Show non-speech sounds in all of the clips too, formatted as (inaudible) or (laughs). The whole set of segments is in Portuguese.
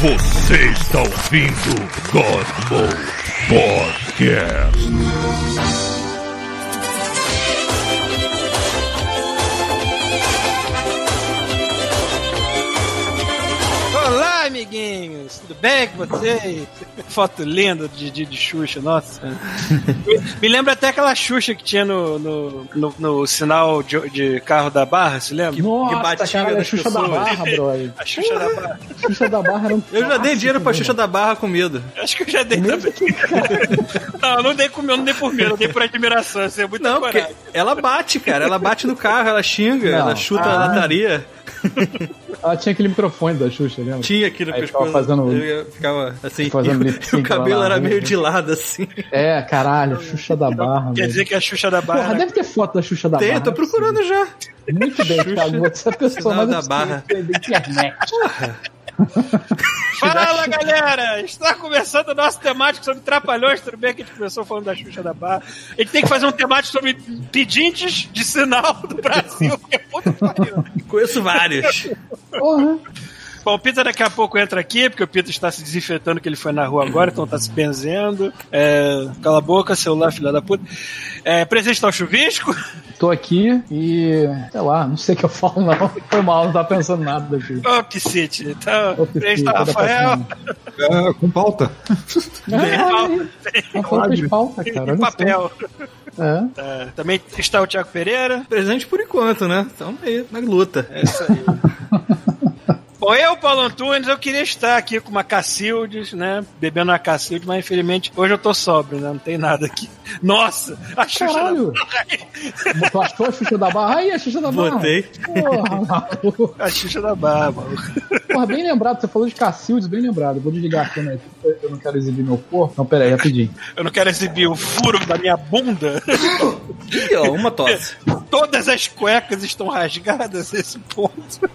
Você está ouvindo Godmo Podcast. Amiguinhos! Tudo bem com vocês? Foto linda de Didi de Xuxa, nossa. me, lembra até aquela Xuxa que tinha no, no, no, no sinal de, de carro da Barra, se lembra? Nossa, que batia cara, a Xuxa da pessoas. Barra, brother. A Xuxa da Barra. A Xuxa da Barra era um Eu já dei dinheiro pra Xuxa da Barra com medo. Acho que eu já dei também. (laughs) Não, eu não dei com não dei por medo, eu dei por admiração. Isso é muito Não, ela bate, cara. Ela bate no carro, ela xinga, Não. ela chuta Ah. a lataria. (laughs) Ela tinha aquele microfone da Xuxa, lembra? Tinha aqui no Aí pescoço. ficava fazendo- Eu ficava assim. fazendo (laughs) e o- cabelo era rua. meio de lado, assim. É, caralho, Xuxa da Barra. Quer dizer que a Xuxa da Barra. Porra, deve ter foto da Xuxa da Tem, Barra. eu tô é procurando já. possível. Muito bem, Thiago. Você é a pessoa mais da Barra. da internet. (laughs) Fala galera! Está começando o nosso temático sobre trapalhões. Tudo bem que a gente começou falando da Xuxa da Barra. A gente tem que fazer um temático sobre pedintes de sinal do Brasil, que é puta que pariu. Conheço vários. Porra. Bom, o Pita daqui a pouco entra aqui, porque o Pita está se desinfetando que ele foi na rua agora, então tá se benzendo. É, cala a boca, celular, filha da puta. É, presente está o chuvisco. Tô aqui e. Sei lá, não sei o que eu falo, não. Foi mal, não tava pensando nada aqui. Ô, Piscite. Então, Ô, presente está toda Rafael. É, com pauta. Não foi fez falta, cara. E olha só. papel. É. Tá, também está o Thiago Pereira. Presente por enquanto, né? Então aí, na luta. É isso aí. (laughs) Bom, eu, Paulo Antunes, eu queria estar aqui com uma Cacildes, né? Bebendo uma Cacildes, mas infelizmente hoje eu tô sóbrio, né? Não tem nada aqui. Nossa! A Xuxa Caralho! da Tu achou a Xuxa da Barra? Aí, a Xuxa da Barra. Botei. Porra. A Xuxa da Barra, maluco. Porra, bem lembrado, você falou de Cacildes, bem lembrado. Vou desligar a câmera aqui, eu não quero exibir meu corpo. Não, pera aí, rapidinho. Eu não quero exibir o furo da minha bunda. Ih, ó, uma tosse. Todas as cuecas estão rasgadas nesse ponto.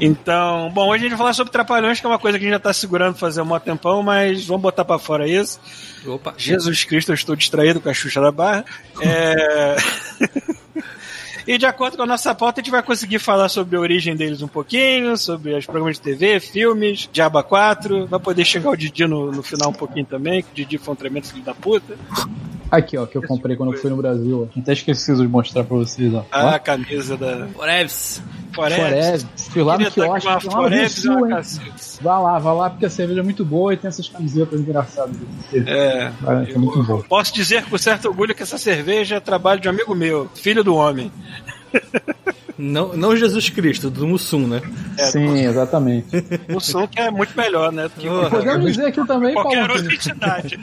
Então, bom, hoje a gente vai falar sobre Trapalhões, que é uma coisa que a gente já tá segurando fazer um tempão, mas vamos botar pra fora isso. Opa. Jesus Cristo, eu estou distraído com a Xuxa da Barra. É... (laughs) e de acordo com a nossa pauta, a gente vai conseguir falar sobre a origem deles um pouquinho, sobre os programas de TV, filmes, Diaba 4. Vai poder xingar o Didi no, no final um pouquinho também, que o Didi foi um tremendo filho da puta. Aqui, ó, que eu comprei quando eu fui no Brasil. Até esqueci de mostrar pra vocês, ó. Ah, a camisa da Foreves. Forever. Fui lá no quiosque. uma Forever uma. Vá lá, vá lá, porque a cerveja é muito boa e tem essas camisetas engraçadas. É. É, é muito bom. Posso dizer com certo orgulho que essa cerveja é trabalho de um amigo meu, filho do homem. Não, não Jesus Cristo, do Mussum, né? É, Sim, exatamente. O som que é muito melhor, né? Do que. Podemos dizer aqui também, Paulo, qualquer outra entidade.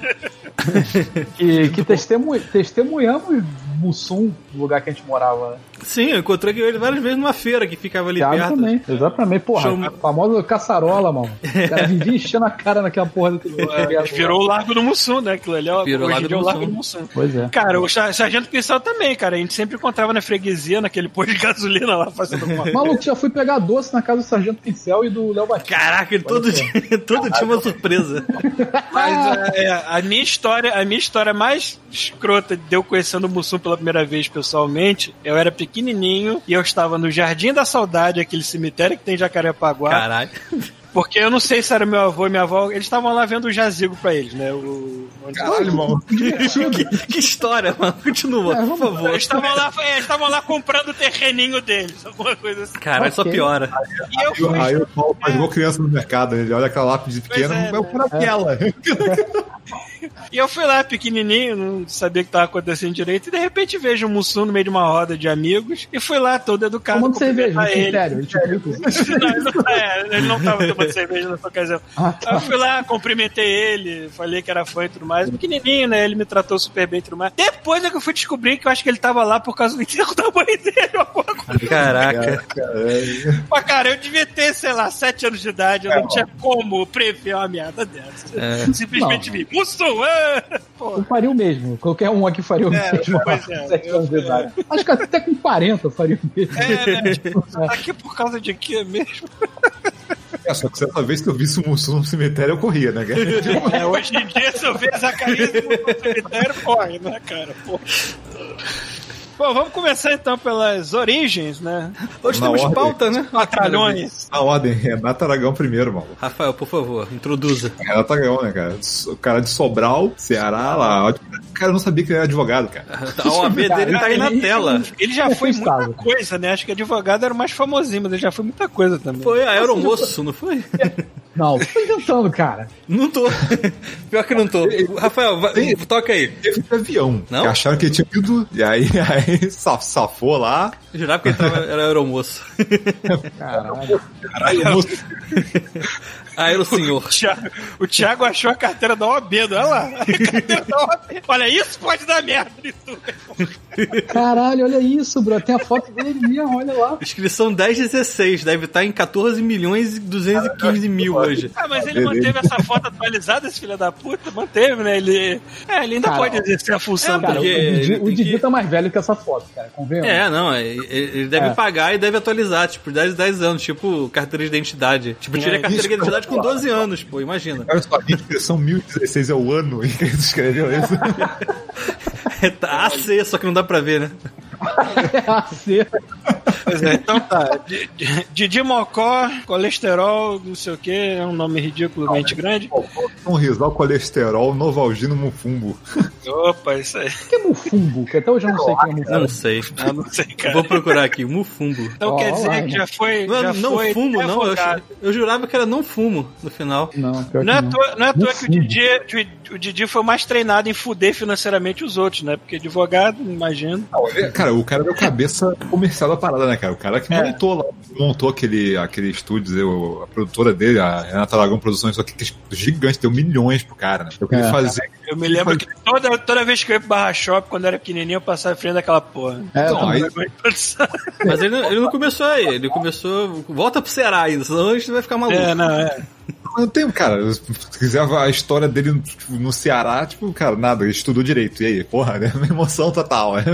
(laughs) que, que testemu- testemunhamos Mussum, no lugar que a gente morava. Sim, eu encontrei ele várias vezes numa feira que ficava ali Thiago perto. também, exatamente. Porra, Chama- a famosa caçarola, mano. O cara vivia enchendo a cara naquela porra daquele É, virou o Largo do Mussum, né? Aquilo ali é, Virou hoje é o do Largo do Mussum. Pois é. Cara, o Sa- Sargento Pincel também, cara. A gente sempre encontrava na freguesia, naquele posto de gasolina lá, fazendo alguma coisa. Maluco, já fui pegar doce na casa do Sargento Pincel e do Léo Batista. Caraca, ele todo dia, (laughs) todo dia uma surpresa. Mas é, a minha história, a minha história mais escrota de eu conhecendo o Mussum pela primeira vez pessoalmente, eu era pequenininho e eu estava no Jardim da Saudade, aquele cemitério que tem em Jacarepaguá, Caralho. Porque eu não sei se era meu avô e minha avó, eles estavam lá vendo o jazigo pra eles, né? O, onde- Caralho, mano. (laughs) que, que história, mano. Continua, por favor. Eles estavam lá, é, eles estavam lá comprando o terreninho deles, alguma coisa assim. Caralho, só Ok. piora. E eu fui, Aí o Paulo faz igual criança no mercado, ele olha aquela lápide pequena, é, eu quero aquela. e eu fui lá pequenininho, não sabia o que estava acontecendo direito, e de repente vejo o Mussum no meio de uma roda de amigos, e fui lá todo educado. Tomando cerveja ele. cemitério. Ele tipo, (laughs) Não, ele não, é, ele não tava tomando cerveja nessa ocasião. (laughs) Ah, Aí tá. eu fui lá, cumprimentei ele, falei que era fã e tudo mais. Pequenininho, né? Ele me tratou super bem e tudo mais. Depois é que eu fui descobrir que eu acho que ele tava lá por causa do enterro da mãe dele (laughs) alguma coisa. Caraca. Mas, cara, eu devia ter, sei lá, sete anos de idade, eu não tinha como prever uma merda dessa. É. Simplesmente vi, Mussum! ah! Pô, Eu faria o mesmo. Qualquer um aqui faria o É, mesmo. pois é. (laughs) Sete anos de idade. Acho que até com 40 eu faria o mesmo. é, né? Tipo, aqui por causa de quê mesmo? É, só que certa vez que eu vi o Mussum no cemitério, eu corria, né, cara? (laughs) É, hoje em dia, se eu ver Zacarias no cemitério, corre, né, cara? Bom, vamos começar então pelas origens, né? Hoje Na temos ordem. pauta, né? Patralhões. A ordem, Renato Aragão primeiro, mano. Rafael, por favor, introduza. Renato Aragão, né, cara? O cara de Sobral, Ceará, lá. Cara, eu não sabia que ele era advogado, cara. A OAB dele tá aí na Ele- tela. Ele já foi muita coisa, né? Acho que advogado era o mais famosinho, mas ele já foi muita coisa também. Foi aeromoço, não foi? (laughs) Não, tô inventando, cara. Não tô. (laughs) Pior que não tô. Rafael, vai, toca aí. Foi de avião. Não? Que acharam que ele tinha ido, e aí, (laughs) aí sa- safou lá. Eu jurava que ele tava, era aeromoço. Caralho. Caralho, moço. (laughs) Aerosenhor. O Thiago, o Thiago achou a carteira da OAB, olha lá. Carteira da OAB. Olha, isso pode dar merda. Isso. Caralho, olha isso, bro. Tem a foto dele mesmo, olha lá. Inscrição 1016, deve estar em 14 milhões e 215 mil hoje. Ah, mas ele manteve essa foto atualizada, esse filho da puta? Manteve, né? Ele, é, ele ainda Cara, pode exercer a função é, Cara, dele. o o tem Didi que- tá mais velho que essa foto, cara. Convenhamos. É, não, é, ele ele deve É. pagar e deve atualizar, tipo, 10, 10 anos, tipo, carteira de identidade. Tipo, eu tirei a carteira de identidade com 12 anos, pô, imagina. Olha só, a inscrição 1016 é o ano em que ele escreveu isso. (laughs) Tá AC, só que não dá pra ver, né? Pois é, então tá. Di- Di- Didi Mocó, colesterol, não sei o que, é um nome ridiculamente grande. Um risal, colesterol, novalgino, mufumbo. Opa, isso aí. O que é mufumbo? Que até hoje eu não sei o que é mufumbo. Não sei. Eu não sei, cara. Vou procurar aqui, mufumbo. Então Ó, quer dizer lá, que já foi. Não, já não foi fumo, não. Eu, eu jurava que era não fumo no final. Não, Não é à não. toa, não é à toa que o. Didi, que o Didi foi mais treinado em fuder financeiramente os outros, né? Porque advogado, imagino. Não, ele- Cara, o cara deu cabeça comercial da parada, né, cara? O cara que É. montou lá, montou aquele, aquele estúdio, eu- a produtora dele, a Renata Aragão Produções, só que gigante, deu milhões pro cara, né? Eu queria É. fazer. Eu me lembro que toda, toda vez que eu ia pro Barra Shop, quando eu era pequenininho, eu passava em frente daquela porra. É, Então, aí- Mas ele, não- ele não começou aí, ele começou. Volta pro Ceará ainda, senão a gente vai ficar maluco. É, não, é. Eu tenho, cara, se quiser a história dele tipo, no Ceará, tipo, cara, nada, ele estudou direito. E aí, porra, né? Uma (laughs) emoção total. né? (laughs)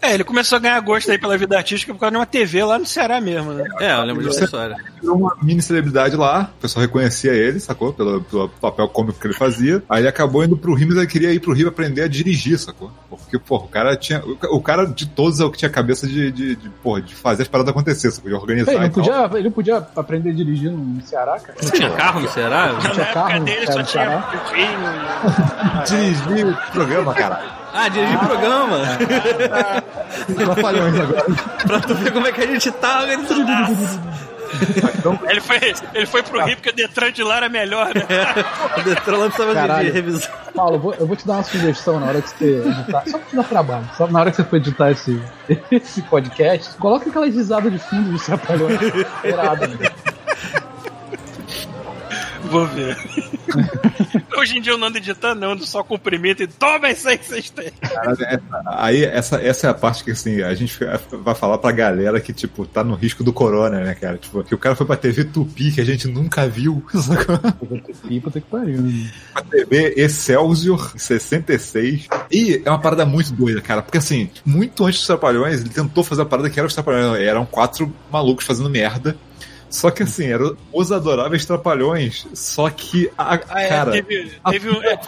É, ele começou a ganhar gosto aí pela vida artística por causa de uma TV lá no Ceará mesmo, né? É, eu lembro dessa história. Virou uma mini celebridade lá, o pessoal reconhecia ele, sacou? Pelo, pelo papel cômico que ele fazia. Aí ele acabou indo pro Rio, mas ele queria ir pro Rio aprender a dirigir, sacou? Porque, porra, o cara tinha. O cara de todos é o que tinha cabeça de, de, de, porra, de fazer as paradas acontecer, sacou? De organizar. Ele não, e tal. podia, ele não podia aprender a dirigir no Ceará, cara? Não tinha carro no Ceará? Na tinha carro, dele cara, só tinha vinho. Dirigir o programa, cara. Ah, dirigir programa. Trapalhões agora. (laughs) pra tu ver como é que a gente tá organizado. (laughs) Ele foi, ele foi pro Rio porque o Detran de lá era melhor, né? O Detran lá precisava de- de Caralho. revisão. Paulo, eu vou, eu vou te dar uma sugestão na hora que você editar. Só pra te dar trabalho. Só na hora que você for editar esse, esse podcast, coloca aquela risada de fundo dos trapalhões. Irado, né? Vou ver. (laughs) Hoje em dia eu não ando editando, não, ando só cumprimento e toma isso aí que vocês têm. Cara, essa- aí, essa, essa é a parte que, assim, a gente vai falar pra galera que, tipo, tá no risco do corona, né, cara? Tipo, que o cara foi pra TV Tupi, que a gente nunca viu? (laughs) Ih, puta que pariu, né? Pra TV Excelsior 66. E é uma parada muito doida, cara, porque, assim, muito antes dos Trapalhões, ele tentou fazer a parada que era os Trapalhões. Eram quatro malucos fazendo merda. Só que, assim, eram os adoráveis Trapalhões, só que, a, Ah, é, cara, teve, teve um- é,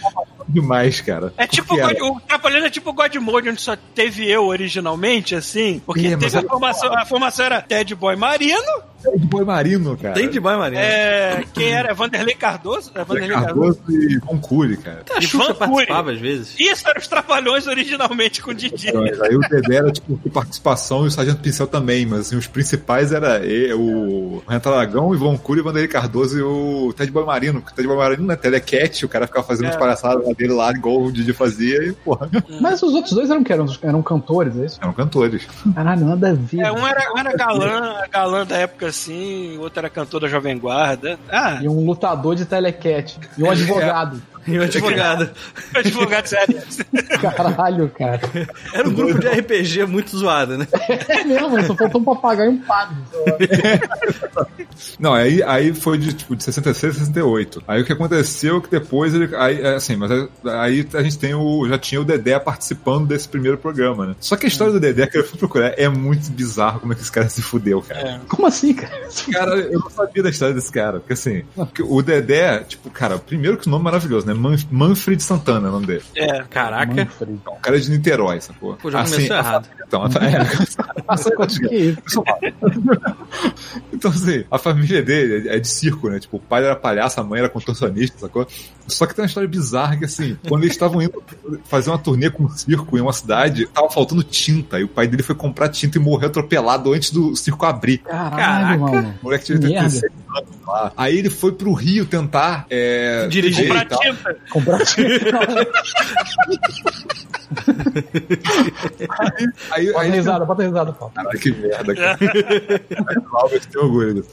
demais, cara. é tipo God, o Trapalhões é tipo o God Mode, onde só teve eu originalmente, assim, porque É, teve a formação, a formação era Ted Boy Marino, de boi marino, cara. Tem de boy Marinho. é, quem era Vanderlei Cardoso, é Vanderlei Cardoso. Cardoso e Concure, cara. A e Xuxa Van participava às vezes. Isso eram os Trapalhões originalmente com o Didi. Aí o Dedé era tipo participação e o Sargento Pincel também, mas assim, os principais era e- o Renato Aragão, o Ivan Cury, o Vanderlei Cardoso e o Ted Boy Marino. Porque o Ted Boy Marino não é telecat, o cara ficava fazendo É. as palhaçadas lá dele lá, igual o Didi fazia, e porra, (laughs) Mas os outros dois eram que eram, eram cantores, é isso? eram cantores. Caralho, nada a ver. É, um era, um era galã, galã da época assim, o outro era cantor da Jovem Guarda. Ah, E um lutador de telecat. E um advogado. (laughs) E o advogado. advogado sério. Caralho, cara. Era um grupo de RPG muito zoado, né? É mesmo, só faltou um papagaio e um padre. Não, aí, aí foi de, tipo, de 66 a 68. Aí o que aconteceu é que depois ele. Aí, é, assim, mas aí, a gente tem o. Já tinha o Dedé participando desse primeiro programa, né? Só que a história do Dedé, que eu fui procurar, é muito bizarro como é que esse cara se fudeu, cara. É. Como assim, cara? Cara, eu não sabia da história desse cara. Porque assim, o Dedé, tipo, cara, primeiro que o nome é maravilhoso, né? Man- Manfred Santana, é o nome dele. É. Caraca. Manfred. Então, o cara é de Niterói, sacou? Pô, já Assim, começou errado. família- (laughs) Então, a, é, (laughs) é (laughs) então, assim, a família dele é de circo, né? Tipo, o pai era palhaço, a mãe era contorcionista, sacou? Só que tem uma história bizarra que, assim, quando eles estavam indo fazer uma turnê com um circo em uma cidade, tava faltando tinta. E o pai dele foi comprar tinta e morreu atropelado antes do circo abrir. Caralho, Caraca. mano. O moleque tinha Que merda. 36 anos lá. Aí ele foi pro Rio tentar é, Dirigir. Comprar e tal. tinta. Comprar (laughs) (laughs) (laughs) Aí, Bota aí ele risada, bota risada, Paulo. Caralho, que merda, cara. (laughs) o Albert tem orgulho disso.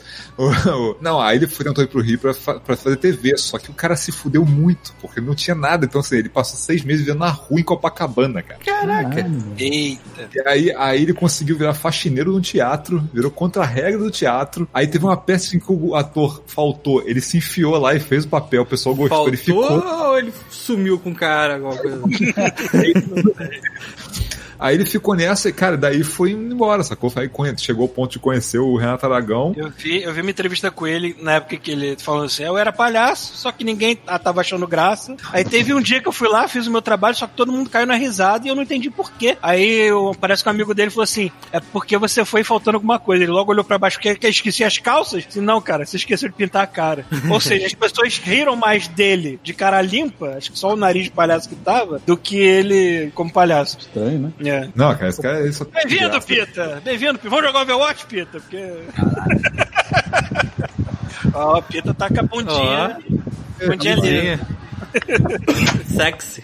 Não, aí ele foi tentou ir pro Rio pra, pra fazer TV, só que o cara se fudeu muito, porque não tinha nada. Então, assim, ele passou seis meses vivendo na rua em Copacabana, cara. Caraca. Caralho. Eita. E aí, aí ele conseguiu virar faxineiro no teatro, virou contra a regra do teatro. Aí teve uma peça em que o ator faltou, ele se enfiou lá e fez o papel, o pessoal gostou, Faltou ele ficou. ou ele sumiu com o cara, alguma coisa? (laughs) Não. (laughs) É. Aí ele ficou nessa e, cara, daí foi embora, sacou? Aí chegou ao ponto de conhecer o Renato Aragão. Eu vi, eu vi uma entrevista com ele na época que ele falou assim: eu era palhaço, só que ninguém ah, tava achando graça. Aí teve um dia que eu fui lá, fiz o meu trabalho, só que todo mundo caiu na risada e eu não entendi por quê. Aí eu- parece que um amigo dele falou assim: é porque você foi faltando alguma coisa. Ele logo olhou pra baixo, que, que esqueci as calças? Disse, não, cara, você esqueceu de pintar a cara. (laughs) Ou seja, as pessoas riram mais dele de cara limpa, acho que só o nariz de palhaço que tava, do que ele como palhaço. Estranho, né? É. Não, cara, esse cara tem Bem-vindo. Pita! Bem-vindo, Pita. Vamos jogar Overwatch, Pita? Porque. (laughs) Ó, o Pita tá com a bundinha. bundinha ali. (laughs) Sexy.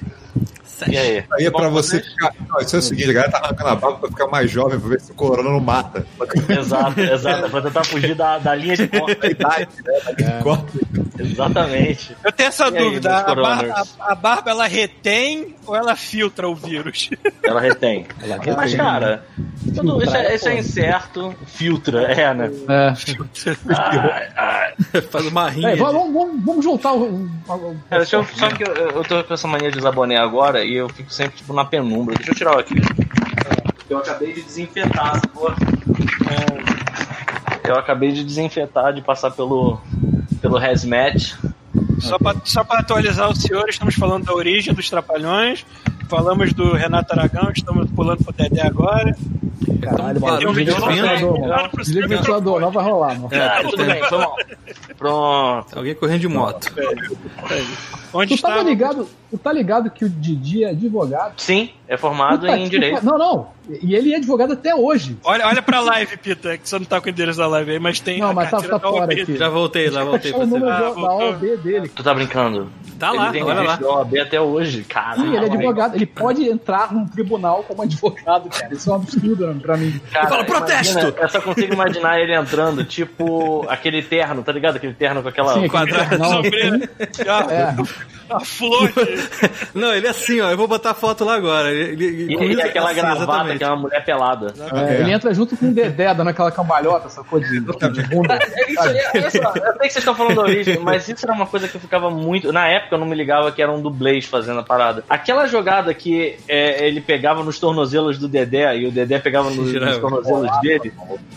E aí? Aí é pra você ficar. Não, isso é o seguinte, a galera tá arrancando a barba pra ficar mais jovem, pra ver se o corona não mata. Exato, exato. É pra tentar fugir da, da linha de corte. (laughs) A idade, né? Corta. Exatamente. Eu tenho essa E aí, dúvida: meus a, bar- coroners? a- a barba ela retém ou ela filtra o vírus? (laughs) Ela retém. Ela Mas, retém. cara, tudo, isso, é, isso é incerto. Filtra, é, né? É. Ai, ai. Faz uma rinha. É, vamos, vamos, vamos juntar o. o- o- Cara, deixa eu, só que eu, eu tô com essa mania de usar boné agora e eu fico sempre tipo na penumbra. Deixa eu tirar o aqui. Eu acabei de desinfetar essa porra. Eu acabei de desinfetar, de passar pelo, pelo hazmat. Só pra atualizar o senhor, estamos falando da origem dos Trapalhões. Falamos do Renato Aragão, estamos pulando pro Dedé agora. Caralho, Barulho o de ventilador, o não vai rolar, mano. É, tudo bem, mal. Pronto. Alguém correndo de moto. Onde Tu está? ligado, tu tá ligado que o Didi é advogado? Sim, é formado Puta em direito. Não, não. E ele é advogado até hoje. Olha, olha pra live, Pita, que você não tá com o endereço da live aí, mas tem Não, mas tá- tá fora aqui. Já voltei, já voltei Achar pra o você. número da-. OAB dele. Tu tá brincando? Tá lá, ele tem olha lá. OAB até hoje, cara. Sim, ele é advogado. Ele pode entrar num tribunal como advogado, cara. Isso é um absurdo né, pra mim. Cara, Fala, protesto! imagina, Eu só consigo imaginar ele entrando, tipo aquele terno, tá ligado? Aquele terno com aquela. Sim, Quadrado Não, sombrio. A, É, (laughs) a flor. (laughs) Não, ele é assim, ó. Eu vou botar a foto lá agora. Ele, ele- E, com e isso- aquela assim, gravata exatamente. que é uma mulher pelada. é, ele entra junto com o Dedé, dando aquela cambalhota, sacou? De, de bunda. É Isso, aí, olha só, eu sei que vocês estão falando da origem, mas isso era uma coisa que eu ficava muito. Na época eu não me ligava que eram dublês fazendo a parada. Aquela jogada que é, ele pegava nos tornozelos do Dedé e o Dedé pegava nos, nos tornozelos dele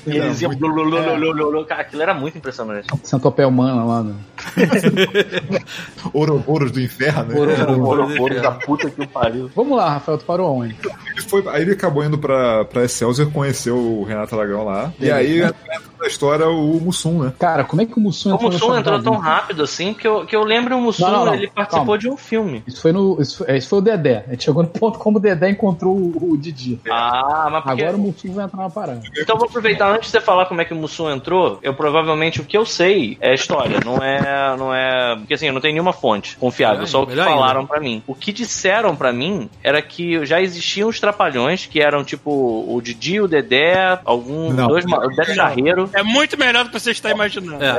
e Era eles iam. muito- blu, blu, blu, blu, blu, blu. Cara, aquilo era muito impressionante. Centopeia humana lá. Né? (laughs) Ouroboros do inferno, né? Ouro- Ouro, ouro da puta que o pariu. Vamos lá, Rafael, tu parou onde? Ele foi, aí ele acabou indo pra, pra Excelsior, conheceu o Renato Aragão lá. E aí entra na história o Mussum, né? Cara, como é que o Mussum O entrou Mussum nessa entrou tão rápido assim que eu, que eu lembro o Mussum, Não, não, não. ele participou Calma. de um filme. Isso foi no. Isso foi, isso foi o Dedé. A gente chegou no ponto como o Dedé encontrou o, o Didi. Ah, mas porque... Agora o Mussum vai entrar na parada. Então eu vou aproveitar antes de você falar como é que o Mussum entrou. Eu provavelmente o que eu sei é história, não é, não é, porque assim eu não tenho nenhuma fonte confiável, Melhor só o que falaram pra mim. O que disseram pra mim era que já existiam os trapalhões que eram tipo o Didi, o Dedé, algum Não. dois, ma- o Dedé Charreiro. É muito melhor do que você está imaginando. É.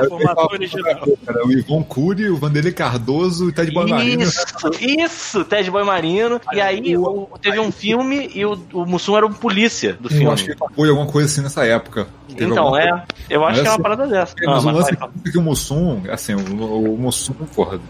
original. Era o Ivon Cury, o Vanderlei Cardoso, o Ted Bonarino. Isso, isso, Ted Boy Marino. E aí o- teve um filme e o, o Mussum era um polícia do Eu filme. acho que ele foi alguma coisa assim nessa época. Teve Então, é, eu acho Mas que é uma assim, parada dessa. É, Ah, mas o lance vai, é que o Mussum, assim, o, o Mussum, porra,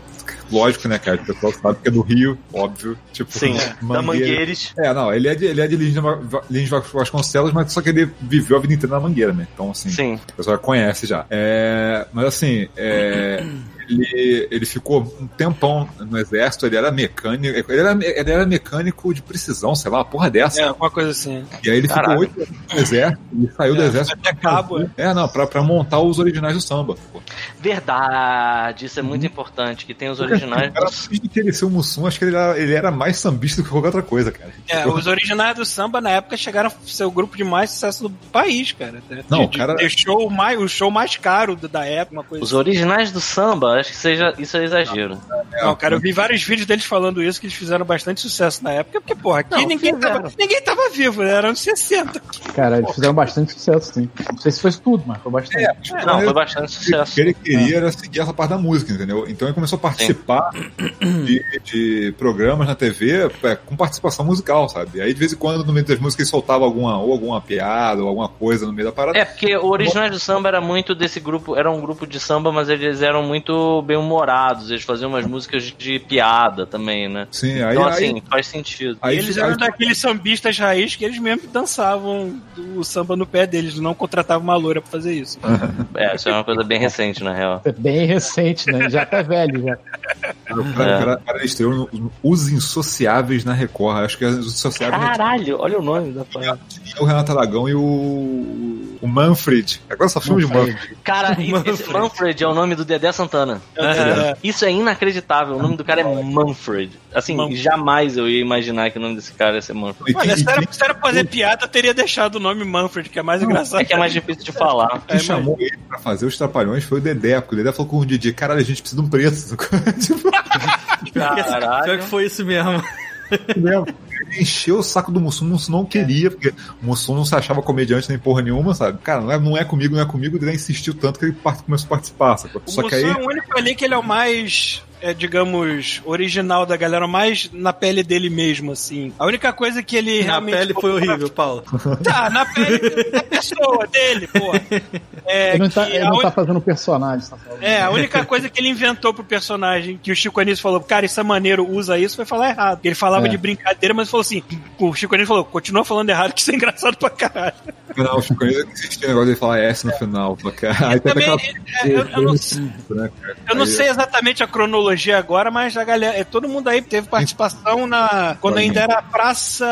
lógico, né, cara? O pessoal sabe que é do Rio, óbvio. Tipo, Sim, da Mangueiras. É, não, ele é de, ele é de Lins Vasconcelos, mas só que ele viveu a vida inteira na Mangueira, né? Então, assim, Sim. o pessoal conhece já. É, mas assim, é, ele, ele ficou um tempão no exército, ele era mecânico, ele era, ele era mecânico de precisão, sei lá, uma porra dessa. É, alguma coisa assim. E aí ele Caralho. ficou oito anos no exército, ele saiu do É, exército. até cabo, é. É, não, pra, pra montar os originais do samba. pô. Verdade, isso é muito importante, que tem os originais. O cara, antes de querer ser o Mussum, acho que ele era, ele era mais sambista do que qualquer outra coisa, cara. É, os originais do samba na época chegaram a ser o grupo de mais sucesso do país, cara. Não, de, cara- de show mais, o show mais caro do- da época, uma coisa Os originais do samba, acho que seja, isso é exagero. Não, cara, eu vi vários vídeos deles falando isso, que eles fizeram bastante sucesso na época, porque, porra, aqui Não, ninguém, fizeram. tava, ninguém tava vivo, né? Era anos 60. Cara, eles fizeram bastante sucesso, sim. Não sei se foi tudo, mas foi bastante. Não, foi bastante O sucesso. que ele queria era seguir essa parte da música, entendeu? Então ele começou a participar de, de programas na TV é, com participação musical, sabe? Aí de vez em quando, no meio das músicas, ele soltava alguma, ou alguma piada, ou alguma coisa no meio da parada. É, porque o original do samba era muito desse grupo, era um grupo de samba, mas eles eram muito bem humorados, eles faziam umas músicas de piada também, né? Sim, aí, Então, aí, assim, faz sentido. aí, eles aí- eram daqueles sambistas raiz que eles mesmo dançavam o samba no pé deles, não contratavam uma loura pra fazer isso. É, isso é uma coisa bem recente, na real. É bem recente, né? Já tá velho, já. (laughs) o cara, o cara, o cara estreou no- no Os Insociáveis na Record. Acho que é Os Insociáveis Caralho, olha o nome da parada. o Renato Aragão e o, o Manfred. Agora só filme de Manfred. Cara, (laughs) esse Manfred é o nome do Dedé Santana. É. Isso é inacreditável. O nome do cara é Manfred. Assim, Manfred. jamais eu ia imaginar que o nome desse cara ia ser Manfred. Olha, quem- se era, se era pra fazer piada, eu teria deixado o nome Manfred, que é mais engraçado. É que é mais difícil de falar. Quem É, chamou ele pra fazer os Trapalhões foi o Dedé, porque o Dedé falou com o Didi, caralho, a gente precisa de um preço. (laughs) tipo, Pior Caralho. que foi isso mesmo. ele encheu o saco do Mussum, o Mussum não queria, porque o Mussum não se achava comediante nem porra nenhuma, sabe? Cara, não é, não é comigo, não é comigo, o Dedé insistiu tanto que ele part- começou a participar, sacou? O Só que Mussum aí... é o único ali que ele é o mais, é, digamos, original da galera, mais na pele dele mesmo, assim. A única coisa que ele Na realmente. pele foi horrível, Paulo. (laughs) Tá, na pele da pessoa dele, pô. É, Ele não tá, ele a não uni- tá fazendo personagem, tá falando. É, a única coisa que ele inventou pro personagem, que o Chico Anísio falou, cara, isso é maneiro, usa isso, foi falar errado. Ele falava É. de brincadeira, mas falou assim, o Chico Anísio falou, continua falando errado, que isso é engraçado pra caralho. Não, o Chico Anísio existia o negócio dele falar S no final. Aí tem Também, aquela... é, eu, eu não, (laughs) cara? eu não Aí- sei exatamente a cronologia agora, mas a galera, é, todo mundo aí teve participação na, quando ainda era Praça...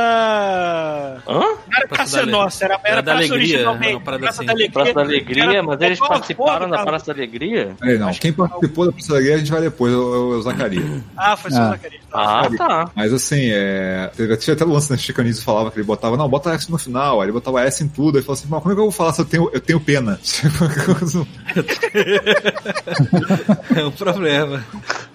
Hã? Não era Praça Praça Nossa, era, era Praça Alegria, originalmente, Praça assim. da Alegria. Praça da Alegria, Era- mas eles participaram da. Praça da Alegria? Peraí, não. Quem participou da Praça da Guerra a gente vai depois, é o, é o Zacarias. Ah, foi só Ah. o Zacarias. Ah, tá. Mas assim, é. teve- Tinha até o lance, né? Chico Anísio falava que ele botava, não, bota S no final. Aí ele botava S em tudo. Aí ele falou assim, mas como é que eu vou falar se eu tenho, eu tenho pena? (laughs) (laughs) É um problema.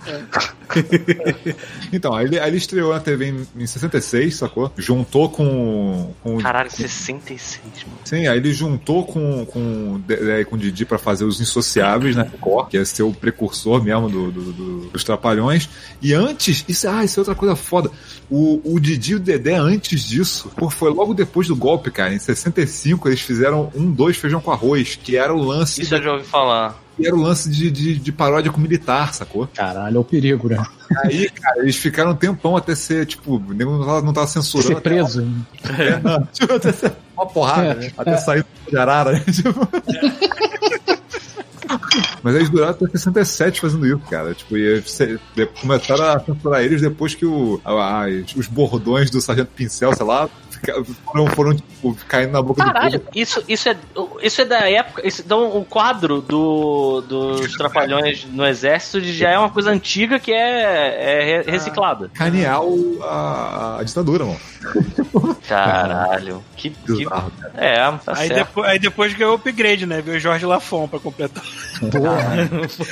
(laughs) então, aí ele, aí ele estreou na TV em, em 66, sacou? Juntou com. com Caralho, 66, mano. Sim, aí ele juntou com, com, é, com o Didi pra fazer os Insociáveis na Record, que ia ser o precursor mesmo do, do- do- dos Trapalhões. E antes, isso, ah, isso é outra coisa foda. O, o Didi e o Dedé, antes disso, pô, foi logo depois do golpe, cara. Em 65, eles fizeram um, dois feijão com arroz, que era o lance, Isso eu já ouvi falar. Que era o lance de, de, de paródia com militar, sacou? Caralho, é o perigo, né? Aí, cara, eles ficaram um tempão até ser, tipo, o nego não tava, não tava censurando. Ser preso. É, não, tipo, até ser uma porrada, né? Até sair de arara, né? Tipo... (laughs) Mas eles duraram até 67 fazendo isso, cara. Tipo, e começaram a censurar eles depois que o, a- os bordões do Sargento Pincel, sei lá, foram, foram tipo, caindo na boca do Caralho, povo. isso, isso, é, isso é da época. Isso, então, o quadro do, dos Trapalhões no Exército já é uma coisa antiga que é, é re- reciclada. Canear o- a, a ditadura, mano. (laughs) Caralho. Que, que, é, tá Aí, certo. depois, aí depois ganhou o upgrade, né? Veio o Jorge Lafon pra completar. (laughs)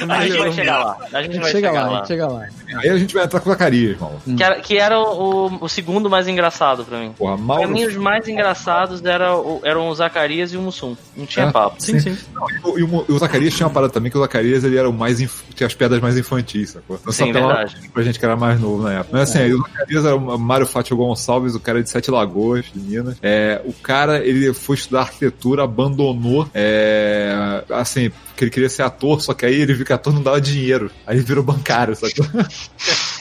A gente vai chegar lá. A gente vai Chega chegar lá, a lá. gente chega lá. Aí a gente vai entrar com o Zacarias, mano. Que era, que era o, o segundo mais engraçado pra mim. Porra, Pra mim, os mais engraçados era eram o Zacarias e o Mussum. Não tinha É. papo. Sim, sim. E o, e o- e o Zacarias tinha uma parada também, que o Zacarias ele era o mais. inf- tinha as piadas mais infantis, sacou? Não Sim, verdade. pra gente que era mais novo na época. Mas assim, aí o Zacarias era o Mário Fátio Gonçalves, o cara de Sete Lagoas, de Minas. É, o cara, ele foi estudar arquitetura, abandonou, é, assim, que ele queria ser ator, só que aí ele viu que ator não dava dinheiro. Aí ele virou bancário, sacou? (laughs)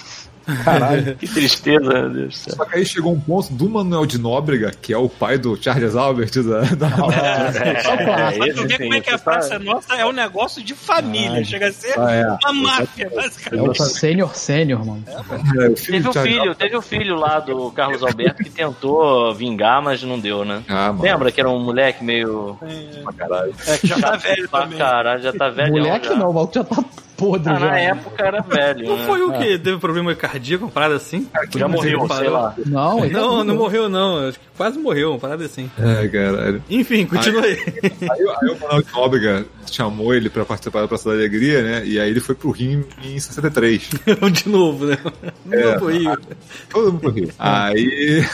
Caralho. (laughs) Que tristeza, meu Deus do céu. Só que aí chegou um ponto do Manuel de Nóbrega, que é o pai do Charles Albert da, da Só clássico. Pra tu ver como é que a Praça Nossa é um negócio de família. Chega a ser Ah, é. uma máfia, É basicamente. o sênior sênior, mano. É, o filho Teve Charles filho, teve o filho lá do Carlos Alberto que tentou vingar, mas não deu, né? Ah. Albert. que era um moleque meio. Pra caralho. É, que já tá velho Pra também. caralho, já tá velho. Moleque já. não, o maluco já tá podre Ah, já. na época era velho. Não né? foi o que teve problema cardíaco, uma parada assim? Já morreu, sei lá. Não, Não, vivo. não morreu não. Acho que quase morreu, uma parada assim. É, caralho. Enfim, continua aí. Aí, aí o Manuel de Nóbrega chamou ele pra participar da Praça da Alegria, né? E aí ele foi pro Rio em 63. (laughs) De novo, né? É. Não foi Rio. Todo mundo pro Rio. Aí.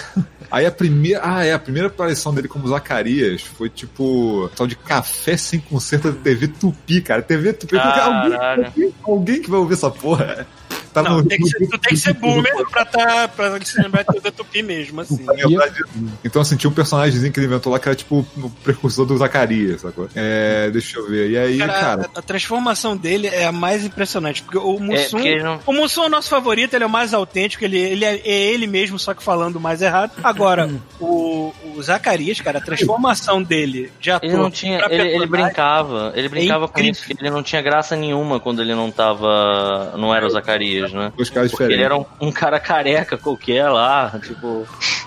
Aí a primeira. Ah, é, a primeira aparição dele como Zacarias foi tipo. Tal de café sem conserto da TV Tupi, cara. TV Tupi. Caralho. Alguém, alguém que vai ouvir essa porra. Tá Não, tem que ser, tu tem que ser boomer pra, tá, pra se lembrar de Tupi mesmo, assim. Disso. Então, assim, tinha um personagemzinho que ele inventou lá que era tipo o precursor do Zacarias, sacou? É, deixa eu ver. E aí, Cara, cara. a, a transformação dele é a mais impressionante, porque o Mussum, porque ele não- o Mussum é o nosso favorito, ele é o mais autêntico, ele, ele é, é ele mesmo, só que falando mais errado. Agora, o, o Zacarias, cara, a transformação dele de ator Ele não tinha. pra Ele, ele brincava. Ele brincava com incrível. isso, que ele não tinha graça nenhuma quando ele não tava. Não era o Zacarias, né? Dois caras Porque diferentes. ele era um, um cara careca qualquer lá, tipo.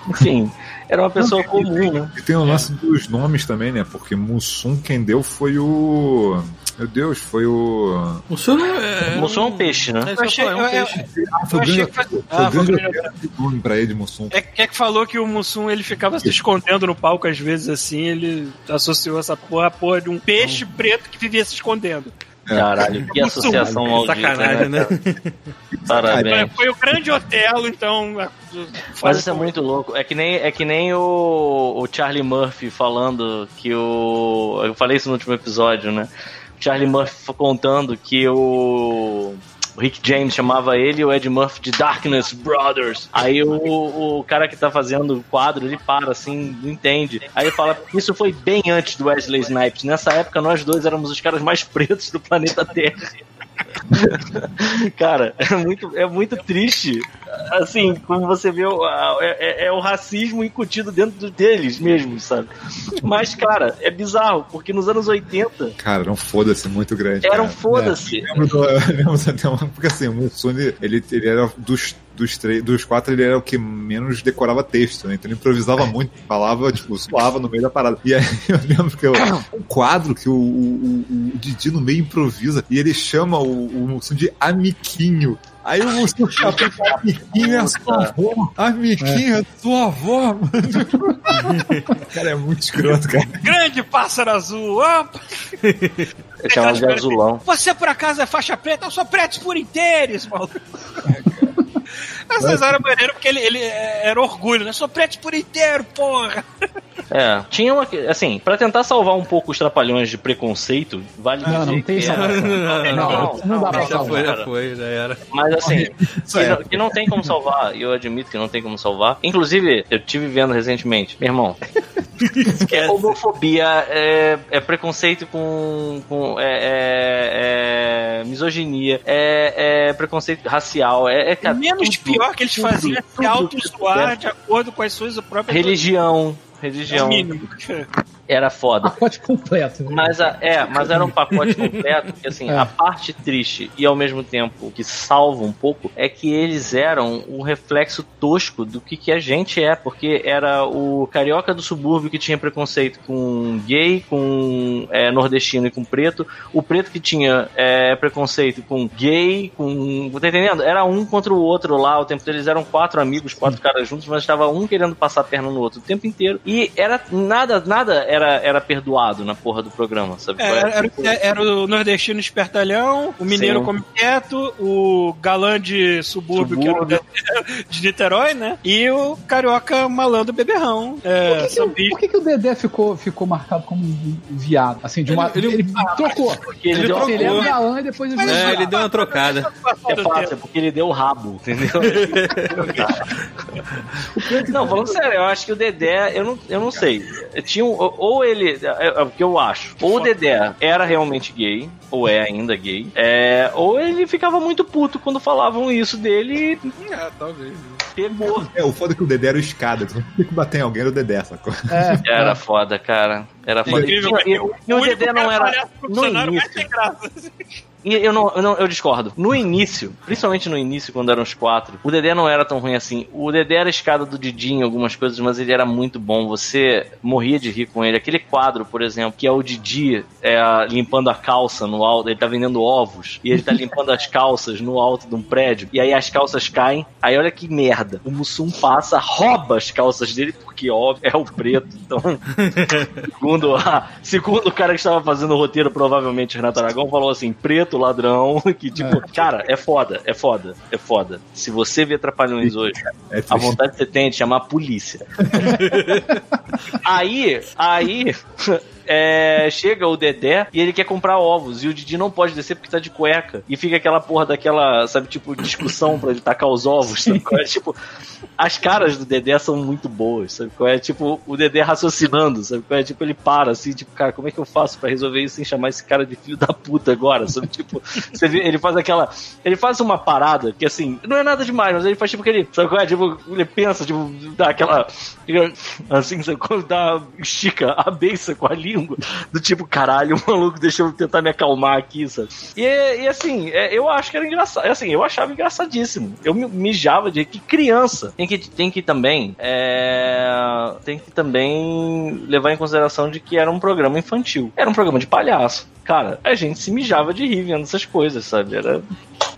Enfim, era uma pessoa comum, né? E tem o lance dos nomes também, né? Porque Mussum quem deu foi o. Meu Deus, foi o. Senhor é. Mussum é um peixe, né? É eu achei- é um eu- peixe. Ah, foi Eu o achei grande, que foi- Ah, foi o grande nome pra ele, Mussum. É, é que falou que o Mussum ele ficava se escondendo no palco às vezes assim, ele associou essa porra porra de um peixe preto que vivia se escondendo. Caralho, que (laughs) associação maldita. Sacanagem, né? cara? Parabéns. Foi o grande Otelo, então. a- Mas isso é muito louco. É que nem, é que nem o, o Charlie Murphy falando que o. Eu falei isso no último episódio, né? O Charlie Murphy contando que o. O Rick James chamava ele e o Ed Murphy de Darkness Brothers. Aí o, o cara que tá fazendo o quadro, ele para assim, não entende. Aí ele fala: Isso foi bem antes do Wesley Snipes. Nessa época, nós dois éramos os caras mais pretos do planeta Terra. (laughs) Cara, é muito, é muito triste. Assim, como você vê, é, é- é o racismo incutido dentro deles mesmo, sabe? Mas, cara, é bizarro, porque nos anos 80 Cara, era um foda-se muito grande. era um foda-se. É, lembro do- (laughs) lembro até uma- porque assim, o Mussum, ele, ele, era dos, dos, três, dos quatro, ele era o que menos decorava texto, né? Então ele improvisava (laughs) muito, falava, tipo, suava no meio da parada. E aí (laughs) eu lembro que eu, um quadro que o, o, o, o Didi no meio improvisa e ele chama o, o Mussum de Amiquinho. Aí o Mussum fica Amiquinho é sua avó. Amiquinho (laughs) é sua avó, mano. cara, é muito escroto, cara. Grande pássaro azul! Opa! Eu chamava de azulão. Você por acaso é faixa preta? Eu sou preto por inteiros, maluco. Essas eram maneiro porque ele, ele é, era orgulho, né? Sou preto por inteiro, porra! É, tinha uma. Assim, pra tentar salvar um pouco os trapalhões de preconceito, vale Não, dizer não tem que- salvação. Não, Não, não dá pra salvar. já foi, já era. Mas assim, (laughs) que, é. não, que não tem como salvar, e eu admito que não tem como salvar. Inclusive, eu tive vendo recentemente, meu irmão. Homofobia é, é preconceito com. com é, é- é misoginia, é, é preconceito racial, é, é cara, Menos tudo, pior que eles faziam é se tudo. auto-zoar de acordo com as suas próprias Religião. É Religião. mínimo. (laughs) Era foda. Pacote completo. né? Mas, a- é, mas era um pacote (laughs) completo, que assim, É. a parte triste e ao mesmo tempo que salva um pouco é que eles eram um reflexo tosco do que, que a gente é, porque era o carioca do subúrbio que tinha preconceito com gay, com é, nordestino e com preto, o preto que tinha é, preconceito com gay, com. Tá entendendo? Era um contra o outro lá, o tempo deles eram quatro amigos, quatro caras juntos, mas estava um querendo passar a perna no outro o tempo inteiro. E era nada, nada era, era perdoado na porra do programa, sabe? É, era, era- era o nordestino espertalhão, o mineiro Sim. come quieto, o galã de subúrbio, que era Subúrbio. (laughs) de Niterói, né? E o carioca malandro beberrão. É, Por que, que, o- por que que o Dedé ficou, ficou marcado como um viado? Assim, de uma. Ele- Ele, ele- trocou. Porque ele, Ele deu trocou. Ele é uma um galã e depois ele É, ele deu uma trocada. É fácil, porque ele deu o rabo, entendeu? (laughs) não, falando sério, eu acho que o Dedé, eu não, não, eu não sei. Tinha um, ou ele, é, é o que eu acho, ou o Dedé era realmente gay, ou é ainda gay, é, ou ele ficava muito puto quando falavam isso dele e É, talvez. pegou. É, o foda é que o Dedé era o escada. Tu não tem que bater em alguém, era o Dedé, sacou? É, (laughs) Era foda, cara. Era foda. E, e- e o Dedé não era. No início. E eu não, eu não, eu discordo. No início, principalmente no início, quando eram os quatro, o Dedé não era tão ruim assim. O Dedé era a escada do Didi em algumas coisas, mas ele era muito bom. Você morria de rir com ele. Aquele quadro, por exemplo, que é o Didi é, limpando a calça no alto, ele tá vendendo ovos, e ele tá limpando as calças no alto de um prédio, e aí as calças caem. Aí olha que merda. O Mussum passa, rouba as calças dele, porque óbvio, é o preto. Então, segundo, a, segundo o cara que estava fazendo o roteiro, provavelmente Renato Aragão, falou assim: preto, ladrão, (laughs) que tipo, cara, é foda, é foda, é foda. Se você vê Trapalhões (laughs) hoje, É a vontade que você tem é de chamar a polícia. (laughs) aí, aí. É, chega o Dedé e ele quer comprar ovos. E o Didi não pode descer porque tá de cueca. E fica aquela porra daquela, sabe, tipo, discussão pra ele tacar os ovos. Sabe? qual é? Tipo, as caras do Dedé são muito boas, sabe? qual é? Tipo, o Dedé raciocinando, sabe? qual é? Tipo, ele para assim, tipo, cara, como é que eu faço pra resolver isso sem chamar esse cara de filho da puta agora? Sabe? Tipo, você vê, ele faz aquela. Ele faz uma parada que assim, não é nada demais, mas ele faz tipo aquele. Sabe qual é? Tipo, ele pensa, tipo, dá aquela. Assim, sabe? qual? dá, estica a beça com a língua, do tipo, caralho, (laughs) maluco, deixa eu tentar me acalmar aqui, sabe? E, e assim, é, eu acho que era engraçado. Assim, eu achava engraçadíssimo. Eu mijava de que criança tem que, tem que também. é, tem que também levar em consideração de que era um programa infantil. Era um programa de palhaço. Cara, a gente se mijava de rir vendo essas coisas, sabe? Era.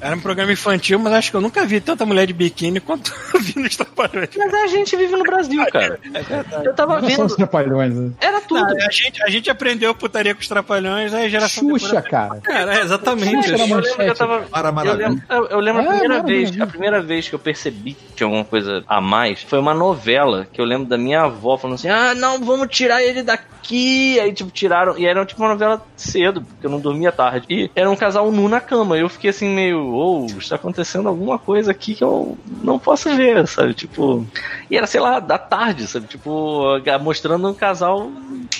Era um programa infantil, mas acho que eu nunca vi tanta mulher de biquíni quanto (laughs) eu vi nos Trapalhões. Mas a gente vive no Brasil, cara. É verdade. Eu tava não vendo. os trapalhões. Né? Era tudo. Ah, a, gente, a gente aprendeu putaria com os Trapalhões, aí a geração Xuxa, depois- cara. Cara, é exatamente. Xuxa era Eu lembro que eu tava. Eu lembro, eu, eu lembro a É, primeira maravilha. vez, a primeira vez que eu percebi tinha alguma coisa a mais foi uma novela que eu lembro da minha avó falando assim: "Ah, não, vamos tirar ele daqui". Aí tipo tiraram e era tipo uma novela cedo, porque eu não dormia tarde. E era um casal nu na cama. E eu fiquei assim meio, ou está acontecendo alguma coisa aqui que eu não posso ver, sabe? Tipo, e era sei lá, da tarde, sabe? Tipo, mostrando um casal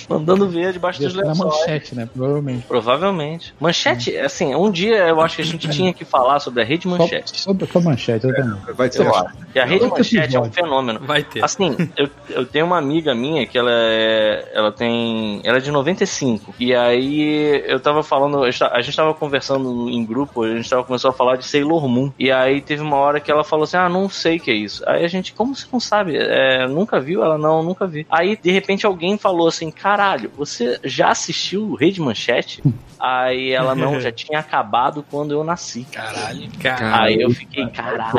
andando ver debaixo dos ser lençóis. manchete, né? Provavelmente. Provavelmente. Manchete, assim, um dia eu acho que a gente tinha que falar sobre a rede manchete. só, só manchete, eu também. Vai Eu acho. E a rede manchete é um fenômeno. Vai ter. Assim, eu, eu tenho uma amiga minha que ela é. Ela tem. Ela é de 95. E aí eu tava falando. A gente tava conversando em grupo, a gente tava começando a falar de Sailor Moon. E aí teve uma hora que ela falou assim: Ah, não sei o que é isso. Aí a gente, como você não sabe? É, nunca viu? Ela, não, nunca vi. Aí, de repente, alguém falou assim: Caralho, você já assistiu Rede Manchete? Aí ela não, já tinha acabado quando eu nasci. Caralho. Cara, Aí eu fiquei, caralho.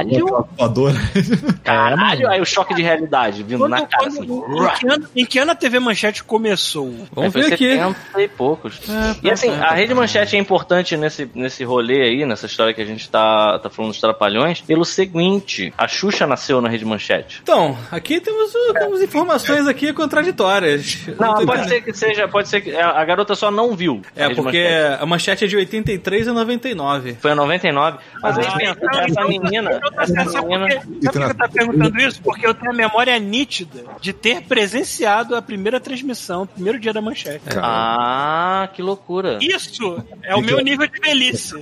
Caralho. Aí o choque de realidade vindo na Quando- cara quando- assim. em, que ano, em que ano a TV Manchete começou? vamos ver aqui. 70 e poucos. É, E assim, tá, a Rede Manchete é importante nesse, nesse rolê aí, nessa história que a gente tá, tá falando dos Trapalhões, pelo seguinte: a Xuxa nasceu na Rede Manchete. Então, aqui temos, temos informações aqui contraditórias. Não, tô pode ser que seja, pode ser que. A a garota só não viu. a É, Rede porque Manchete. a manchete é de 83 a 99. Foi a 99. Mas aí Ah, pensa, então- essa então- menina. Tô- Essa menina. Sabe por que eu tô perguntando isso? Porque eu tenho a memória nítida de ter presenciado a primeira transmissão, o primeiro dia da manchete. Ah, que loucura. Isso é o meu nível de velhice.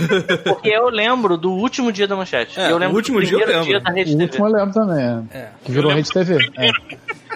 (laughs) Porque eu lembro do último dia da manchete. É, eu lembro o último do dia eu lembro. dia da Rede O TV. último eu lembro também. é. É. Que virou Rede TV. É.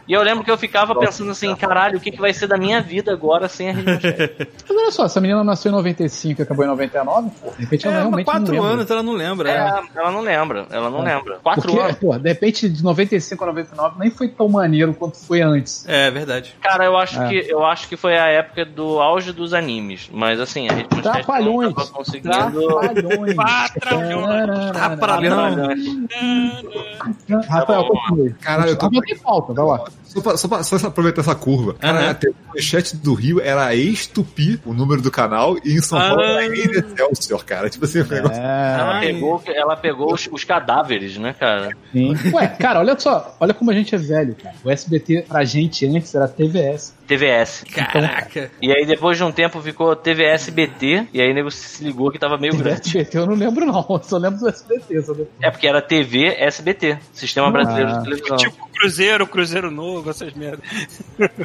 E eu lembro que eu ficava pensando assim, caralho, o que, que vai ser da minha vida agora sem a Rede Manchete? (laughs) Mas olha só, essa menina nasceu em 95 e acabou em 99, pô. De repente ela É, mas realmente não quatro lembra. anos ela não lembra. É, é. ela não lembra, ela não lembra. Quatro Porque, anos. pô, de repente de 95 a 99 nem foi tão maneiro quanto foi antes. É, verdade. Cara, eu acho, É. que, eu acho que foi a época do auge dos animes. Mas assim, a Rede Manchete Trapalhões. não tava conseguindo... Trapalhões. Patralhões. Trapalhão. Rafael, Tá bom. continue. Caralho, eu tô- Não tem falta, vai lá. Fox. Só pra, só pra- só pra aproveitar essa curva. Cara, Aham. a manchete do Rio era ex-tupi, o número do canal, e em São Paulo Ah. era ex-Excelsior, cara. Tipo assim, o negócio. Ela pegou, ela pegou os, os cadáveres, né, cara? Sim. Ué, cara, olha só, olha como a gente é velho, cara. O SBT pra gente antes era TVS. TVS. Caraca. E aí depois de um tempo ficou TVS-BT, e aí o nego se ligou que tava meio grande. SBT eu não lembro, não. Eu só lembro do SBT. Só lembro. É porque era TV SBT, Sistema Brasileiro Ah. de Televisão. Tipo Cruzeiro, Cruzeiro Novo. Com essas merdas.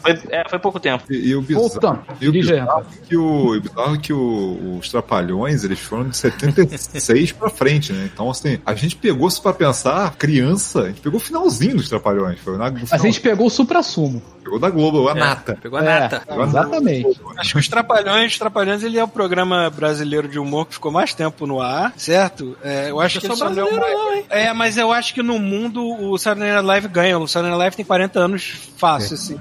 Foi, é, foi pouco tempo. E, e o bizarro, Voltando. e o bizarro é que, o, o bizarro é que o- os Trapalhões, eles foram de 76 pra frente, né? Então, assim, a gente pegou, se pra pensar, criança, a gente pegou o finalzinho dos Trapalhões. Foi na, A gente pegou o supra-sumo. Pegou da Globo, a nata. Pegou a É, nata. exatamente. Acho que os Trapalhões, Trapalhões, ele é o programa brasileiro de humor que ficou mais tempo no ar, certo? É, eu acho Eu que sou ele só é mais-? É, mas eu acho que no mundo o Saturday Night Live ganha. O Saturday Night Live tem 40 anos fácil, assim.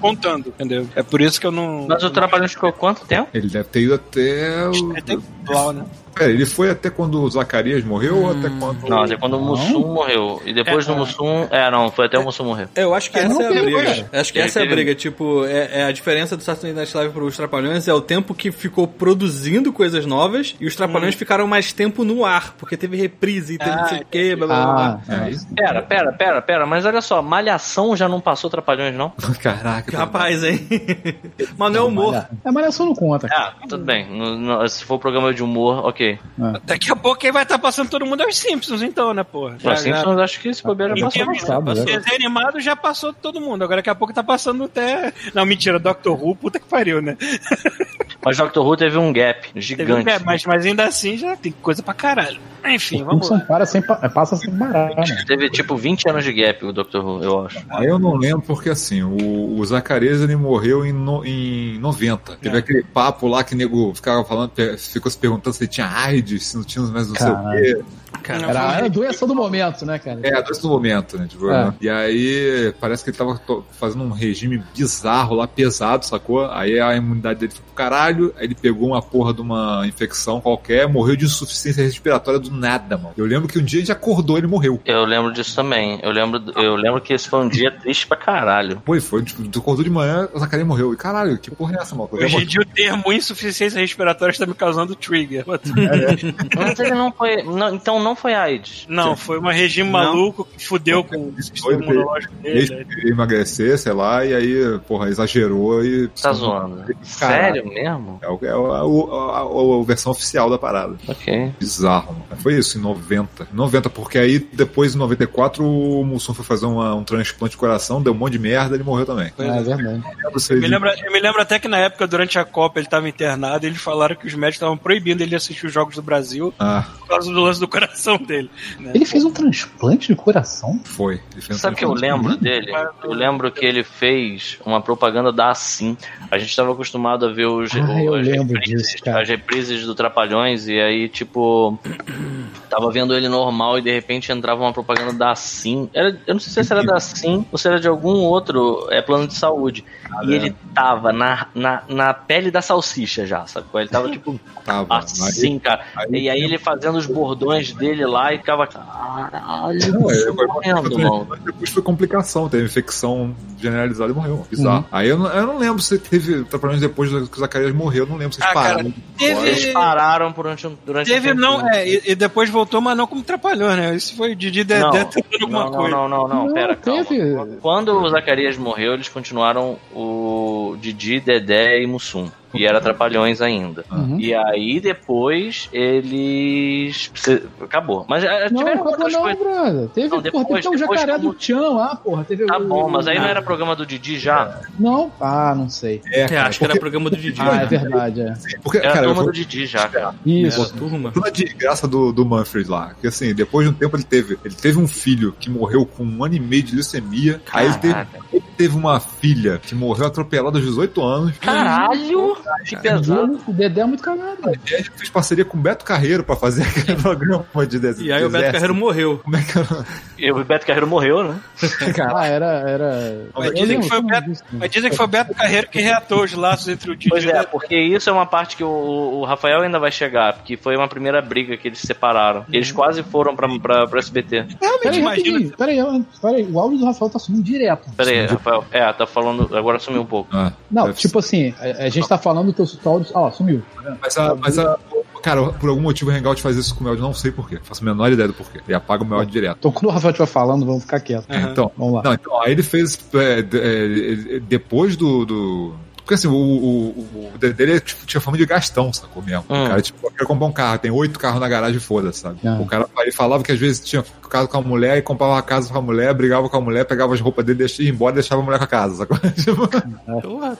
Contando, entendeu? É por isso que eu não... Mas o Trapalhões ficou quanto tempo? Ele deve ter ido até. o- É tempo igual, né? Pera, ele foi até quando o Zacarias morreu ou até quando. Não, até quando o Mussum morreu. E depois do Mussum. É, não, foi até o Mussum morrer. Eu acho que É, essa não é a teve, briga. cara. Acho que Ele essa é a teve- briga. Tipo, é, é a diferença do Saturday Night Live pros Trapalhões é o tempo que ficou produzindo coisas novas e os Trapalhões ficaram mais tempo no ar, porque teve reprise, teve não sei o quê, blá blá blá. Ah, É isso? Pera, pera, pera, pera, mas olha só, Malhação já não passou Trapalhões, não? (laughs) Caraca. Rapaz, hein? (laughs) Mas não é humor. É, malhação não conta. cara. Ah, tudo bem. No- no- se for programa de humor, ok. Daqui a pouco quem vai estar passando todo mundo é os Simpsons, então, né, porra? Os Simpsons, acho que esse bobeira já, passou. passado, né? desenho animado já passou todo mundo. Agora daqui a pouco tá passando até. Não, mentira, Doctor Who, puta que pariu, né? (laughs) Mas Doctor Who teve um gap Teve um gigante. gap, mas, mas ainda assim já tem coisa pra caralho. Enfim, vamos Simpson lá. para sem, pa- passa sem parar, né? Teve tipo 20 anos de gap o Doctor Who, eu acho. Aí eu não lembro porque assim, o, o Zacarias ele morreu em, no, em 90. Teve aquele papo lá que o nego ficava falando, ficou se perguntando se ele tinha AIDS, se não tinha mais não sei o quê. Cara, Era, era a doença do momento, né, cara? É, a doença do momento, né? Tipo, É. né? E aí parece que ele tava fazendo um regime bizarro lá, pesado, sacou? Aí a imunidade dele foi pro caralho, aí ele pegou uma porra de uma infecção qualquer, morreu de insuficiência respiratória do nada, mano. Eu lembro que um dia a gente acordou e ele morreu. Eu lembro disso também. Eu lembro, eu lembro que esse foi um dia triste pra caralho. Foi, foi, tipo, tu acordou de manhã, o Zacarias morreu. E caralho, que porra é essa, mano? Hoje em dia o termo insuficiência respiratória está me causando trigger. Mas ele não foi. não- então não foi AIDS. Não, foi um regime Não. maluco que fudeu com o sistema imunológico Ele dele. queria emagrecer, sei lá, e aí, porra, exagerou e. Tá zoando. Caralho. Sério mesmo? É, o- é o- a, o- a- a- a versão oficial da parada. Ok. Bizarro, mano. Foi isso, em 90. 90, porque aí depois, em 94, o Mussum foi fazer uma- um transplante de coração, deu um monte de merda ele morreu também. É, é verdade. Eu ele- me, lembro, eu me lembro até que na época, durante a Copa, ele estava internado e eles falaram que os médicos estavam proibindo ele assistir os Jogos do Brasil Ah, por causa do lance do coração dele. né? Ele fez um transplante de coração? foi. Ele fez um Sabe o que eu lembro dele? Eu lembro que ele fez uma propaganda da Assim. A gente estava acostumado a ver os, Ah, as, reprises, disso, as reprises do Trapalhões e aí, tipo, tava vendo ele normal e de repente entrava uma propaganda da Assim. Era, eu não sei se era da Assim ou se era de algum outro é, plano de saúde. e ele tava na, na, na pele da salsicha já, sabe? Ele tava, tipo, Tava. assim, cara. aí- e aí ele fazendo os bordões dele lá e ficava. Caralho, Não, é, morrendo, mano. Depois foi complicação, teve infecção generalizada e morreu. Bizarro. Uhum. Aí eu não, eu não lembro se teve Trapalhões depois que o Zacarias morreu, eu não lembro se eles Ah, cara, pararam. Teve, Eles pararam durante um durante um teve tempo. não, é, e, e depois voltou, mas não como trapalhão, né? Isso foi Didi Dedé Não, tentando alguma não, não, coisa. não, não, não, Não, pera, calma. teve. Quando o Zacarias morreu, eles continuaram o Didi, Dedé e Mussum. E era Trapalhões ainda. Uhum. E aí depois eles. Acabou. Mas eh, Não, tiveram acabou não, coisas. brother. Teve, Não, porra, depois- teve até o depois jacaré como- do Tchan lá, porra. Teve Tá o- bom, mas aí não Ah, era programa do Didi já? Não? Ah, não sei. É, É, cara, acho que era porque, programa do Didi. Ah, é né? verdade, é. porque, Era cara, eu turma vou- do Didi já, cara. Isso. Turma. Toda a desgraça do, do Manfred lá. Que assim, depois de um tempo ele teve. Ele teve um filho que morreu com um ano e meio de leucemia. Aí ele teve, Caraca. ele teve uma filha que morreu atropelada aos 18 anos. Caralho! Que pesado. O Dedé é muito cagado, ele fez parceria com o Beto Carreiro pra fazer aquele programa de desenho. E aí o Beto Carreiro morreu. Como é que era? E o Beto Carreiro morreu, né? Ah, era. era... Mas dizem que foi o Beto-. Mas dizem que foi o Beto Carreiro que reatou os laços entre o Didi Pois e o é, porque isso é uma parte que o, o Rafael ainda vai chegar, porque foi uma primeira briga que eles se separaram. Eles quase foram pra, pra, pra SBT. Realmente, Peraí, imagina. Peraí, peraí, o áudio do Rafael tá sumindo direto. Pera aí, Rafael. É, tá falando. Agora sumiu um pouco. Ah, Não, tipo assim, a, a gente tá falando do teu áudio. Ó, sumiu. Mas a, mas a. Cara, por algum motivo o Hangout faz isso com o meu áudio, não sei porquê. Faço a menor ideia do porquê. Ele apaga o meu áudio direto. Então quando o Rafael estiver falando, vamos ficar quietos. Então, Vamos lá. Não, então, aí ele fez. é, de- é, depois do. do- porque assim, o, o, o Dedé ele, tipo, tinha fama de gastão, sacou mesmo? Hum. O cara, tipo, eu quero comprar um carro, tem oito carros na garagem, foda, sabe? Ah. O cara ele falava que às vezes tinha casa com a mulher e comprava uma casa com a mulher, brigava com a mulher, pegava as roupas dele, deixava, ia embora e deixava a mulher com a casa, sacou? (laughs) Tipo,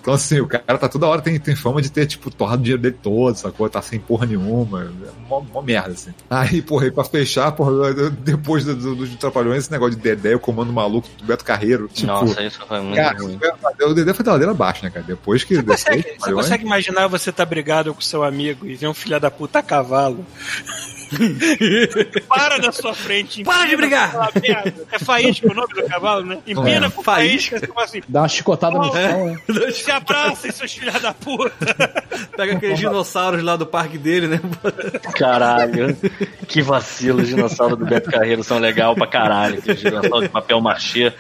então assim, o cara tá toda hora tem, tem fama de ter, tipo, torrado o dinheiro dele todo, sacou? Tá sem porra nenhuma. É mó, mó merda, assim. Aí, porra, e pra fechar, porra, depois do- do- dos Trapalhões, esse negócio de Dedé, o comando maluco do Beto Carreiro. Tipo, Nossa, isso foi muito cara, ruim. o Dedé foi da ladeira abaixo, né, cara? Depois que Você desceu consegue, você consegue imaginar você tá brigado com seu amigo e ver um filho da puta a cavalo? (laughs) Para da sua frente. Para de brigar. É faísca o nome do cavalo, né? Empina É. com faísca. Você fala assim, Dá uma chicotada no chão, né? (laughs) se abracem, seus filhos da puta. (laughs) pega aqueles dinossauros lá do parque dele, né? Caralho. Que vacilo, os dinossauros do Beto Carreiro são legal pra caralho. Aqueles dinossauros de papel machê.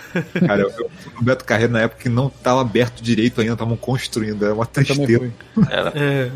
Cara, eu, no Beto Carreiro na época que não tava aberto direito ainda, estavam construindo, era uma tristeza. Era. É.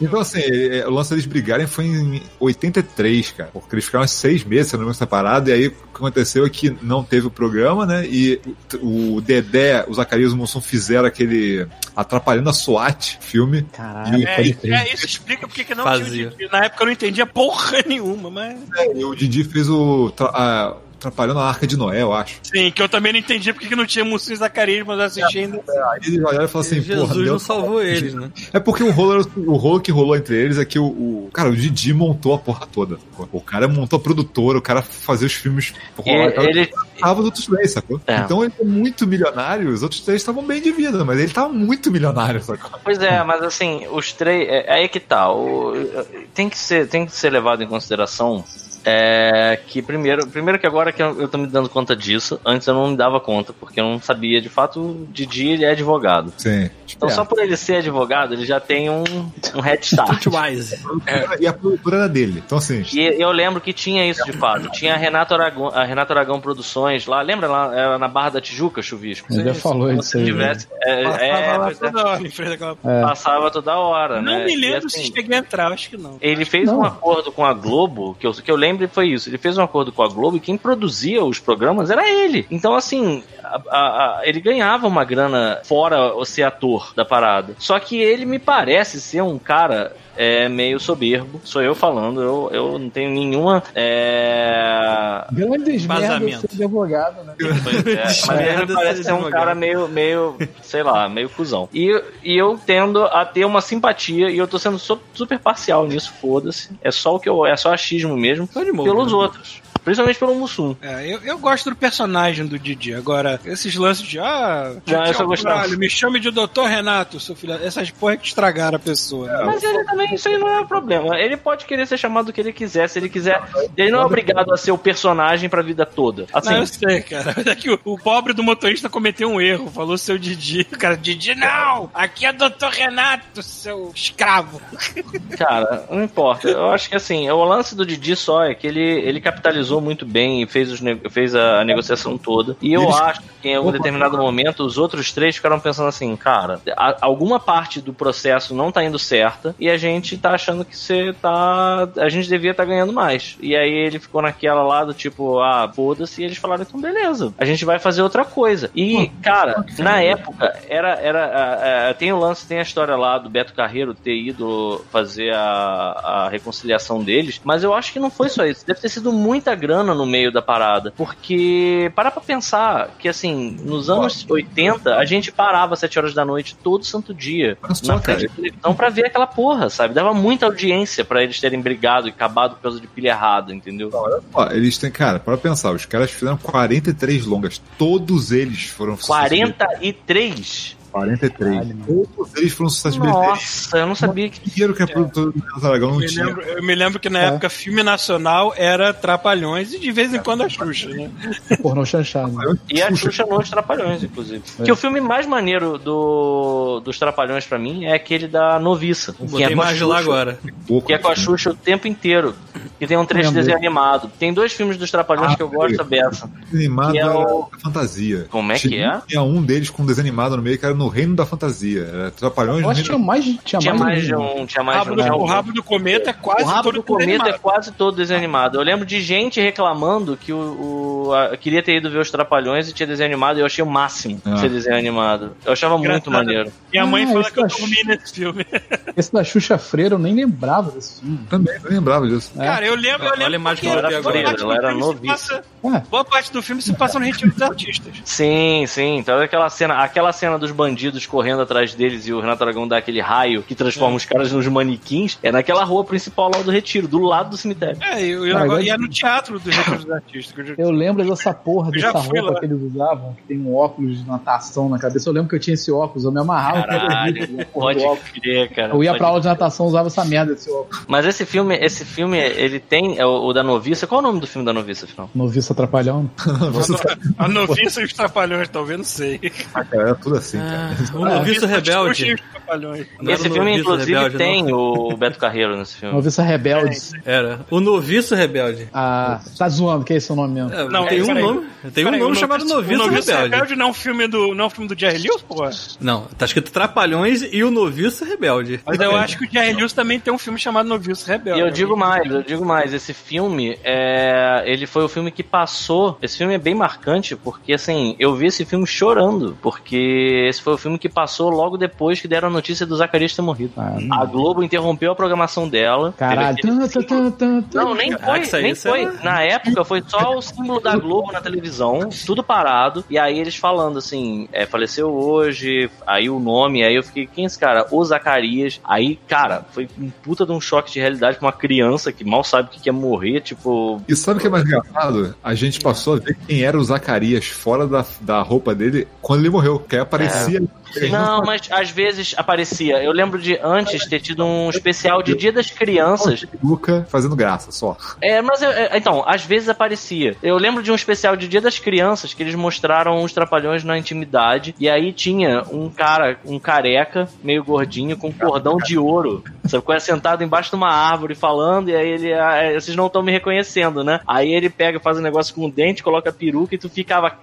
Então, assim, é, o lance deles brigarem foi em 83, cara. Porque eles ficaram uns seis meses, se não me engano, separados. E aí o que aconteceu é que não teve o programa, né? E o, Dedé, o Zacarias e o Mussum fizeram aquele Atrapalhando a SWAT filme. Caralho, É, é, isso explica porque que não Fazia. tinha o Didi. Na época eu não entendia porra nenhuma, mas. E o Didi fez o a- Atrapalhando a Arca de Noé, eu acho. Sim, que eu também não entendi porque que não tinha Mussu e Zacarias, mas eu assisti ainda. Aí eles olharam e falaram assim, Jesus porra, não salvou eles, né? É porque o rolo, o rolo que rolou entre eles é que o, o- Cara, o Didi montou a porra toda. sacou? O cara montou a produtora, o cara fazia os filmes. E rolar, ele, tava os outros três, sacou? É. Então ele é muito milionário, os outros três estavam bem de vida, mas ele tava muito milionário, sacou? Pois é, mas assim, os três. É, aí que tá. O, tem, que ser, tem que ser levado em consideração. É que primeiro, primeiro que agora que eu, eu tô me dando conta disso, antes eu não me dava conta, porque eu não sabia, de fato, o Didi ele é advogado. Sim. Então só por ele ser advogado, ele já tem um, um head start. Streetwise. E a produtora era dele. Então, assim, E eu lembro que tinha isso de fato. Tinha a Renato Aragão, a Renato Aragão Produções lá, lembra lá? Era na Barra da Tijuca, Chuvisco. Ele já falou isso aí. né? tivesse. É, Passava é, é, toda hora. É. passava toda hora, Não né? me E, lembro assim, se cheguei a entrar, acho que não. Ele fez Não. um acordo com a Globo, que eu, que eu lembro foi isso. Ele fez um acordo com a Globo e quem produzia os programas era ele. Então, assim, a- a- a- ele ganhava uma grana fora ser ator da parada. Só que ele me parece ser um cara. É meio soberbo, sou eu falando, eu, eu não tenho nenhuma. É... Grandes merdas ser advogado, né? Pois é, mas ele me parece ser um cara meio, meio, sei lá, meio cuzão. E, e eu tendo a ter uma simpatia, e eu tô sendo su- super parcial nisso, foda-se. É só o que eu. É só achismo mesmo. De pelos né? outros. Principalmente pelo Mussum. É, eu, eu gosto do personagem do Didi. Agora, esses lances de ah, Não, eu só gostava. me chame de Doutor Renato, seu filho. Essas porra que estragaram a pessoa. né? Mas ele também, isso aí não é um problema. Ele pode querer ser chamado do que ele quiser, se ele quiser. Ele não é obrigado a ser o personagem pra vida toda. Assim, Não, eu sei, cara. (laughs) É que o, o pobre do motorista cometeu um erro. Falou seu Didi. O cara, Didi, não! Aqui é Doutor Renato, seu escravo. Cara, não importa. Eu acho que assim, o lance do Didi só é que ele, ele capitalizou muito bem e fez, os fez a, a negociação toda. E eu Eles- acho que em algum determinado momento os outros três ficaram pensando assim, cara, a- alguma parte do processo não tá indo certa e a gente tá achando que você tá. A gente devia estar ganhando mais. E aí ele ficou naquela lá do tipo, ah, foda-se, e eles falaram, então beleza, a gente vai fazer outra coisa. E, cara, na época, era. era ah, tem o lance, tem a história lá do Beto Carreiro ter ido fazer a, a reconciliação deles, mas eu acho que não foi só isso. Deve ter sido muita grana no meio da parada. Porque, para pra pensar que, assim, nos anos 80, a gente parava às 7 horas da noite todo santo dia Olha só, na frente cara. da televisão pra ver aquela porra, sabe? Dava muita audiência pra eles terem brigado e acabado por causa de pilha errada, entendeu? Ó, eles têm, cara, para pensar, os caras fizeram 43 longas. Todos eles foram sucesso 43? 43. Caralho. Todos eles foram sucesso de bilheteria. Nossa, eu não sabia que. dinheiro que a produtora do Renato Aragão Eu não me, tinha. lembro, eu me lembro que na É. época filme nacional era Trapalhões e de vez em quando a Xuxa, né? (laughs) Pornô chanchado. E a Xuxa nos Trapalhões, inclusive. Que o filme mais maneiro do, dos Trapalhões pra mim é aquele da Noviça. que é mais lá agora. Que é com a Xuxa o tempo inteiro. Que tem um trecho de desenho animado. Tem dois filmes dos Trapalhões Ah, que eu gosto dessa. animado é o- fantasia. Como é que é? Tinha um deles com desenho animado no meio que era no Reino da Fantasia. Era Trapalhões Eu no Reino tinha mais, tinha Tinha mais mais, de um. Tinha O mais rabo, de um. do, o rabo do cometa é quase O rabo todo do cometa é quase todo desenho animado. Eu lembro de gente reclamando que o, o- a- queria ter ido ver os Trapalhões e tinha desenho animado e eu achei o máximo Ah. ser desenho animado. Eu achava muito Engraçado. maneiro. Minha mãe Ah, fala esse que eu dormi nesse filme. (laughs) Esse da Xuxa Freira eu nem lembrava desse filme. Também, eu lembrava disso. É. Cara, eu lembro, eu lembro. Olha a imagem porque que era agora. freira, ela era passa- Ué. Boa parte do filme se passa no retiro dos artistas. Sim, sim. Então aquela cena, aquela cena dos bandidos correndo atrás deles e o Renato Aragão dá aquele raio que transforma os caras nos manequins, é naquela rua principal lá do retiro, do lado do cemitério. É, e, e, Ah, agora- eu- e é no teatro do retiro dos (laughs) artistas. eu já- Eu lembro dessa porra Eu já dessa roupa lá. que eles usavam, que tem um óculos de natação na cabeça. Eu lembro que eu tinha esse óculos, eu me amarrava Caralho, porra pode crer, cara. Eu ia pra aula de natação, usava essa merda desse óculos. Mas esse filme, esse filme, ele tem é o, o da noviça. Qual é o nome do filme da noviça, afinal? Você tá... (laughs) A noviça e os trapalhões, talvez, não sei. Ah, cara, era tudo assim, cara. Ah, o Noviço Rebelde. esse filme, Noviço inclusive, Rebelde, tem não. o Beto Carreiro nesse filme. Noviça Rebeldes. Era. O Noviço Rebelde. Ah, tá zoando, que é esse o nome mesmo? É, Não, tem um nome, tem um nome chamado Noviço, O Noviço Rebelde. Rebelde não é um filme do, não é um filme do Jerry Lewis, porra? Não, tá escrito Trapalhões e o Noviço Rebelde. Mas eu acho que o Jerry Lewis também tem um filme chamado Noviço Rebelde. E eu digo mais, eu digo mais, esse filme, é, ele foi o filme que passou. Esse filme é bem marcante, porque assim, eu vi esse filme chorando, porque esse foi o filme que passou logo depois que deram a notícia do Zacarias ter morrido. Ah, A Globo interrompeu a programação dela. Caralho. Aquele-. Não, nem Caraca, foi, nem isso foi. é- Na época foi só o símbolo da Globo na televisão, tudo parado, e aí eles falando assim, é, faleceu hoje, aí o nome, aí eu fiquei, quem é esse cara? O Zacarias. Aí, cara, foi um puta de um choque de realidade pra uma criança que mal sabe o que é morrer, tipo... E sabe o que é mais engraçado? A gente passou a ver quem era o Zacarias fora da, da roupa dele quando ele morreu, que aí aparecia. Não, mas às vezes aparecia. Eu lembro de antes ter tido um especial de Dia das Crianças. Luca fazendo graça só. É, mas eu- é, então, às vezes aparecia. Eu lembro de um especial de Dia das Crianças que eles mostraram os trapalhões na intimidade. E aí tinha um cara, um careca, meio gordinho, com um cordão de ouro. Sabe, é sentado embaixo de uma árvore falando. E aí ele, ah, é, vocês não estão me reconhecendo, né? Aí ele pega, faz um negócio com o dente, coloca a peruca e tu ficava.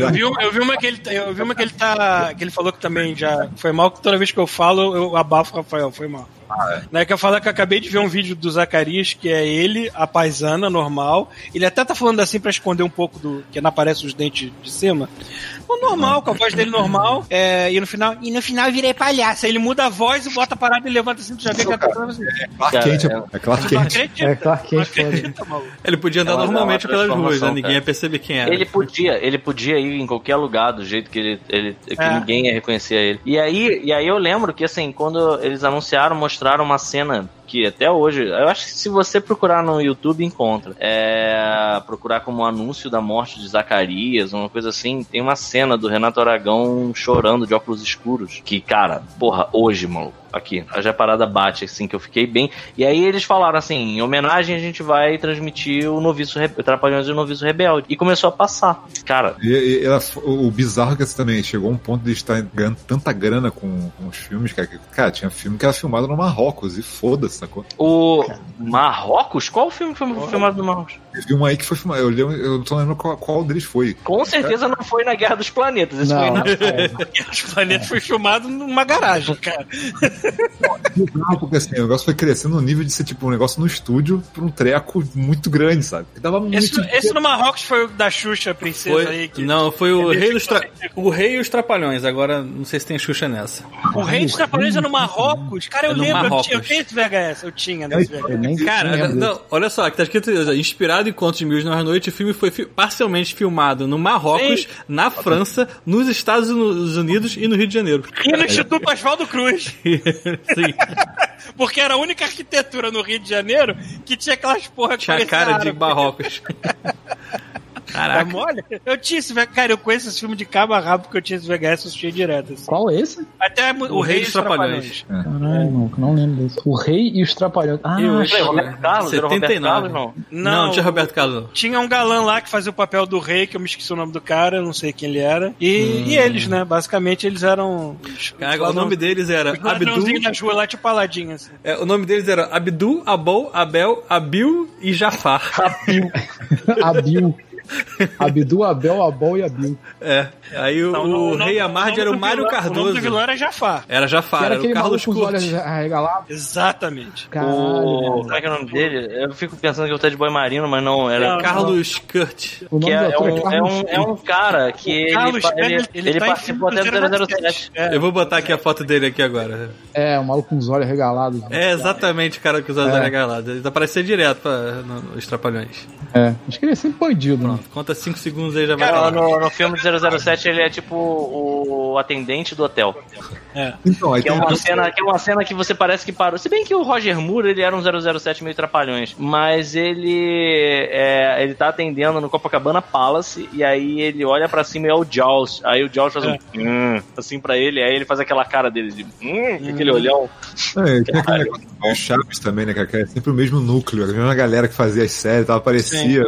Eu vi, eu vi uma que ele, eu vi uma que ele tá, que ele falou que também já foi mal, que toda vez que eu falo, eu abafo o Rafael, foi mal. Né, que eu falo que eu acabei de ver um vídeo do Zacarias, que é ele, a paisana, normal. Ele até tá falando assim pra esconder um pouco do. que não aparece os dentes de cima. O normal, com a voz dele normal. é, e no final. E no final eu virei palhaço. Aí ele muda a voz e bota a parada e levanta assim, tu já vê que pessoa assim. Clark Cara, Kent, é- é Clark Não Kent. acredita. É Clark Não Kent, foda. acredita, maluco. Ele podia andar É normalmente é pelas ruas, né? Ninguém ia perceber quem era. Ele podia, ele podia ir em qualquer lugar do jeito que ele, ele que É. ninguém ia reconhecer ele. E aí, e aí eu lembro que assim, quando eles anunciaram, mostraram uma cena que até hoje, eu acho que se você procurar no YouTube encontra. É, procurar como anúncio da morte de Zacarias, uma coisa assim, tem uma cena do Renato Aragão chorando de óculos escuros, que cara, porra, hoje, maluco, aqui, já a parada bate assim que eu fiquei bem. E aí eles falaram assim, em homenagem a gente vai transmitir o Noviço Re... Trapalhões e o Noviço Rebelde. E começou a passar. Cara, E, e ela- o bizarro é que assim, também chegou um ponto de estar ganhando tanta grana com, com os filmes, cara, que, cara, tinha filme que era filmado no Marrocos e foda-se, sacou? O Marrocos? Qual o filme que foi filmado no Marrocos? Teve um aí que foi filmado, eu, lembro, eu não tô lembrando qual, qual deles foi. Com certeza não foi na Guerra dos Planetas. Foi Não, (laughs) na... é, Os planetas foi filmado numa garagem, cara. Não, porque assim, o negócio foi crescendo no nível de ser tipo um negócio no estúdio pra um treco muito grande, sabe? Que dava muito. Esse, esse no Marrocos foi o da Xuxa, princesa Foi- aí. Que... Não, foi o rei, dos tra... o rei e os Trapalhões. Agora, não sei se tem Xuxa nessa. O Rei dos Trapalhões é no Marrocos. Cara, eu É lembro, eu Marrocos. tinha, eu tenho esse VHS, eu tinha nesse VHS. eu nem Cara, não, olha só, que tá escrito inspirado em Contos de Noite, o filme foi fi- parcialmente filmado no Marrocos, Sim. na França, nos Estados Unidos e no Rio de Janeiro. E no Instituto Oswaldo Cruz. (laughs) Sim, (laughs) Porque era a única arquitetura no Rio de Janeiro que tinha aquelas porra que tinha cara de árabe. (laughs) Marrocos. Tá Caraca. mole? Eu tinha esse VHS. Cara, eu conheço esse filme de cabo a rabo porque eu tinha esse VHS, assistia direto. assim. Qual é esse? Até o, Rei dos Trapalhões. Caralho, não, não lembro desse. O Rei e os Trapalhões. Ah, Eu Peraí, Roberto Carlos? Era o Roberto 79. Carlos, não? Não, Não, tinha Roberto Carlos. não. Tinha um galã lá que fazia o papel do rei, que eu me esqueci o nome do cara, não sei quem ele era. E, e eles, né? Basicamente, eles eram. os- Caraca, os o nome deles era Os Abdu. nas ruas lá, tipo assim. É, o nome deles era Abdu, Abol, Abel, Abil e Jafar. (laughs) Abil. (laughs) Abdu, Abel, Abol e Abil. É. Aí o, Não, o não, não, Rei o Amard era o Mário vilão- O nome Cardoso. do vilão era Jafar. Era Jafar, era era o Carlos maluco com os Kurt. olhos arregalados. Exatamente. Caralho. O, como é que é o nome dele? Eu fico pensando que é o Ted Boy Marino, mas não, era. Não, Carlos Kurt. O nome é, é é um, é, um, é um cara que ele, Carlos, ele, ele, ele, ele tá participou até do do 007. É. Eu vou botar aqui a foto dele aqui agora. É, o maluco com os olhos arregalados. É exatamente o cara com os olhos É. arregalados. Ele tá aparecendo direto pra, no, nos Trapalhões. É. Acho que ele é sempre bandido, né? Conta 5 segundos aí já vai falar. no, no filme do 007 ele é tipo o atendente do hotel. Então, aí Que é, tem uma cena, que é uma cena que você parece que parou. Se bem que o Roger Moore ele era um 007 meio trapalhões, mas ele é, ele tá atendendo no Copacabana Palace e aí ele olha pra cima e é o Jaws. Aí o Jaws faz um hum, assim pra ele, aí ele faz aquela cara dele de hum, com aquele olhão. É, tem aquele negócio Chaves também, né, cara? Que é sempre o mesmo núcleo, a mesma galera que fazia as séries, tava, aparecia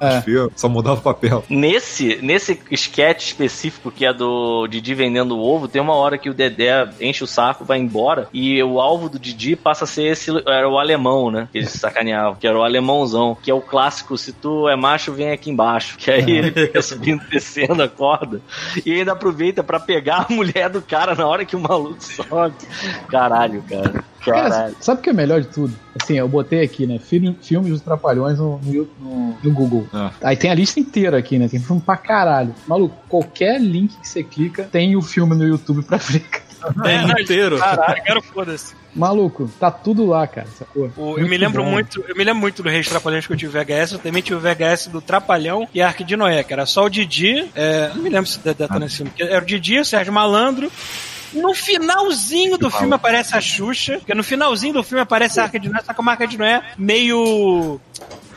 É. só mudava o papel. Nesse, nesse sketch específico que é do Didi vendendo o ovo, tem uma hora que o Dedé enche o saco, vai embora, e o alvo do Didi passa a ser esse. Era o alemão, né? Que eles sacaneavam, que era o alemãozão, que é o clássico: se tu é macho, vem aqui embaixo. Que aí ele fica subindo, (laughs) descendo a corda, e ainda aproveita pra pegar a mulher do cara na hora que o maluco sobe. Caralho, cara. Cara, Caralho. sabe o que é melhor de tudo? Assim, eu botei aqui, né? Filme, filmes dos Trapalhões no, no, no- no Google. Ah. Aí tem a lista inteira aqui, né? Tem filme pra caralho. Maluco, qualquer link que você clica, tem o filme no YouTube pra ver. É, inteiro. Caralho, quero foda-se. Maluco, tá tudo lá, cara, sacou? O- eu me lembro bom. muito, eu me lembro muito do Reis Trapalhões que eu tive VHS, eu também tive o VHS do Trapalhão e Arque de Noé, que era só o Didi, é, não me lembro se Dedé tá nesse filme, era o Didi, o Sérgio Malandro. No finalzinho do filme aparece a Xuxa, porque no finalzinho do filme aparece a Arca de Noé, só que uma Arca de Noé meio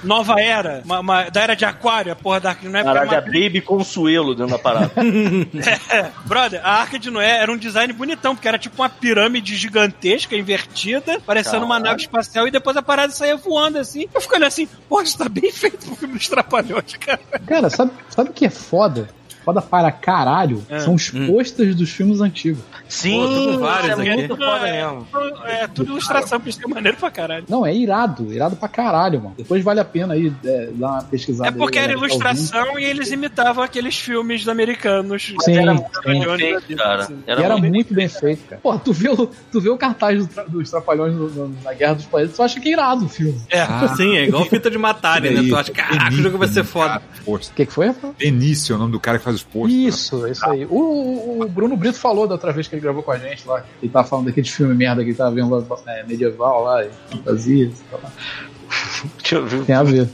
nova era, uma- uma- da era de aquário, a porra da Arca de Noé. Caralho, é a uma- Baby Consuelo dentro da parada. (laughs) É, brother, a Arca de Noé era um design bonitão, porque era tipo uma pirâmide gigantesca, invertida, parecendo uma nave espacial, e depois a parada saía voando assim. Eu fico olhando assim, pô, isso tá bem feito pro filme dos Trapalhões, cara. Cara, sabe, sabe o que é foda? Foda para caralho É. são os posters dos filmes antigos. Sim, Pô, com vários é aqui. muito foda é, mesmo. é tudo ilustração, por isso que é maneiro pra caralho. Não, é irado, irado pra caralho, mano. Depois vale a pena aí é, dar uma pesquisada. É porque aí, era ilustração e eles imitavam aqueles filmes americanos. Sim, Era sim. muito bem feito, cara. Assim. E era muito muito bem feito, cara. Pô, tu vê o, tu vê o cartaz do dos Trapalhões no- no- na Guerra dos Planetas, tu acha que é irado o filme. É. Sim, é igual fita de matarem, né? Tu acha, caraca, o jogo vai ser foda. O que, que foi, Rafael? Benício é o nome do cara que faz os posts. Isso, isso aí. O, o- Bruno Brito falou da outra vez que ele gravou com a gente lá. Ele tava falando daquele filme merda que ele tava vendo lá, é, medieval lá, e fantasia. Sei (laughs) lá. Deixa eu ver. Tem a ver.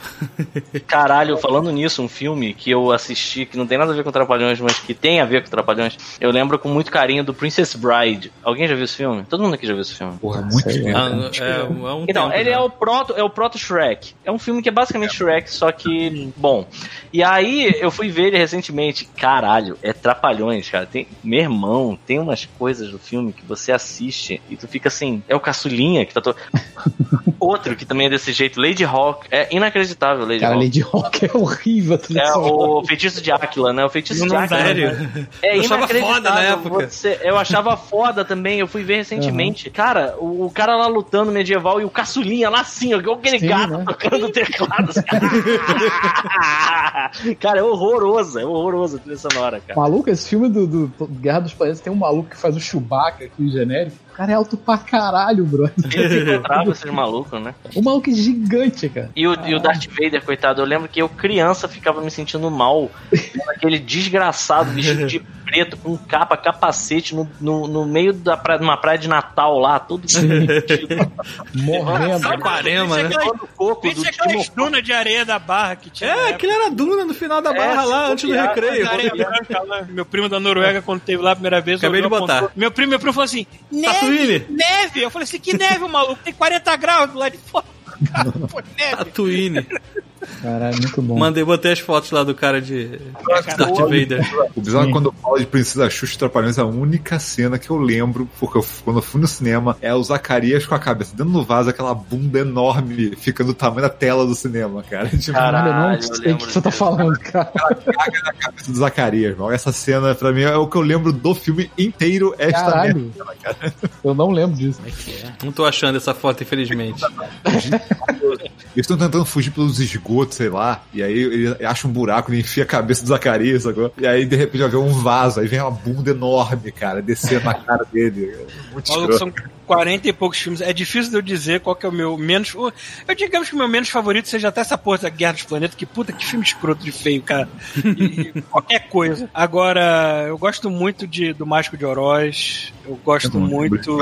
Caralho, falando nisso, um filme que eu assisti que não tem nada a ver com Trapalhões, mas que tem a ver com Trapalhões, eu lembro com muito carinho do Princess Bride. Alguém já viu esse filme? Todo mundo aqui já viu esse filme. Porra, muito estranho. Ah, é, é um Então, tempo ele já. é o proto, é o proto Shrek. É um filme que é basicamente Shrek, só que bom. E aí eu fui ver ele recentemente. Caralho, é Trapalhões, cara. Tem, meu irmão, tem umas coisas do filme que você assiste e tu fica assim, é o caçulinha que tá todo (laughs) Outro que também é desse jeito, Lady Hawk. É inacreditável, Lady Cara, Hawk. Lady Hawk é horrível. É o feitiço de Áquila, né? O feitiço Não, de Áquila. sério. (laughs) É Eu achava inacreditável. foda na época. Você- eu achava foda também. Eu fui ver recentemente. Cara, o, o cara lá lutando medieval e o caçulinha lá assim, ó, igual aquele Sim, gato né? tocando teclado. assim. (laughs) cara, é horroroso. É horroroso a trilha sonora, cara. Maluco, esse filme do, do Guerra dos Planetas tem um maluco que faz o Chewbacca aqui, genérico. O cara é alto pra caralho, brother. Ele encontrava (laughs) esses malucos, né? O maluco é gigante, cara. E o, e o Darth Vader, coitado, eu lembro que eu, criança, ficava me sentindo mal. (laughs) Aquele desgraçado vestido de (laughs) preto, com capa, capacete, no, no, no meio da praia, numa praia de Natal lá, todo. (laughs) Morrendo. Saquarema, né? Coco do Pensa aquelas dunas de areia da barra que tinha. É, aquele era Duna no final da barra É, lá, antes do recreio. Branca lá. (laughs) Meu primo da Noruega, quando teve lá a primeira vez, Acabei de botar. apontou. Meu primo, meu primo falou assim: neve, neve. Eu falei assim: que neve, maluco? Tem 40 graus lado de fora. Cara, pô, neve. Tatooine. Caralho, muito bom. Mandei, botei as fotos lá do cara de Darth Vader. O bizarro é quando eu falo de Princesa Xuxa e Trapalhões, a única cena que eu lembro, porque eu, quando eu fui no cinema, é o Zacarias com a cabeça dentro do vaso, aquela bunda enorme, ficando do tamanho da tela do cinema, cara. (laughs) Tipo, Caralho, eu não sei o que você tá falando, cara. caga na cabeça do Zacarias, mano. Essa cena, pra mim, é o que eu lembro do filme inteiro, é esta Caralho. merda, cara. Eu não lembro disso. Não tô achando essa foto, infelizmente. Eles estão tentando fugir pelos esgotos esgoto, sei lá. E aí ele acha um buraco, ele enfia a cabeça do Zacarias, sacou? E aí de repente vai ver um vaso, aí vem uma bunda enorme, cara, descendo na cara dele. Muito Maluco, escroto. são 40 e poucos filmes. É difícil de eu dizer qual que é o meu menos. o- Eu digamos que o meu menos favorito seja até essa porra da Guerra dos Planetas, que puta que filme escroto de feio, cara. E- (laughs) qualquer coisa. Agora, eu gosto muito de, do Mágico de Oroz. Eu gosto Eu não muito.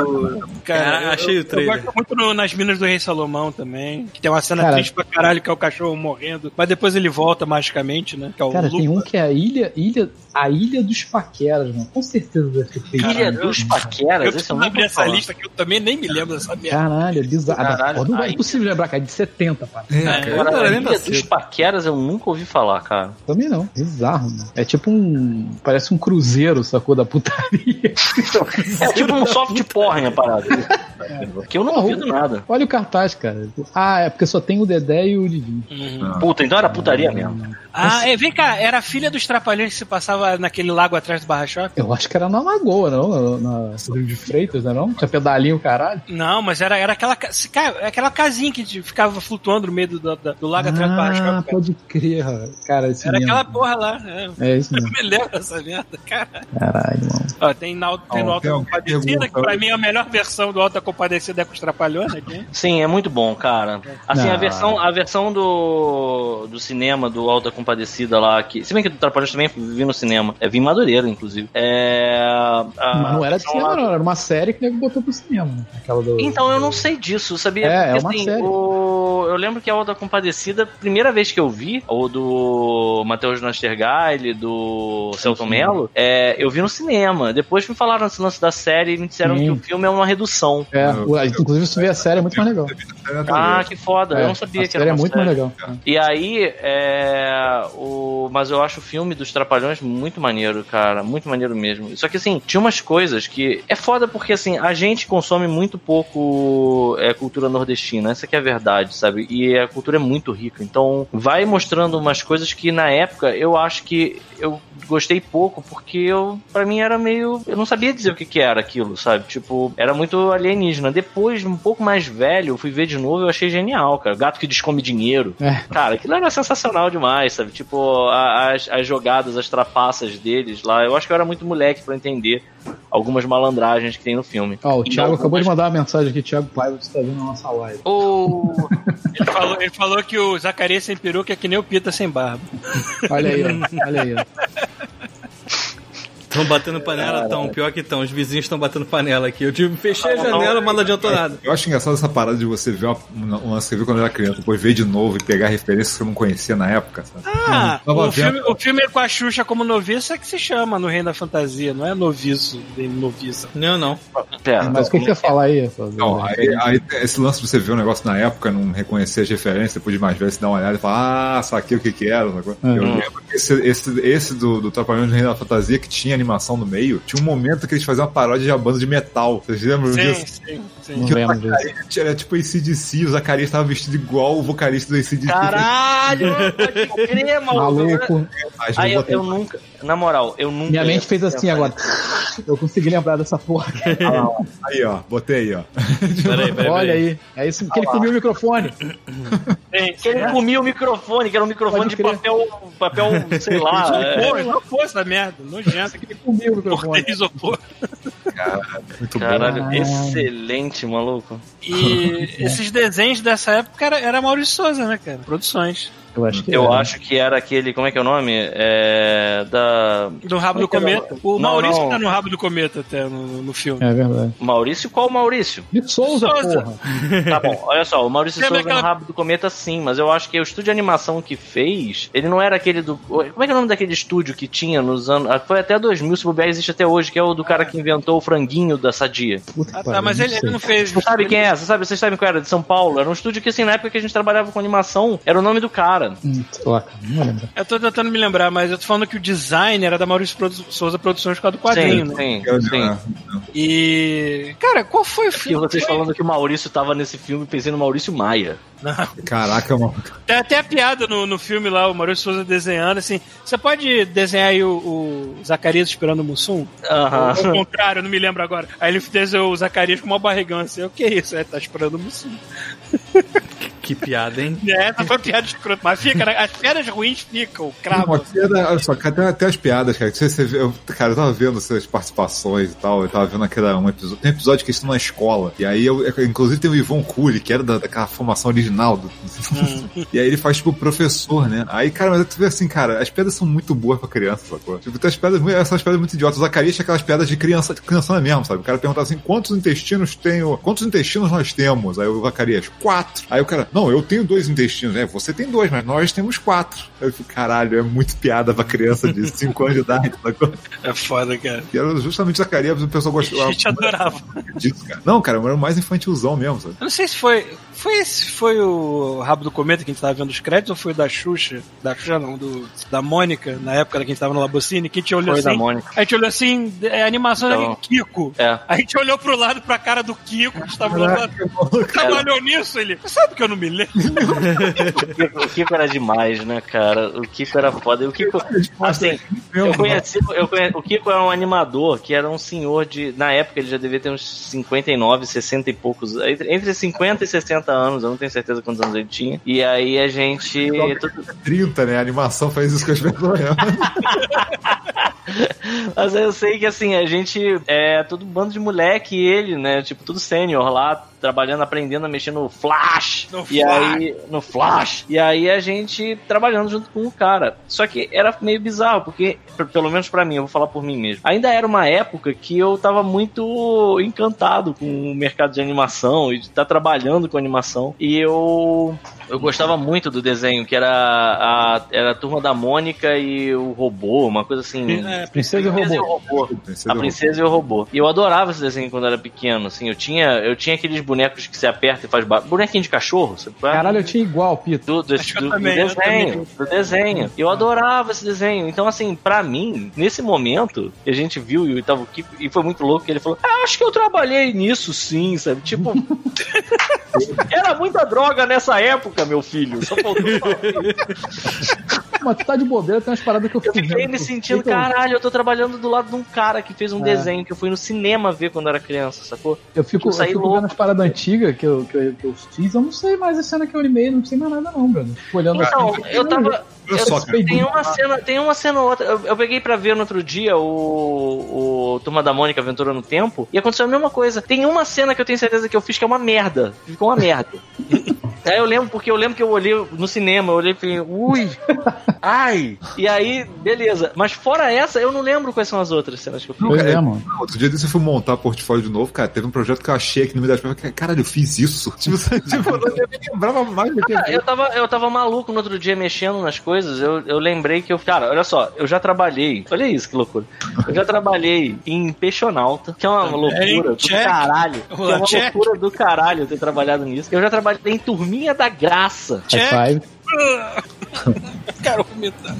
Cara, eu- achei o eu, eu trailer. gosto muito no- nas Minas do Rei Salomão também. Que tem uma cena Cara- triste pra caralho, que é o cachorro morrendo. Mas depois ele volta magicamente, né? É Cara, tem Lupa. um que é a ilha, ilha, a Ilha dos Paqueras, mano. Com certeza deve ter feito. Ilha isso. dos Eu Paqueras, esse eu preciso nunca abrir ouvi essa falar. lista que eu também nem me lembro dessa merda. Caralho, é bizarro. Caralho, Pô, não é impossível lembrar, cara. É de 70, pá. É, cara. Agora, Eu a lembro Ilha dos Paqueras eu nunca ouvi falar, cara. Também não. Bizarro, mano. É tipo um. Parece um cruzeiro, sacou? Da putaria. É tipo um soft porn a parada. Que eu não duvido nada. Olha o cartaz, cara. Ah, é porque só tem o Dedé e o Livinho. Puta, então era putaria mesmo. Ah, é, vem cá, era a filha dos Trapalhões que se passava naquele lago atrás do Barra Shopping? Eu acho que era na Lagoa, não? Na, na Rio de Freitas, né? Não? Tinha pedalinho, caralho. Não, mas era, era aquela, cara, aquela casinha que ficava flutuando no meio do, do, do lago atrás do Barra Ah, Shopping. cara. pode crer, cara. Esse Era mesmo. aquela porra lá. É. É isso Eu mesmo. (laughs) me lembro dessa merda, cara. Caralho, mano. Ó, tem, na, tem no Alta Compadecida, que pra mim é a melhor versão do Alta Compadecida é com os Trapalhões, né? Sim, é muito bom, cara. Assim, a versão, a versão do, do cinema do Alta Compadecida lá, que, se bem que do Trapalhões também vi no cinema, é vi em Madureira, inclusive. É, a- Mas não era de cinema, lá- não. Era uma série que nego botou pro cinema, né? Aquela do. Então, eu não sei disso, sabia? É, é Porque, uma assim, série. o- eu lembro que a Alta Compadecida, primeira vez que eu vi, ou do Matheus Nastergaile, do Celton Mello, é, eu vi no cinema. Depois me falaram esse lance da série e me disseram Sim. que o filme é uma redução. É, o- inclusive se vê a série é muito mais legal. Ah, que foda, eu É, não sabia a que série era é uma muito série. mais legal. E aí, é. O... Mas eu acho o filme dos Trapalhões muito maneiro, cara. Muito maneiro mesmo. Só que assim, tinha umas coisas que. É foda porque assim, a gente consome muito pouco é, cultura nordestina. Essa que é a verdade, sabe? E a cultura é muito rica. Então, vai mostrando umas coisas que na época eu acho que eu gostei pouco, porque eu, para mim era meio. Eu não sabia dizer o que, que era aquilo, sabe? Tipo, era muito alienígena. Depois, um pouco mais velho, eu fui ver de novo e eu achei genial, cara. Gato que descome dinheiro. É. Cara, aquilo era sensacional demais, sabe? Tipo, as, as jogadas, as trapaças deles lá. Eu acho que eu era muito moleque pra entender algumas malandragens que tem no filme. Ó, o Thiago Não, acabou de mandar uma mensagem aqui, Thiago Paiva, você tá vendo a nossa live. Ô, (laughs) Ele falou, ele falou que o Zacarias sem peruca é que nem o Pita sem barba. Olha aí. (laughs) Olha aí. Estão batendo panela, tão. Pior que estão. Os vizinhos estão batendo panela aqui. Eu tive, fechei a janela, mas não adiantou nada. Eu acho engraçado essa parada de você ver uma, um lance que você viu quando era criança, depois ver de novo e pegar referências que você não conhecia na época. Sabe? Ah, o filme, o filme com a Xuxa como noviça é que se chama no Reino da Fantasia, não é noviço, noviça. Não, não. pera. Mas o que, que você ia falar aí? Não, aí, aí esse lance de você ver um negócio na época, não reconhecer as referências, depois de mais velho, você dá uma olhada e fala, ah, saquei o que que era. Uhum. Eu lembro que esse, esse, esse do, do Trapalhões do Reino da Fantasia, que tinha animação no meio, tinha um momento que eles faziam uma paródia de uma banda de metal. Vocês lembram Sim, disso? sim, sim. Não Que o lembro disso. Era tipo ACDC, o Zacarias estava vestido igual o vocalista do ACDC. Caralho, (laughs) pode crer, maluco. Maluco. Aí eu, eu nunca, na moral, eu nunca. Minha mente fez assim agora. Eu consegui lembrar dessa porra. (laughs) Aí, ó, botei aí, ó. Peraí, peraí. Olha peraí. aí. É isso que ele comeu o microfone. Sim, Que ele comia o microfone, que era um microfone Pode de crer. papel, papel, sei lá. (laughs) Isopor, é. isopor essa merda, nojento. Ele comeu o microfone. Cortei (laughs) isopor. Muito bom. Caralho, Caralho. excelente, maluco. E esses desenhos dessa época era, era Maurício Souza, né, cara? Produções. Eu acho que Eu era. acho que era aquele, como é que é o nome? É. Da. Do Rabo do Como é Cometa. era? O Não, Maurício não. tá no Rabo do Cometa até no, no filme. É verdade. Maurício? Qual Maurício? De Souza, Souza. porra. Tá bom, olha só, o Maurício Lembra Souza no aquela- Rabo do Cometa, sim, mas eu acho que o estúdio de animação que fez, ele não era aquele do. Como é que é o nome daquele estúdio que tinha nos anos. ah, Foi até 2000, se bobear, existe até hoje, que é o do cara que inventou o franguinho da Sadia. Puta Ah, tá, mas ele, ele não fez. Você sabe quem é? Você sabe, vocês sabem qual era? De São Paulo. Era um estúdio que, assim, na época que a gente trabalhava com animação, era o nome do cara. Hum, sei lá, cara. Não lembro. Eu tô tentando me lembrar, mas eu tô falando que o design era da Maurício Produ- Souza Produções por causa do quadrinho, né? sim, Eu- sim, sim. é. E. Cara, qual foi o E filme? vocês Foi- falando que o Maurício tava nesse filme, pensei no Maurício Maia. Caraca, mano. Tem até a piada no, no filme lá, o Maurício Souza desenhando, assim. Você pode desenhar aí o, o Zacarias esperando o Mussum? Aham. Ou Ao contrário, eu não me lembro agora. Aí ele desenhou o Zacarias com uma barrigão assim. O que é isso? É, tá esperando o Mussum. Que piada, hein? (laughs) É, essa foi uma piada escrota. Mas fica, né? as piadas ruins ficam, cravo. piada, olha só, tem até as piadas, cara. que Você, você, eu, cara, eu tava vendo essas participações e tal. Eu tava vendo aquela, um episódio. Tem um episódio que eles estão na escola. E aí, eu, eu- inclusive, tem o Ivon Cury, que era da, daquela formação original. Do, (laughs) e aí ele faz, tipo, professor, né? Aí, cara, mas tu vê assim, cara, as piadas são muito boas pra criança, sacou? Tipo, tem as piadas, muito- essas piadas muito idiotas. O Zacarias tinha aquelas piadas de criança, de criança mesmo, sabe? O cara perguntava assim, quantos intestinos tenho, quantos intestinos nós temos? Aí o Zacarias, quatro. Aí o cara, não, eu tenho dois intestinos. É, você tem dois, mas nós temos quatro. Aí eu fico, caralho, é muito piada pra criança de 5 anos de idade, sacou? É foda, cara. E era justamente Zacarias, o pessoal (laughs) A gostava gente adorava. disso, cara. Não, cara, era o mais infantilzão mesmo, sabe? Eu não sei se foi. Foi esse foi o Rabo do Cometa que a gente tava vendo os créditos ou foi o da Xuxa? Da Xuxa não, do, da Mônica, na época que a gente tava no Labocine, que a gente olhou Foi assim. da Mônica. A gente olhou assim, é, animação Então. do Kiko. É. A gente olhou pro lado, pra cara do Kiko, que estava lado. Trabalhou nisso, ele. Sabe que eu não me lembro? O (laughs) Kiko, o Kiko era demais, né, cara? O Kiko era foda. E O Kiko, assim, eu conheci, eu conheci, o Kiko era um animador que era um senhor de, na época ele já devia ter uns 59, 60 e poucos, entre entre 50 e 60 anos, eu não tenho certeza quantos anos ele tinha. E aí a gente, tudo- 30, né? A animação faz isso com as pessoas. (laughs) mas eu sei que assim, a gente é todo um bando de moleque e ele, né, tipo tudo sênior lá, trabalhando, aprendendo a mexer no Flash. No e Flash. aí no Flash. E aí a gente trabalhando junto com o cara. Só que era meio bizarro, porque pelo menos pra mim, eu vou falar por mim mesmo. Ainda era uma época que eu tava muito encantado com o mercado de animação e de estar trabalhando com animação. E eu eu gostava muito do desenho, que era a, era a turma da Mônica e o robô, uma coisa assim. É, Princesa e Princesa e o Robô. robô. A Princesa e o Robô. E eu adorava esse desenho quando eu era pequeno, assim. Eu tinha, eu tinha aqueles bonecos que se aperta e faz barulho. Bonequinho de cachorro, sabe? é? Caralho, eu tinha igual, Pito. Do, do, eu do- do também, eu desenho, do desenho. Eu adorava esse desenho. Então, assim, pra mim, nesse momento, que a gente viu e tava e foi muito louco que ele falou: ah, acho que eu trabalhei nisso sim, sabe? Tipo. (laughs) era muita droga nessa época, meu filho. Só faltou falar. (laughs) Mas tu tá de bobeira, tem umas paradas que eu Eu fiquei vendo. me sentindo, Então, caralho, eu tô trabalhando do lado de um cara que fez um É. desenho que eu fui no cinema ver quando era criança, sacou? Eu fico, Eu eu fico louco. vendo as paradas antigas que eu, que, eu, que eu fiz, eu não sei mais a cena que eu animei, não sei mais nada não, brother. Olhando Então, assim, eu tava. Eu- só, cara. tem uma cena, tem uma cena ou outra. Eu, eu peguei pra ver no outro dia o, o Turma da Mônica Aventura no Tempo e aconteceu a mesma coisa. Tem uma cena que eu tenho certeza que eu fiz que é uma merda. Ficou uma merda. Aí (laughs) eu lembro, porque eu lembro que eu olhei no cinema, eu olhei e falei, ui, ai. E aí, beleza. Mas fora essa, eu não lembro quais são as outras cenas que eu fiz. Cara, é, mano. Outro dia desse eu fui montar portfólio de novo, cara. Teve um projeto que eu achei aqui no meio das pernas. Caralho, eu fiz isso. (laughs) Tipo, (laughs) tipo eu não lembrava mais do que Ah, eu tava, eu tava maluco no outro dia mexendo nas coisas. Eu, eu lembrei que eu. Cara, olha só, eu já trabalhei. Olha isso, que loucura. Eu já trabalhei em Peixonauta, que é uma loucura do check. caralho. Que é uma check. loucura do caralho eu ter trabalhado nisso. Eu já trabalhei em Turminha da Graça. Check. High five. (laughs) Cara, vomitar.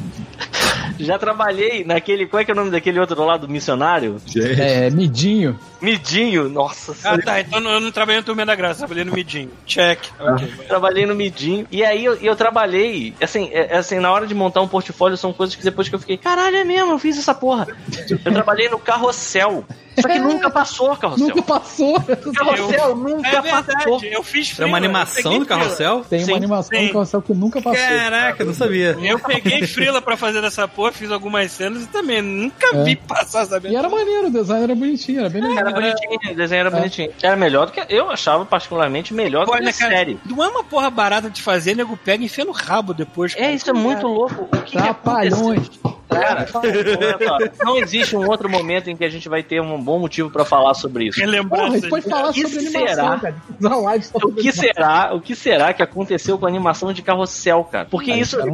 Já trabalhei naquele. Qual é que é o nome daquele outro lado missionário? Gente, É, midinho. Midinho. Nossa Ah, senhora. tá. Então eu não trabalhei no Turma da Graça, trabalhei no Midinho. Check. Ok. Trabalhei no Midinho. E aí eu, eu trabalhei, assim, é- é assim, na hora de montar um portfólio, são coisas que depois que eu fiquei, caralho, é mesmo, eu fiz essa porra. Eu trabalhei no carrossel. Só que nunca passou o carrossel. Nunca passou. Carrossel nunca É passou. verdade, eu fiz É frila, uma eu animação do carrossel? Tem Sim, uma animação sim. do carrossel que nunca passou. Caraca, eu não sabia. Eu peguei frila pra fazer dessa porra, fiz algumas cenas e também nunca É. vi passar, sabe? E era maneiro, o design era bonitinho, era bem legal. Era bonitinho, o desenho era bonitinho. Era melhor do que. Eu achava particularmente melhor do que né, a cara, série. Não é uma porra barata de fazer, nego pega e enfia no rabo depois. cara. É, isso é muito louco. O que que Trapalhões. Cara, (laughs) não existe um outro momento em que a gente vai ter um bom motivo pra falar sobre isso. Porra, a lembrança gente pode falar que sobre animação, será? cara. Uma live só O que animação. será? O que será que aconteceu com a animação de carrossel, cara? Porque Cara, isso, cara.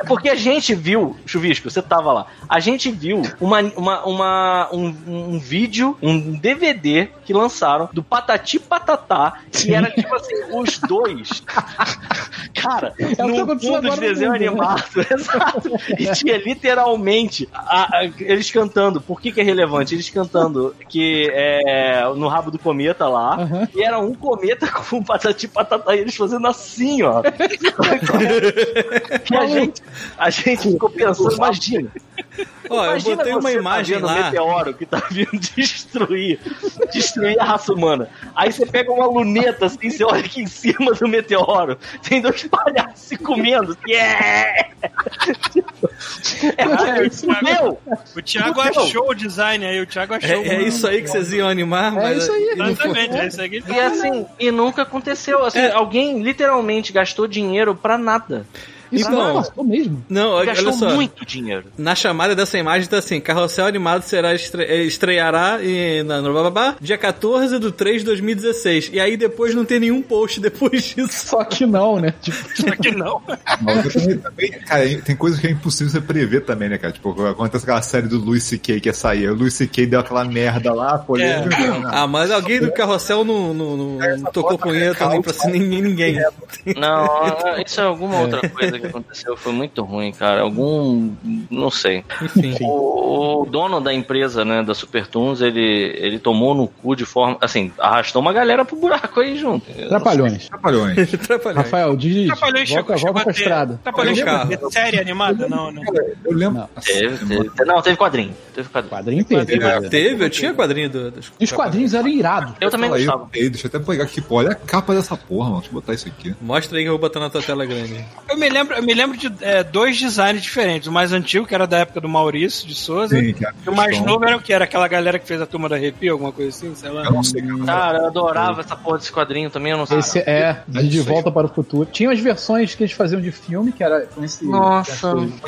É Porque a gente viu, Chuvisco, você tava lá. A gente viu uma, uma, uma- um, um vídeo, um DVD que lançaram do Patati Patatá, que era tipo assim, os dois. (laughs) Cara, É no mundo de agora no desenho mundo, né? animado, (laughs) exato. E tinha literalmente a- a- eles cantando. Por que, que é relevante? Eles cantando que é no rabo do cometa lá, Aham. e era um cometa (laughs) com um patati patatá, e eles fazendo assim, ó. (laughs) que a gente, a gente ficou pensando, imagina. Ó, eu Imagina botei uma você imagem tá lá. um meteoro que tá vindo (laughs) destruir, destruir a raça humana. Aí você pega uma luneta assim, você olha aqui em cima do meteoro, tem dois palhaços se comendo. Yeah! (laughs) É, fudeu! O Thiago achou o design aí, o Thiago achou. É, é isso aí que vocês iam animar, É mas isso aí, e. Exatamente, é isso aí que ele E assim, e nunca aconteceu. Assim, É. alguém literalmente gastou dinheiro pra nada. Isso Então- não passou mesmo. Não, olha gastou só. muito dinheiro. Na chamada dessa imagem tá assim: Carrossel Animado será estre eh, estreará em, na, no bababá, dia 14 de 3 de 2016. E aí depois não tem nenhum post depois disso. Só que não, né? (laughs) Tipo, Só que não. Mas também- cara, tem coisas que é impossível você prever também, né, cara? Tipo, acontece aquela série do Louis C.K. que ia sair. O Louis C.K. deu aquela merda lá, polêmica. Ah, mas alguém do Carrossel não, não, não, não tocou punheta nem pra ninguém. ninguém. Não, isso é alguma outra coisa que aconteceu. Foi muito ruim, cara. Algum. Não sei. Enfim. O, o dono da empresa, né, da Supertoons, ele, ele tomou no cu de forma. Assim, arrastou uma galera pro buraco aí junto. Trapalhões. Trapalhões. (laughs) Atrapalhou. Rafael, diz. Trapalhões Volta, volta pra estrada. Trapalhões Olha o chegou a ter série animada? Não, não. Eu lembro. Não. Teve, teve, teve- não, teve quadrinho. Teve quadrinho. Quadrinho teve. É. Teve, eu tinha quadrinho do, dos os quadrinhos eram irados. Eu também aí, gostava. ei, deixa eu até pegar aqui, pô. Olha a capa dessa porra, mano. Deixa eu botar isso aqui. Mostra aí que eu vou botar na tua tela grande. Eu me lembro, eu me lembro de é, dois designs diferentes. O mais antigo, que era da época do Maurício de Souza. Sim, cara. E o mais novo era o que? Era aquela galera que fez a turma da arrepio, alguma coisa assim, sei lá. Eu não sei, cara. Cara, eu adorava essa porra desse quadrinho também, eu não sei. Esse é, de, de volta para o futuro. Tinha as versões que eles faziam de filme, que era com esse, Nossa.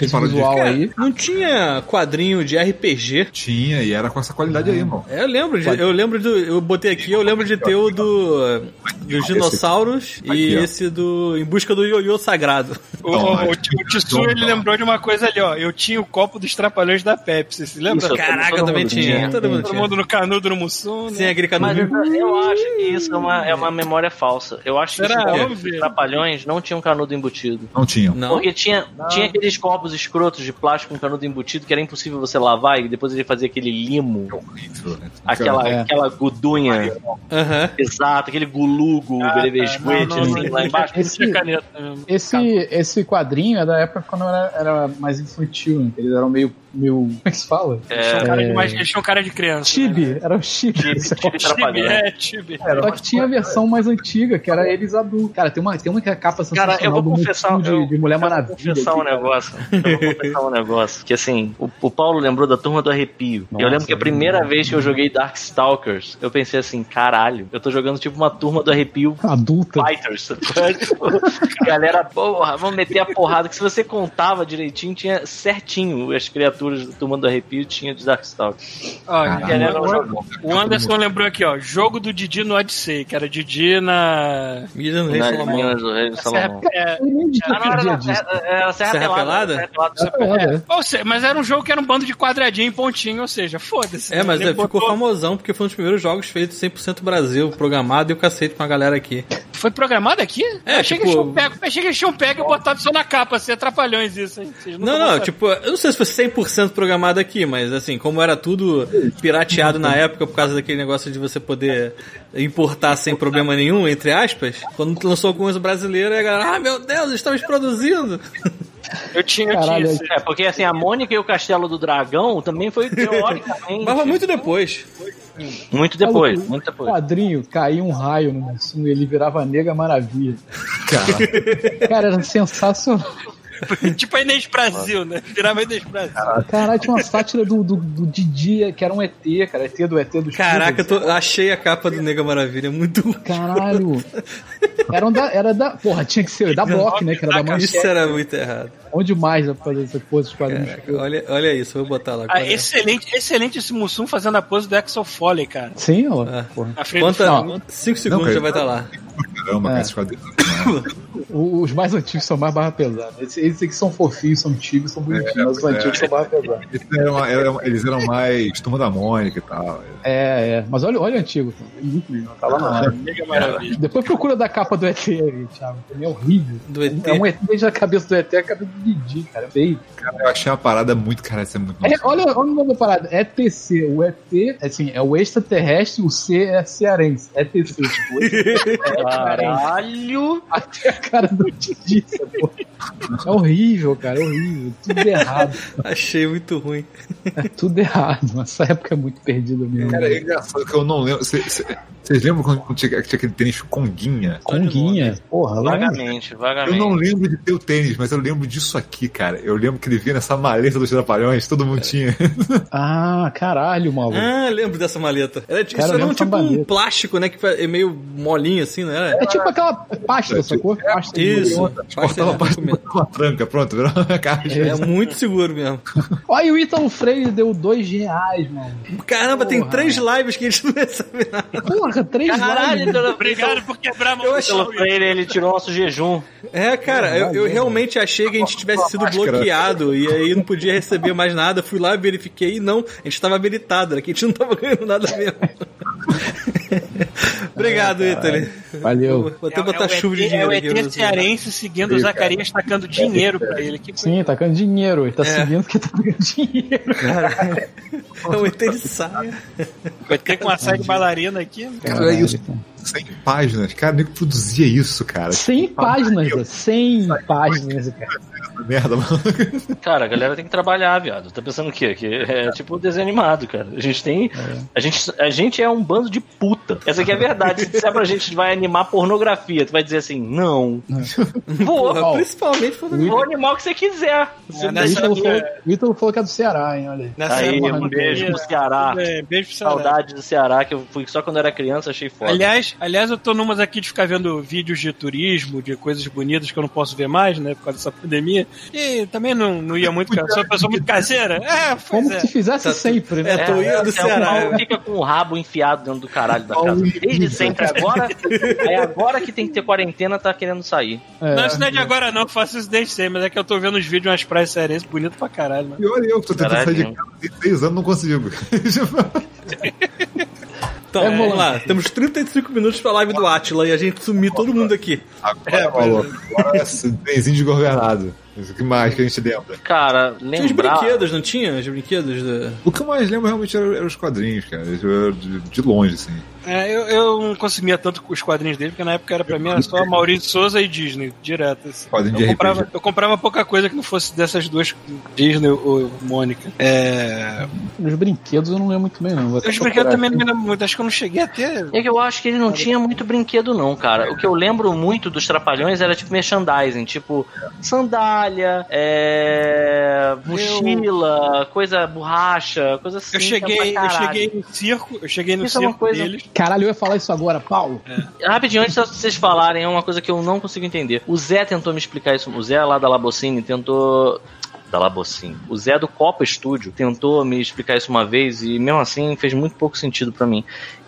esse de- visual Cara, aí. não tinha quadrinho de RPG? Tinha, e era com essa qualidade aí, irmão. É, eu lembro, de, eu lembro do. Eu botei aqui, eu lembro de ter o do. dos dinossauros e Aqui, ó. esse do. Em busca do ioiô sagrado. O, Não, o Tissu, ele lembrou de uma coisa ali, ó. Eu tinha o copo dos trapalhões da Pepsi, se lembra? Isso, Caraca, eu também tinha. tinha. Todo mundo Todo mundo no canudo, no Mussum, né? aquele canu. Mas eu, eu acho que isso é uma, é uma memória falsa. Eu acho que Será? os trapalhões não tinham canudo embutido. Não tinham. Não? Porque tinha, tinha aqueles copos escrotos de plástico com canudo embutido que era impossível você lavar e depois ele fazia aquele limo, Horrível, né? aquela, É. aquela gudunha. Aham. Exato, aquele gulugo, Ah, belevesguete, não, não, assim, não, lá embaixo. Não caneta mesmo. Esse, esse quadrinho é da época quando era, era mais infantil, né? Eles eram meio. Meio como é que se fala? Eles tinham É, cara de mais- tinham cara de criança. Chibi, né? era o Chibi. Chibi, Chibi, Chibi. Trapalhões. é, Chibi. Só que tinha a versão mais antiga, que era eles adultos. Cara, tem uma, tem uma que é capa sensacional Cara, eu vou do confessar, Mutum eu, de, de Mulher eu vou Maravilha. confessar um aqui, cara. negócio. Eu vou confessar um negócio. Que assim, o, o Paulo lembrou da turma do arrepio. eu Nossa, lembro que a primeira vez que eu joguei Darkstalkers, eu pensei assim, caralho, eu tô jogando tipo uma turma do arrepio Adulta. Fighters. (laughs) Tipo, Galera, porra, vamos meter a porrada. Que se você contava direitinho, tinha certinho as criaturas da turma do arrepio tinha de Darkstalkers. Ó, A galera não o- Anderson lembrou aqui, ó. Jogo do Didi no Odyssey, que era Didi na. Mídia no Rei Salomão. minas do Rei Salomão. É, Ah, não, era. Serra, Pelada. É, é. mas era um jogo que era um bando de quadradinho e pontinho, ou seja, foda-se. É, mas é, ficou famosão porque foi um dos primeiros jogos feitos 100% Brasil, programado e o cacete com a galera aqui. Foi programado aqui? É, Eu achei, tipo- que eles tinham pego, achei que eles tinham pego e botado só na capa, assim, atrapalhões isso, hein? Não, não, tipo, eu não sei se foi 100% programado aqui, mas assim, como era tudo pirateado na época por causa daquele negócio de você poder importar sem problema nenhum, entre aspas, quando lançou algumas brasileiras, a galera, ah, meu Deus, estamos produzindo. Eu tinha, eu Caralho, tinha. É, porque assim, a Mônica e o Castelo do Dragão também foi teoricamente. Mas foi muito depois. Muito depois, muito depois. quadrinho, caía um raio no Mussum e ele virava Nega Maravilha. Cara, Cara, era sensacional. (laughs) tipo a Inês Brasil, né? Virava Inês Brasil. Caralho, tinha uma sátira do, do, do Didi, que era um ET, cara. ET do ET do Caraca, eu tô- achei a capa do Nega Maravilha, muito. Caralho. Era, um da, era da. Porra, tinha que ser da Block, né? Que era da Isso manchete. era muito errado. Onde mais pra fazer essas coisas dos quadrinhos? Caraca, olha, olha isso, vou botar lá. Ah, é? excelente, excelente esse Mussum fazendo a pose do Axel Foley, cara. Sim, ó. Ah. Porra. Quanta, filme. 5 segundos cara, já vai estar lá. Caramba, É. cara, esses quadrinhos. (laughs) Os mais antigos são mais barra pesada. Esses, esses aqui são fofinhos, são antigos, são bonitinhos, mas os é. antigos são barra pesada. Eles eram, eram- eles eram mais turma da Mônica e tal. É, é. Mas olha, olha o antigo. É muito lindo. Tá lá na hora. Mega maravilha. Depois procura da capa do ET aí, Thiago. É horrível. Do ET. É um ET desde a cabeça do ET é a cabeça do Didi, cara. É feio. Cara, eu achei uma parada muito, cara, isso é muito. É, olha, olha o nome da parada. ETC. O ET, assim, é o extraterrestre, o C é cearense. ETC, tipo. É (laughs) Caralho! Até a cara do Didi, pô. É horrível, cara, é horrível. Tudo errado. Achei muito ruim. É tudo errado. Essa época é muito perdida mesmo. Cara, é engraçado que eu não lembro. Cê- cê- Vocês lembram quando tinha, tinha aquele tênis Conguinha? Conguinha, porra, lá. Vagamente, Eu vagamente. não lembro de ter o tênis, mas eu lembro disso aqui, cara. Eu lembro que ele vinha nessa maleta dos Trapalhões, todo mundo tinha. (laughs) Ah, caralho, maluco. Ah, lembro dessa maleta. Era, tipo- Cara, isso era um, tipo um plástico, né? Que é meio molinho assim, né? Era? É tipo aquela pasta, sacou? Pasta de Isso. bolinha. Cortava a parte Documento. uma tranca, pronto, virou uma caixa. É muito seguro mesmo. Olha, o Ítalo Freire deu dois reais, mano. Caramba, tem Porra. três lives que a gente não recebe nada. Porra, três Caralho, lives. Dona Obrigado por quebrar a mão. Pelo Freire, ele tirou nosso jejum. É, cara, eu, eu realmente achei que a gente tivesse sido bloqueado e aí não podia receber mais nada. Fui lá, verifiquei e não, a gente tava habilitado, era que a gente não tava ganhando nada mesmo. (laughs) (laughs) Obrigado, Ítali. Valeu. Vou até botar chuva de É dinheiro o aqui. ET cearense seguindo o Zacarias tacando dinheiro pra ele. Que Sim, tá ganhando dinheiro. Ele tá É. seguindo porque tá ganhando dinheiro. (laughs) É um ET de saia. Vai ter com uma saia de bailarina aqui. Cara, é isso. 100 páginas. Cara, nem produzia isso, cara. 100 páginas, velho. 100 páginas, cara. Merda, mano. Cara, a galera tem que trabalhar, viado. Tá pensando o quê? Que é tipo desenho animado, cara. A gente tem. A, gente, a gente é um bando de puta. Essa aqui é a verdade. Se disser pra gente que vai animar pornografia, tu vai dizer assim, não. Vou. Porra, principalmente quando Vou animar o que você quiser. Você É, O nessa Ítalo, falou, o Ítalo falou que é do Ceará, hein? Olha aí. Nessa Aí, um beijo pro Ceará. É, beijo pro Ceará. Saudade do Ceará, que eu fui só quando era criança, achei foda. Aliás, aliás, eu tô numas aqui de ficar vendo vídeos de turismo, de coisas bonitas que eu não posso ver mais, né, por causa dessa pandemia. E também não, não ia muito. Sou uma pessoa muito caseira. É, Como é. se fizesse Tá- sempre, né? É, tô indo do É, o Ceará. Paulo né? fica com o rabo enfiado dentro do caralho da casa. Desde sempre. Agora, é agora que tem que ter quarentena, tá querendo sair. É. Não, isso não é de agora não, eu faço isso desde sempre, mas é que eu tô vendo uns vídeos de umas praias cearenses bonitas pra caralho, mano. Pior eu, que tô tentando sair de casa tem 6 anos não consigo. Então, É, vamos lá. Temos 35 minutos pra live do Atila e a gente sumir todo mundo aqui. Agora, falou. Agora é benzinho desgovernado. O que mais que a gente lembra? Cara, Tinha os lembrar. brinquedos, não tinha? Os brinquedos da. O que eu mais lembro realmente eram eram os quadrinhos, cara. De, de longe, assim. É, eu, eu não consumia tanto os quadrinhos dele, porque na época era pra mim era só Maurício Souza e Disney, direto. Assim. Quadrinho Eu comprava, eu comprava pouca coisa que não fosse dessas duas, Disney ou Mônica. É... Os brinquedos eu não lembro muito bem, não. Vou Os brinquedos também não me lembro muito, acho que eu não cheguei a ter. É que eu acho que ele não tinha muito brinquedo, não, cara. O que eu lembro muito dos Trapalhões era tipo merchandising, tipo sandália, é, mochila, coisa borracha, coisa assim. Eu cheguei, pra eu cheguei no circo, eu cheguei no Isso é uma circo coisa- deles. Caralho, eu ia falar isso agora, Paulo. Rapidinho, antes de vocês falarem, é uma coisa que eu não consigo entender. O Zé tentou me explicar isso. O Zé lá da Labocine tentou. Da Labocine. O Zé do Copa Studio tentou me explicar isso uma vez e mesmo assim fez muito pouco sentido pra mim.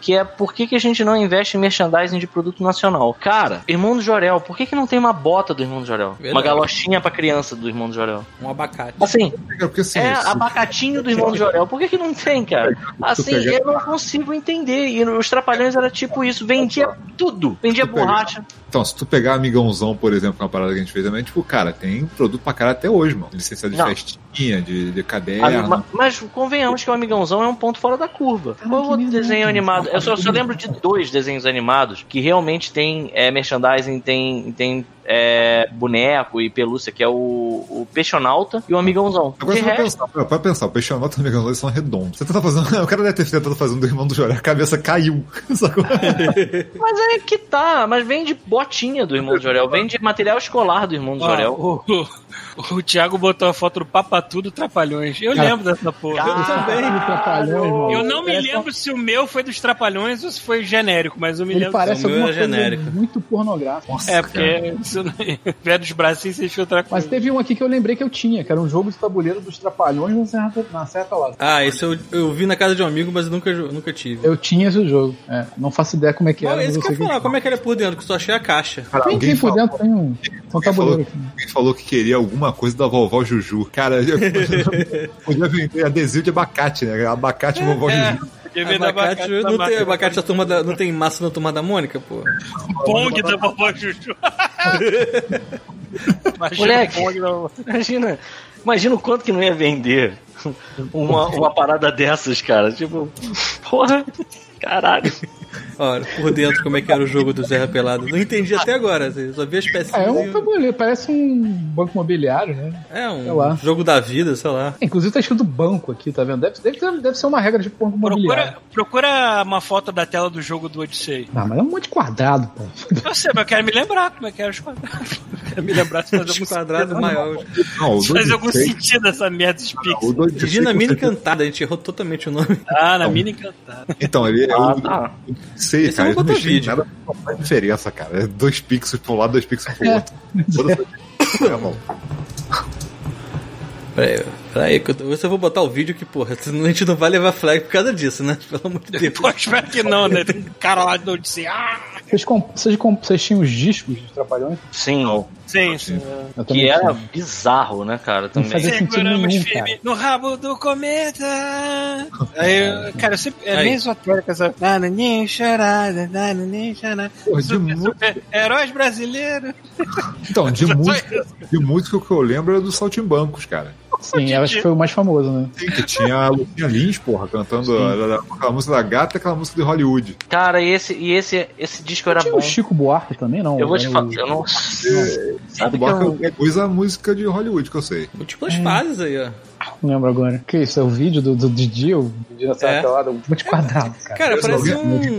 Que é por que, que a gente não investe em merchandising de produto nacional? Cara, Irmão do Jorel, por que, que não tem uma bota do Irmão do Jorel? Uma Verdade. galochinha pra criança do Irmão do Jorel? Um abacate. Assim, Cara, Porque assim, é, abacatinho do irmão do Jorel. Por que, que não tem, cara? Assim, eu não consigo entender. E os Trapalhões era tipo isso: vendia tudo. Vendia borracha. Então, se tu pegar Amigãozão, por exemplo, que é uma parada que a gente fez também, tipo, cara, tem produto pra caralho até hoje, mano. Licença de Não. festinha, de, de caderno. ma- Mas convenhamos que o Amigãozão é um ponto fora da curva. Qual outro desenho animado? Eu só, só lembro de dois desenhos animados que realmente tem é, merchandising, tem, tem é, boneco e pelúcia, que é o, o Peixonauta e o Amigãozão. Agora você vai pensar, pra pensar, o Peixonauta e o Amigãozão são redondos. Você tá fazendo. O cara deve ter tentado fazer um do irmão do Joré, a cabeça caiu. (laughs) (laughs) Mas é que tá. Mas vem de botinha do irmão do Jorel, vem de material escolar do irmão do Ó, Jorel. o, o, o Thiago botou a foto do Papatudo Trapalhões. Eu Cara, lembro dessa porra. cara, Eu também, do Trapalhões. Eu não me lembro se o meu foi dos Trapalhões ou se foi genérico, mas eu me Ele parece O alguma era coisa genérico. muito pornográfica. Nossa, É, cara. porque isso não (laughs) vier dos bracinhos sem filtrar com Mas teve um aqui que eu lembrei que eu tinha, que era um jogo de tabuleiro dos Trapalhões na Serra, na Serra. Ah, esse eu, eu vi na casa de um amigo, mas eu nunca, nunca tive. Eu tinha esse jogo. É, não faço ideia como é que era, Não, mas esse que eu falar, como é que ele é por dentro? Que eu só achei a caixa. Cara, Quem, alguém quem por falou- dentro tem um, tem um Alguém falou, tabuleiro aqui. alguém falou que queria alguma coisa da vovó Juju. Cara, eu (laughs) podia vender adesivo de abacate, né? Abacate vovó Juju. Abacate, abacate não, tem, marca. abacate da turma da, não tem massa na turma da Mônica, pô. Pong da vovó Juju. (laughs) Imagina Moleque. da. Imagina, imagina o quanto que não ia vender uma, uma parada dessas, cara. Tipo, porra, caralho. Olha, por dentro, como é que era o jogo do Serra Pelado. Não entendi até agora, assim, só vi as pecinhas. É, é um tabuleiro, parece um banco imobiliário, né? É sei um lá. jogo da vida, sei lá. Inclusive tá escrito banco aqui, tá vendo? Deve, deve, deve ser uma regra de banco imobiliário. Procura, procura uma foto da tela do jogo do Odyssey. Não, mas é um monte de quadrado, pô. Eu sei, mas eu quero me lembrar como é que era os quadrados. Eu quero me lembrar se fazer quadrados sentido. maiores. Não, faz algum 2 sentido essa merda o pixels. 2 Digina Mini Encantada, a gente errou totalmente o nome. Ah, na mina encantada. Então, ele é Ah, o. tá. Sei, Esse cara, eu não botar mexeu em vídeo. nada não faz diferença, cara. É dois pixels pra um lado, dois pixels pro outro. Foda-se. É, mano. Peraí, peraí, que eu tô- eu vou botar o vídeo que, porra, a gente não vai levar flag por causa disso, né? (laughs) Pelo amor de Deus. Pô, espero que não, né? Tem um cara lá do Odyssey. Ah! Vocês, comp- vocês, comp- vocês tinham os discos dos Trapalhões? Sim. Sim, sim. Que era tinha. bizarro, né, cara? Também. Seguramos nenhum, firme cara. no rabo do cometa. Aí, eu- cara, eu sempre. É meio esotérica essa. Nada nem chorar, nada nem chorar. Porra, de Super, música. super heróis brasileiros. Então, de (laughs) música, de música que eu lembro era do Saltimbancos, cara. Sim, eu acho que foi o mais famoso, né? Sim, que tinha a Lucinha Lins, porra, cantando a- aquela música da gata e aquela música de Hollywood. Cara, e esse, e esse, esse disco era Tinha bom. o Chico Buarque também, não? Eu vou te falar, eu não. Sabe Sabe que Barca eu, é coisa a música de Hollywood que eu sei. Múltiplas fases aí, ó. Não lembro agora. Que isso? É o vídeo do, do Didi? O Didi nessa É. pelada? Um monte de quadrado, cara. Cara, parece um.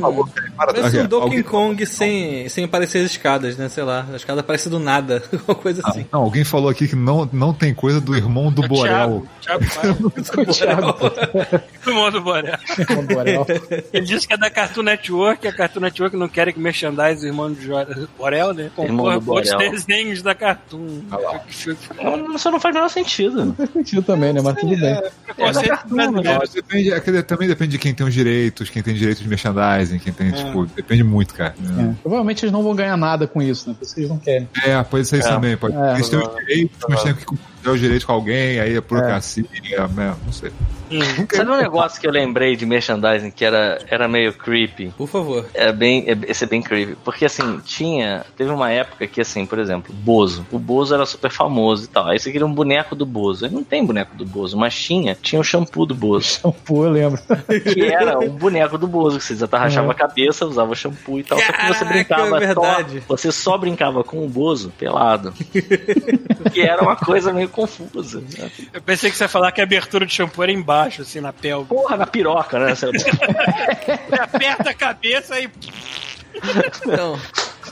Parece um Donkey alguém- Kong sem, sem aparecer as escadas, né? Sei lá, a escada parece do nada, (laughs) alguma coisa Ah, assim. não, alguém falou aqui que não, não tem coisa do irmão do (laughs) Borel. Thiago, (laughs) Thiago O Thiago, do Borel. Ele disse que é da Cartoon Network, a Cartoon Network não quer que merchandise o irmão do Borel, né? Irmão Concorra do com outros desenhos da Cartoon. não, isso não faz o menor sentido. Faz sentido também, né? Mas tudo bem. Brasileiro. Mas depende, é também depende de quem tem os direitos, quem tem direitos de merchandising, quem tem, tipo, depende muito, cara. É. Provavelmente eles não vão ganhar nada com isso, né? Por isso que eles não querem. É, pode ser isso É. também. Pode. É. Eles têm os direitos, mas tem que compartilhar os direitos com alguém, aí é burocracia, é, não sei. Nunca Sabe um negócio que eu lembrei de merchandising que era, era meio creepy? Por favor. Era bem, é- esse é bem creepy. Porque assim, tinha. Teve uma época que, assim, por exemplo, Bozo. O Bozo era super famoso e tal. Aí você queria um boneco do Bozo. Aí não tem boneco do Bozo, mas tinha. Tinha o shampoo do Bozo. (laughs) Shampoo, eu lembro. Que era um boneco do Bozo. Que você atarrachava Uhum. a cabeça, usava shampoo e tal. só que você Caraca, brincava. é verdade. Só, você só brincava com o Bozo pelado. (laughs) que era uma coisa meio confusa. né? Eu pensei que você ia falar que a abertura de shampoo era embaixo, assim, na pele. Porra, na piroca, né? Você- (laughs) Você aperta a cabeça e. Não.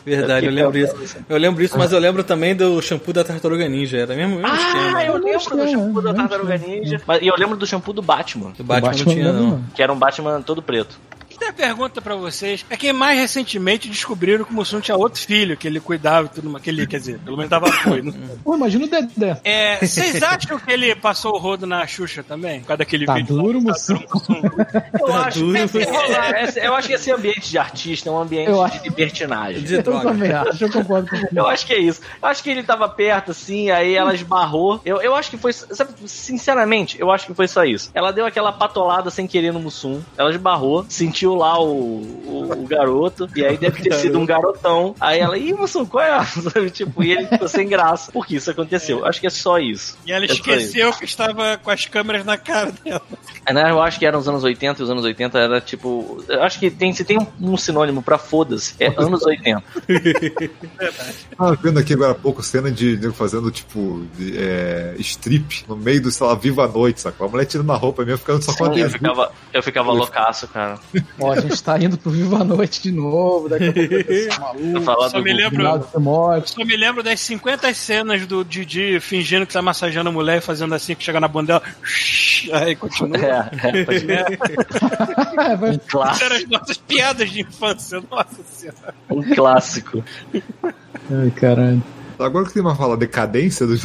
Verdade, eu lembro isso. Eu lembro isso, mas eu lembro também do shampoo da Tartaruga Ninja. Era mesmo, mesmo esquema. Ah, eu lembro do shampoo da Tartaruga Ninja. Mas- E eu lembro do shampoo do Batman. Do Batman, Batman não tinha, não. Que era um Batman todo preto. Tem a pergunta pra vocês. É que mais recentemente descobriram que o Mussum tinha outro filho, que ele cuidava e tudo mais. Que ele, quer dizer, pelo menos dava apoio. não- (laughs) Pô, imagina o Dedé. É, vocês acham que ele passou o rodo na Xuxa também? Por causa daquele Tá vídeo? duro, lá, Mussum. (laughs) Tá duro, Mussum. Eu Tá acho, duro. que esse- é, eu acho que esse ambiente de artista é um ambiente Eu de libertinagem. De Eu droga. também acho, eu concordo com. (laughs) Eu acho que é isso. Eu acho que ele tava perto, assim, aí ela esbarrou. Eu, eu acho que foi. sabe, sinceramente, eu acho que foi só isso. Ela deu aquela patolada sem querer no Mussum. Ela esbarrou, sentiu lá o, o, o garoto. E aí deve ter sido um garotão. Aí ela, ih, Mussum, qual é? (laughs) Tipo, e ele ficou sem graça. Por que isso aconteceu? Eu acho que é só isso. E ela É esqueceu que estava com as câmeras na cara dela. É, né, Eu acho que eram os anos 80 e os anos 80 era tipo. Eu acho que tem, se tem um, um sinônimo pra foda-se, é anos 80. Tava (laughs) vendo aqui agora há pouco cena de nego fazendo, tipo, de, é, strip no meio do, sei lá, Viva a Noite, sacou? A mulher tirando a roupa mesmo, ficando só com a Eu ficava, eu ficava loucaço, cara. (laughs) Ó, a gente tá indo pro Viva a Noite de novo, daqui a pouco esse (laughs) maluco. Eu falava Só do me lembro-. Só me lembro das 50 cenas do Didi fingindo que tá massageando a mulher e fazendo assim que chega na bunda dela. Aí continua. É, é, (laughs) pode. É, Um clássico. eram as nossas piadas de infância. Nossa senhora. Um clássico. Ai, caralho. Agora que tem uma fala decadência do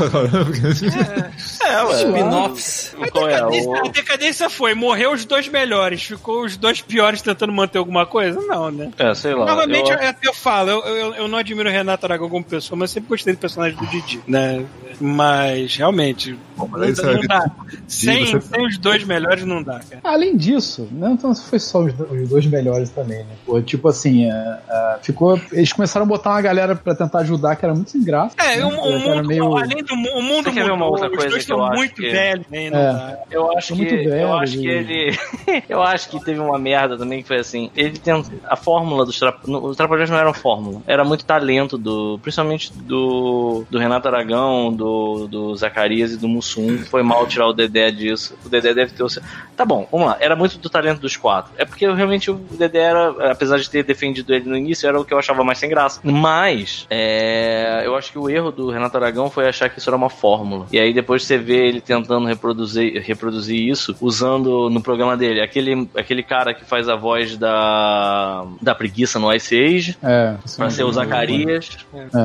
É, ué. Spin-offs. Qual é? Decadência- O... A decadência foi, morreu os dois melhores, ficou os dois piores tentando manter alguma coisa? Não, né? É, sei lá. Novamente, eu- eu, até eu falo, eu, eu, eu não admiro o Renato Aragão como pessoa, mas sempre gostei do personagem do Didi, né? Mas, realmente, mas aí você não, ver dá. Sem, você- sem os dois melhores não dá, cara. Além disso, não então foi só os, os dois melhores também, né? Pô, tipo assim, é, é, ficou. Eles começaram a botar uma galera pra tentar ajudar que era muito sem graça. É, o, o Era mundo, meio- além do o mundo Você quer ver uma outra os coisa dois que eu estão acho muito que- velhos, né? É. dá. Eu acho que muito velho, eu acho que ele (laughs) eu acho que teve uma merda também que foi assim, ele tem a fórmula dos trap... no- os trapalhões não eram fórmula, era muito talento do, principalmente do do Renato Aragão, do, do Zacarias e do Mussum. Foi mal tirar o Dedé disso. O Dedé deve ter o seu... Tá bom, vamos lá. Era muito do talento dos quatro. É porque eu, realmente o Dedé era, apesar de ter defendido ele no início, era o que eu achava mais sem graça. Mas é, eu acho que o erro do Renato Aragão foi achar que isso era uma fórmula. E aí depois você vê ele tentando reproduzir, reproduzir isso usando no programa dele aquele, aquele cara que faz a voz da, da preguiça no Ice Age. É, Pra é ser o muito bom. Zacarias.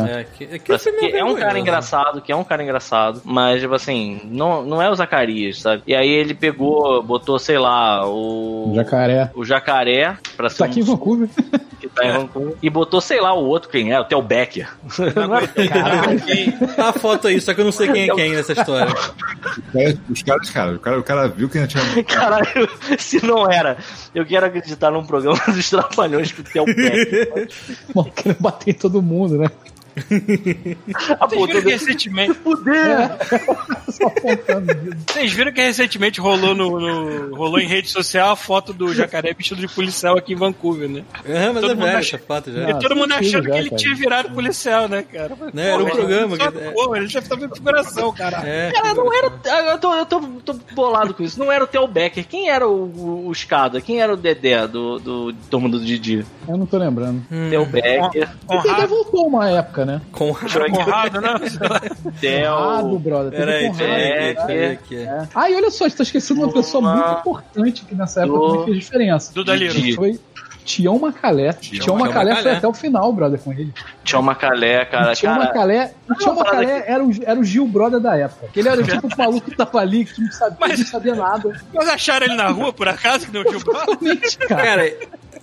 É, que, que ser- que é um cara vergonhoso. engraçado, que é um cara engraçado, mas, tipo assim, não, não é o Zacarias, sabe? E aí ele pegou, botou, sei lá, o. Jacaré. O jacaré pra ser Tá aqui em um Vancouver. (laughs) que tá em Vancouver. E botou, sei lá, o outro quem é, o Theo Becker. Não era- Tá a foto aí, só que eu não sei quem é quem nessa história. Os caras, cara, o cara, o cara viu que não tinha. (laughs) Caralho, se não era, eu quero acreditar num programa (laughs) dos Trapalhões com o Theo Becker. (laughs) Mano, querendo bater em todo mundo, né? (laughs) A Vocês viram que recentemente, (laughs) o dedo. vocês viram que recentemente rolou, no, no- rolou em rede social a foto do jacaré vestido de policial aqui em Vancouver, né? É, mas Todo é velho foto já. Ah, e todo mundo sentido achando já, que ele cara. tinha virado policial, né, cara? Não, era um programa só que- é. porra, ele já estava em figuração, cara. É, Cara, não era. Eu tô, eu tô, tô bolado com isso. Não era o Theo Becker. Quem era o, o, o Escada? Quem era o Dedé do, do Turma do Didi? Eu não tô lembrando. Theo Becker. Ele até Conrado, voltou uma época, né? com era Conrado, (laughs) não? Conrado, brother. Peraí, Conrado. peraí, peraí. Ah, e olha só, você tá esquecendo uma pessoa Uma- muito importante que nessa época Do- também fez diferença. Do Daliro. Didi. Foi Tião Macalé. Tião Macalé foi Macalé. até o final, brother, com ele. Tião Macalé, cara. Tião cara Macalé, o Tião Macalé era o, era o Gil Brother da época. Que ele era tipo o (laughs) maluco que tava ali, que não sabia, Mas- não sabia nada. Mas acharam ele na rua, por acaso, que não tinha o? Realmente, cara.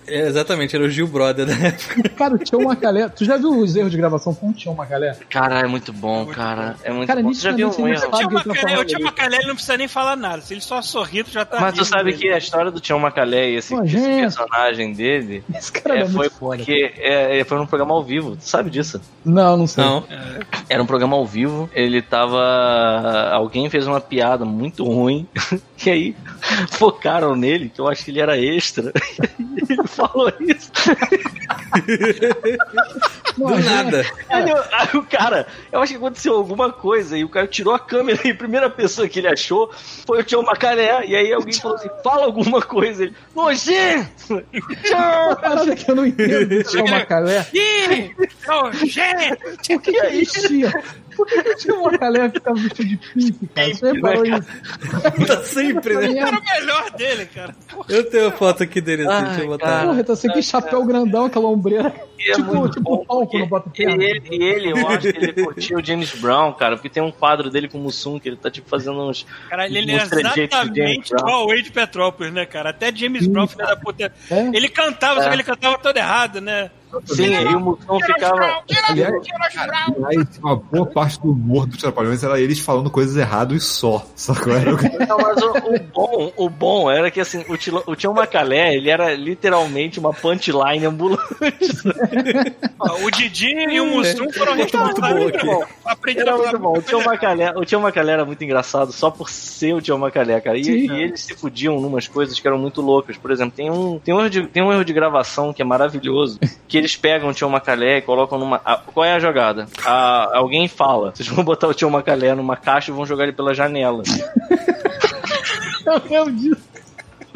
É, exatamente, era o Gil Brother da época. (laughs) Cara, o Tião Macalé. Tu já viu os erros de gravação com o Tião Macalé? Cara, é muito bom, cara. É muito Cara, bom. Você já viu um erro? O tá Macalé, ele não precisa nem falar nada. Se ele só sorrir, tu já tá Mas tu sabe dele. que a história do Tião Macalé e esse, Pô, esse personagem dele (laughs) Esse cara é, é, foi porque é, é, foi num programa ao vivo. Tu sabe disso? Não, não sei. Não. Era um programa ao vivo. Ele tava. Alguém fez uma piada muito ruim. (laughs) E aí focaram nele, que eu acho que ele era extra. E ele (laughs) falou isso. (laughs) Do nada. Eu- aí o cara, eu acho que aconteceu alguma coisa e o cara tirou a câmera e a primeira pessoa que ele achou foi o Tião Macaré. E aí alguém falou assim: fala alguma coisa. Ele, nojento! Tchau! (laughs) parada que eu não entendo do Tião Macalé. Ih! Ô, gente! Por que que existia? Por que, que o Tião Macalé ficava vestido de pink, cara? Você isso? (laughs) Tá sempre, né? Era o melhor dele, cara. Eu tenho a foto aqui dele, assim, Ai, deixa eu botar. cara. Porra, tá assim, que chapéu grandão, aquela ombreira. E é tipo, tipo bom, palco no Bota E ele, e ele, eu acho que ele (laughs) curtiu o James Brown, cara, porque tem um quadro dele com o Mussum que ele tá tipo fazendo uns. Cara, ele é uns James exatamente igual o Wade Petrópolis, né, cara? Até James Brown, filho da puta. É? Ele cantava, só É. que ele cantava todo errado, né? Sim, e o Mussum ficava. Aliás, uma boa parte do humor dos Trapalhões era eles falando coisas erradas e só. Só que era o (laughs) Não, mas o, o bom, o bom era que assim, o, Tilo, o Tião Macalé, ele era literalmente uma punchline ambulante. O Didi e o Mussum foram Muito bom aqui. por aprender Era muito bom. O Tião muito Macalé, o Tião Macalé era muito engraçado só por ser o Tião Macalé, cara. E, Sim. e eles se fudiam numas coisas que eram muito loucas. Por exemplo, tem um, tem um, erro, de, tem um erro de gravação que é maravilhoso. Que eles pegam o Tião Macalé e colocam numa. a- qual é a jogada? A- alguém fala. Vocês vão botar o Tião Macalé numa caixa e vão jogar ele pela janela. (laughs) Eu lembro disso.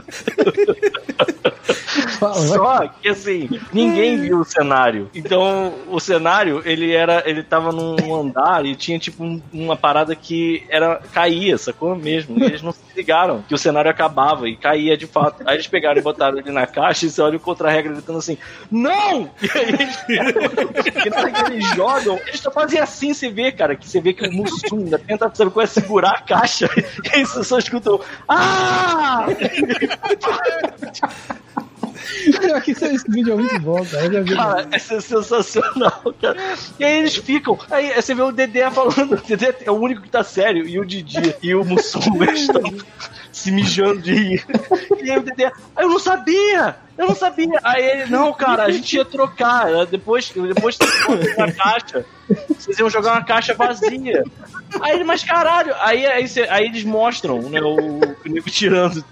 (laughs) (laughs) Fala, vai. Só que assim, ninguém viu o cenário. Então, o cenário, ele era. Ele tava num andar e tinha tipo um- uma parada que era. caía, sacou mesmo? E eles não se ligaram que o cenário acabava e caía de fato. Aí eles pegaram e botaram ele na caixa e você olha o contra-regra gritando assim: Não! (laughs) E aí eles. que eles jogam, eles só fazem assim, você vê, cara, que você vê que o Mussum ainda tenta, sabe qual é, segurar a caixa. (laughs) E aí você só escutou. Ah! (laughs) Que esse, vídeo é muito bom, cara. Cara, é sensacional, cara. E aí eles ficam. Aí você vê o Dedé falando. O Dedé é o único que tá sério. E o Didi e o Mussum (laughs) estão se mijando de rir. E aí o Dedé. "Ah, Eu não sabia! Eu não sabia! Aí ele, não, cara, a gente ia trocar. Depois, depois que uma caixa, vocês iam jogar uma caixa vazia. Aí ele, mas caralho, aí, aí, cê- aí eles mostram, né, o, o nego tirando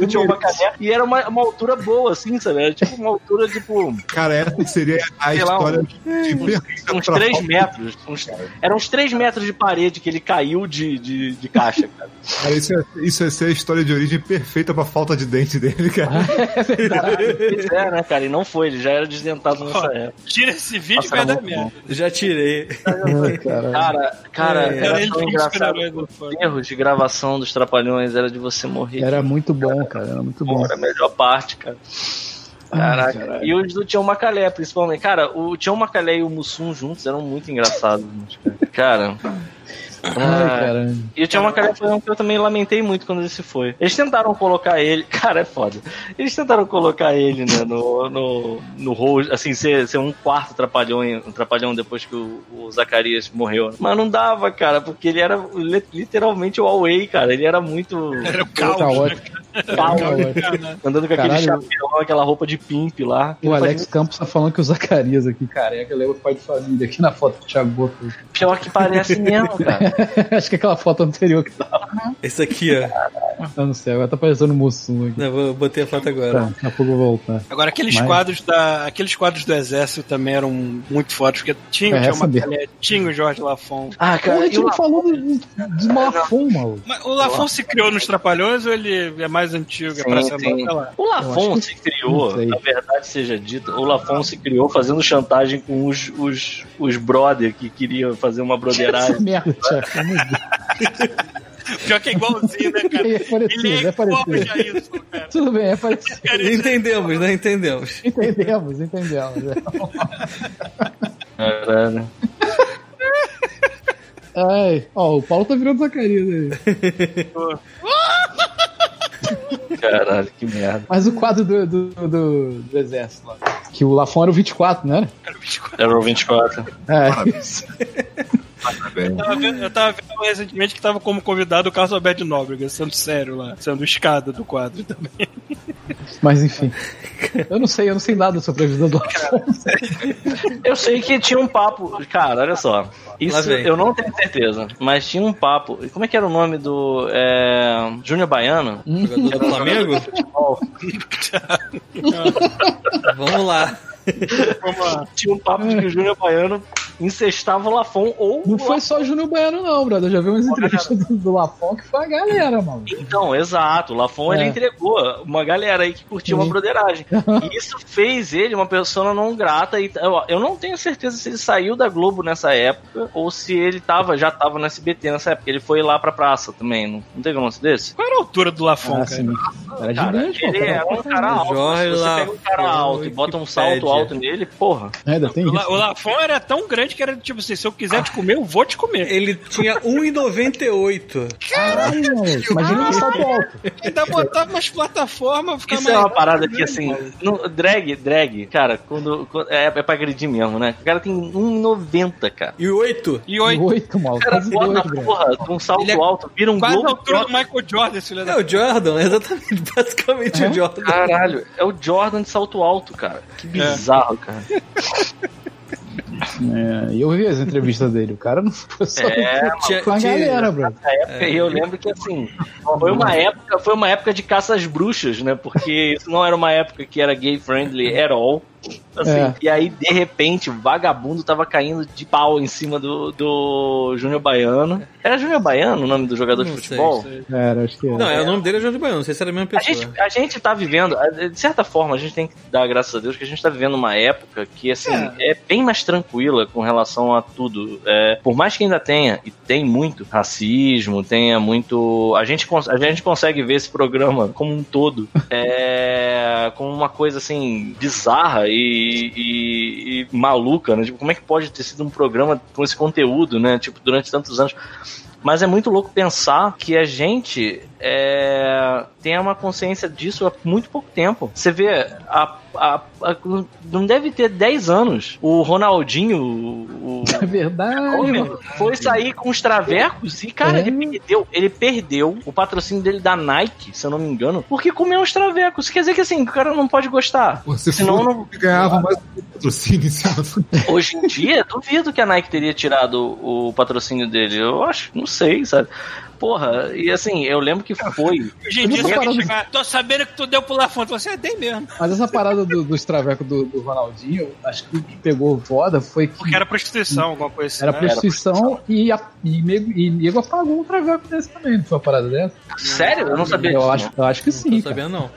o John Macané, e era uma, uma altura boa, assim, sabe? Era tipo uma altura, tipo, Cara, essa seria a Sei lá, história um- de uns pra 3 falta- metros. Uns, eram uns 3 metros de parede que ele caiu de, de, de caixa, cara. Cara, isso, é, isso ia ser a história de origem perfeita pra falta de dente dele, cara. (laughs) Pois é, né, cara? E não foi, ele já era desdentado nessa época. Tira esse vídeo Nossa, que vai dar merda. Já tirei. Cara, cara, É, era ele tão engraçado. Os erros de gravação dos Trapalhões era de você morrer. Era muito bom, cara. Era muito bom. Era a melhor parte, cara. Caraca. e os do Tião Macalé, principalmente. Cara, o Tião Macalé e o Mussum juntos eram muito engraçados. Cara. (laughs) Ai, Ah. E o foi um que eu também lamentei muito quando ele se foi. Eles tentaram colocar ele. (laughs) Cara, é foda. Eles tentaram colocar ele, né, no, no, no rol, assim, ser, ser um quarto trapalhão, um trapalhão depois que o, o Zacarias morreu. Mas não dava, cara, porque ele era li- literalmente o Away, cara. Ele era muito. Era o caos. ótimo. Pau, Tá. Cara, andando com aquele chapéu, aquela roupa de pimp lá. O Alex Campos tá falando que o Zacarias aqui, careca, ele é o pai de família aqui na foto do Thiago Boto. Pior que parece mesmo, cara. (laughs) Acho que aquela foto anterior que tava. Esse aqui, ó. Eu não sei, agora tá parecendo um Mussum aqui. Não, vou- botei a foto agora. Tá, daqui a pouco eu vou voltar. Agora, aqueles Mas- quadros da. Aqueles quadros do exército também eram muito fortes, porque tinha, É, tinha, uma, tinha o Jorge Lafon. Ah, Cara, cara, a gente o não falou do, do Malafon, maluco. Mas o Lafon se criou nos Trapalhões ou ele é mais antigo? é Sim, pra sim. O Lafon se criou, na verdade seja dito, o Lafon se criou fazendo chantagem com os, os, os brother que queriam fazer uma broderagem. (laughs) merda. (laughs) Pior que é igualzinho, né, cara? É parecido, Ele é é igual parecido. a isso, cara. Tudo bem, é parecido. (laughs) Entendemos, né? Entendemos. Entendemos, entendemos. Caralho. Ai, ó, o Paulo tá virando Zacarias aí. Caralho, que merda. Mas o quadro do, do, do, do exército lá. Que o Lafon era o 24, né? Era o bicho. Era o 24. É. (laughs) Eu tava vendo, eu tava vendo recentemente que tava como convidado o Carlos Alberto Nóbrega, sendo sério lá, sendo escada do quadro também. Mas enfim. Eu não sei, eu não sei nada sobre a vida do. Eu sei que tinha um papo. Cara, olha só. Isso eu não tenho certeza. Mas tinha um papo. Como é que era o nome do. É, Júnior Baiano? Jogador do Flamengo? (laughs) Vamos lá. Tinha um papo de que o Júnior Baiano incestava o Lafon ou Não foi só o Júnior Baiano, não, brother. Eu já vi umas entrevistas do, do Lafon que foi a galera, mano. Então, exato. O Lafon ele É. entregou uma galera aí que curtia uma broderagem. (laughs) E isso fez ele uma pessoa não grata. E eu, eu não tenho certeza se ele saiu da Globo nessa época ou se ele tava, já tava no SBT nessa época. Ele foi lá pra praça também. Não, não teve um lance desse? Qual era a altura do Lafon, Ah, cara? Era Cara, gigante, pô. ele cara. era um cara alto. Jorge Se você pega um cara Lafon, alto e bota um salto Wikipédia. Alto nele, porra. É, Ainda tem O, isso. o Lafon era tão grande que era tipo assim: se eu quiser te comer, eu vou te comer. Ele tinha 1,98. Caralho. (laughs) Imagina um salto alto. Ainda botava umas plataformas, ficava Isso é uma parada que, assim, no, drag, drag, cara, quando, quando- é, é pra agredir mesmo, né? O cara tem 1,90, cara. E 8? E oito. Oito, maluco. O cara Quase bota a porra de um salto Ele é alto, vira um Quase a globo. altura do Michael Jordan, esse filho da É o Jordan, (laughs) exatamente. Basicamente o Jordan. Caralho, é o Jordan de salto alto, cara. Que bizarro, cara. (laughs) É, eu vi as entrevistas dele. O cara não foi só É, com a tinha- galera, bro. Época, e eu lembro que assim, foi uma época, foi uma época de caça às bruxas, né? Porque isso não era uma época que era gay friendly at all. Assim, É. E aí, de repente, o vagabundo tava caindo de pau em cima do, do Júnior Baiano. Era Júnior Baiano o nome do jogador Não de sei, futebol? Era, acho que era. Não, é, o nome dele é Jorge Baiano, não sei se era a mesma A pessoa. gente, a gente tá vivendo, de certa forma, a gente tem que dar graças a Deus que a gente tá vivendo uma época que, assim, é, bem mais tranquila com relação a tudo. É, por mais que ainda tenha, e tem muito racismo, tenha muito. A gente, a gente consegue ver esse programa como um todo (laughs) é, como uma coisa, assim, bizarra e, e- e maluca, né? Tipo, como é que pode ter sido um programa com esse conteúdo, né? Tipo, durante tantos anos. Mas é muito louco pensar que a gente é, tenha uma consciência disso há muito pouco tempo. Você vê, a, a- a- não deve ter 10 anos. O Ronaldinho, o, (laughs) É verdade. Foi sair com os travecos e, cara, É. ele perdeu, ele perdeu o patrocínio dele da Nike, se eu não me engano, porque comeu os travecos. Quer dizer que assim, o cara não pode gostar. Você Senão for, não- ganhava mais patrocínio. (laughs) Hoje em dia, duvido que a Nike teria tirado o patrocínio dele. Eu acho, não sei, sabe? Porra, e assim, eu lembro que foi. Hoje em dia você não vai parando- chegar. Tô sabendo que tu deu pro Lafont. Você é, dei mesmo. Mas essa parada do, dos travecos do, do Ronaldinho, acho que o que pegou foda foi que Porque era prostituição, alguma coisa assim. era né? prostituição e, a, e, nego, e nego apagou um traveco desse também, não foi uma parada dessa? Sério? Eu não sabia Eu disso. acho, eu acho que Não sim. tô cara. sabendo, não.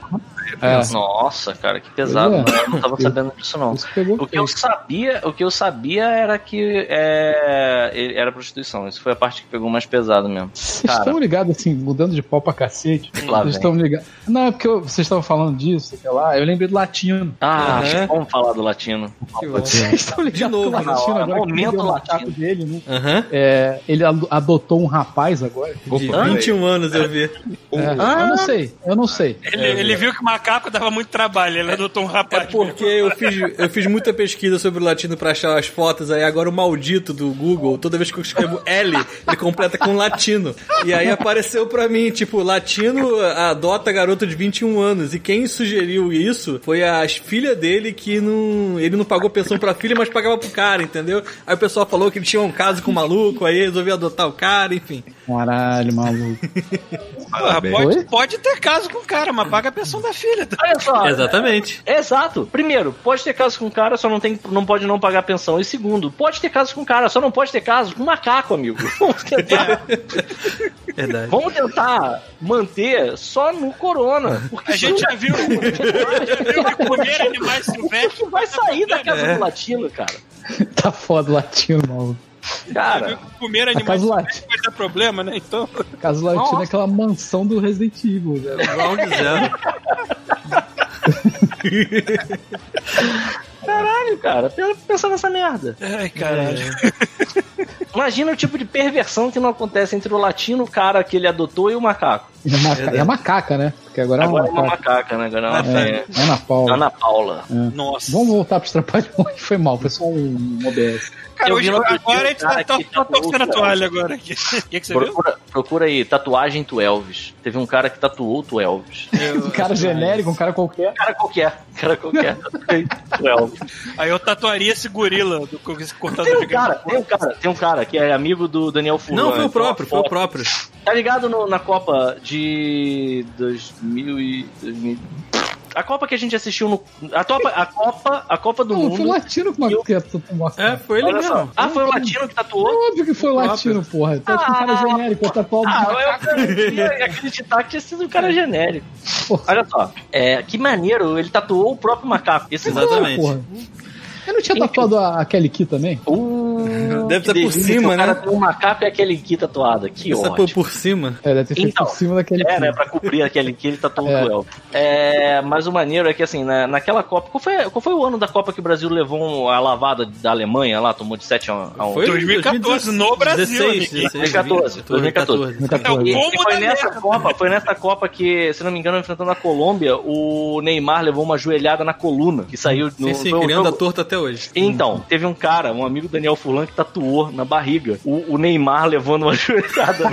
É, Nossa, cara, que pesado. É. Eu não tava (laughs) sabendo disso, não. O que eu sabia, o que eu sabia era que é, era prostituição. Isso foi a parte que pegou mais pesado mesmo. Vocês Cara. estão ligados, assim, mudando de pau pra cacete? Lá Vocês vem. estão ligados. Não, é porque eu- vocês estavam falando disso, sei lá. Eu lembrei do latino. Ah, Aham. vamos falar do latino. Vocês estão ligados novo, que o latino né? agora Momento latino. dele, né? Aham. É, ele ado- adotou um rapaz agora. De Opa, 21 anos eu vi. É, Ah. Eu não sei, eu não sei. Ele, ele viu que o macaco dava muito trabalho. Ele adotou um É rapaz. porque eu fiz, eu fiz muita pesquisa sobre o latino pra achar as fotos, aí agora o maldito do Google, toda vez que eu escrevo L, ele completa com latino. E aí apareceu pra mim, tipo, latino adota garoto de 21 anos. E quem sugeriu isso foi as filhas dele que não. Ele não pagou pensão pra filha, mas pagava pro cara, entendeu? Aí o pessoal falou que ele tinha um caso com um maluco, aí resolveu adotar o cara, enfim. Caralho, maluco. Porra, pode, pode ter caso com o cara, mas paga a pensão da filha. Tá? Olha só. Exatamente. Exato. Primeiro, pode ter caso com o cara, só não, tem, não pode não pagar pensão. E segundo, pode ter caso com o cara, só não pode ter caso com macaco, amigo. (laughs) Vamos tentar, Verdade. vamos tentar manter só no corona. Porque A gente já viu, a gente já viu que (laughs) comer animais silvestres vai sair da casa É. do latino, cara. Tá foda o latino, maluco. Cara, que comer A animais vai dar problema, né? Então, A casa do latino Nossa. é aquela mansão do Resident Evil. né? Round zero. caralho, cara. Pensa nessa merda. ai, caralho. Imagina o tipo de perversão que não acontece entre o latino, o cara que ele adotou, e o macaco. E a, maca- e a macaca, né? Porque agora, Agora é é uma uma macaca. macaca, né? Agora é uma. É, Ana Paula. Ana Paula. Nossa. Vamos voltar pros trapalhões. Foi mal, foi só um OBS. Cara, Eu hoje, agora a gente um cara tá, tá, que tá torcendo a o toalha agora aqui. (laughs) O que, que você viu? Procura, procura aí, tatuagem tu Elvis. Teve um cara que tatuou tu Elvis. (laughs) Um cara genérico, um cara qualquer. cara qualquer, cara qualquer. (laughs) tu Elvis. Aí eu tatuaria esse gorila do cortador Tem de um cara, tem um cara, tem um cara que é amigo do Daniel Furlan. Não, foi o próprio, foi o próprio. Tá ligado no- na Copa de 2000 e 2000. A Copa que a gente assistiu no a Copa, a Copa, a Copa do Não, foi o Mundo. latino que Eu- matou Nossa. É, foi ele mesmo. Ah, foi o latino que tatuou? É óbvio que foi o latino, porra. Tá com um cara Ah. genérico, tá todo Ah, eu queria acreditar que tinha sido um cara genérico. Olha só, é, que maneiro, ele tatuou o próprio macaco. Esse Exatamente. Porra. Eu não tinha tatuado a, a Kelly Key também? Uh, Deve estar por cima, o cara né? tem um macaco e aquele Ki tatuada. Que Essa ótimo. por cima. É, deve ter feito Então, por cima da Kelly É, né? Pra cobrir aquele que ele tatuou É. o Elvis. É, mas o maneiro é que, assim, na, naquela Copa. Qual foi, qual foi o ano da Copa que o Brasil levou a lavada da Alemanha lá? Tomou de 7 a 1. Foi 2014, no Brasil, 16, amigo. 2014, 2014. 2014. E, Como foi nessa merda. Copa, foi nessa Copa que, se não me engano, enfrentando a Colômbia, o Neymar levou uma joelhada na coluna, que saiu no Sim, sim, criando a torta até hoje. Então, teve um cara, um amigo Daniel Fulan, que tatuou na barriga o, o Neymar levando uma (laughs) joelhada.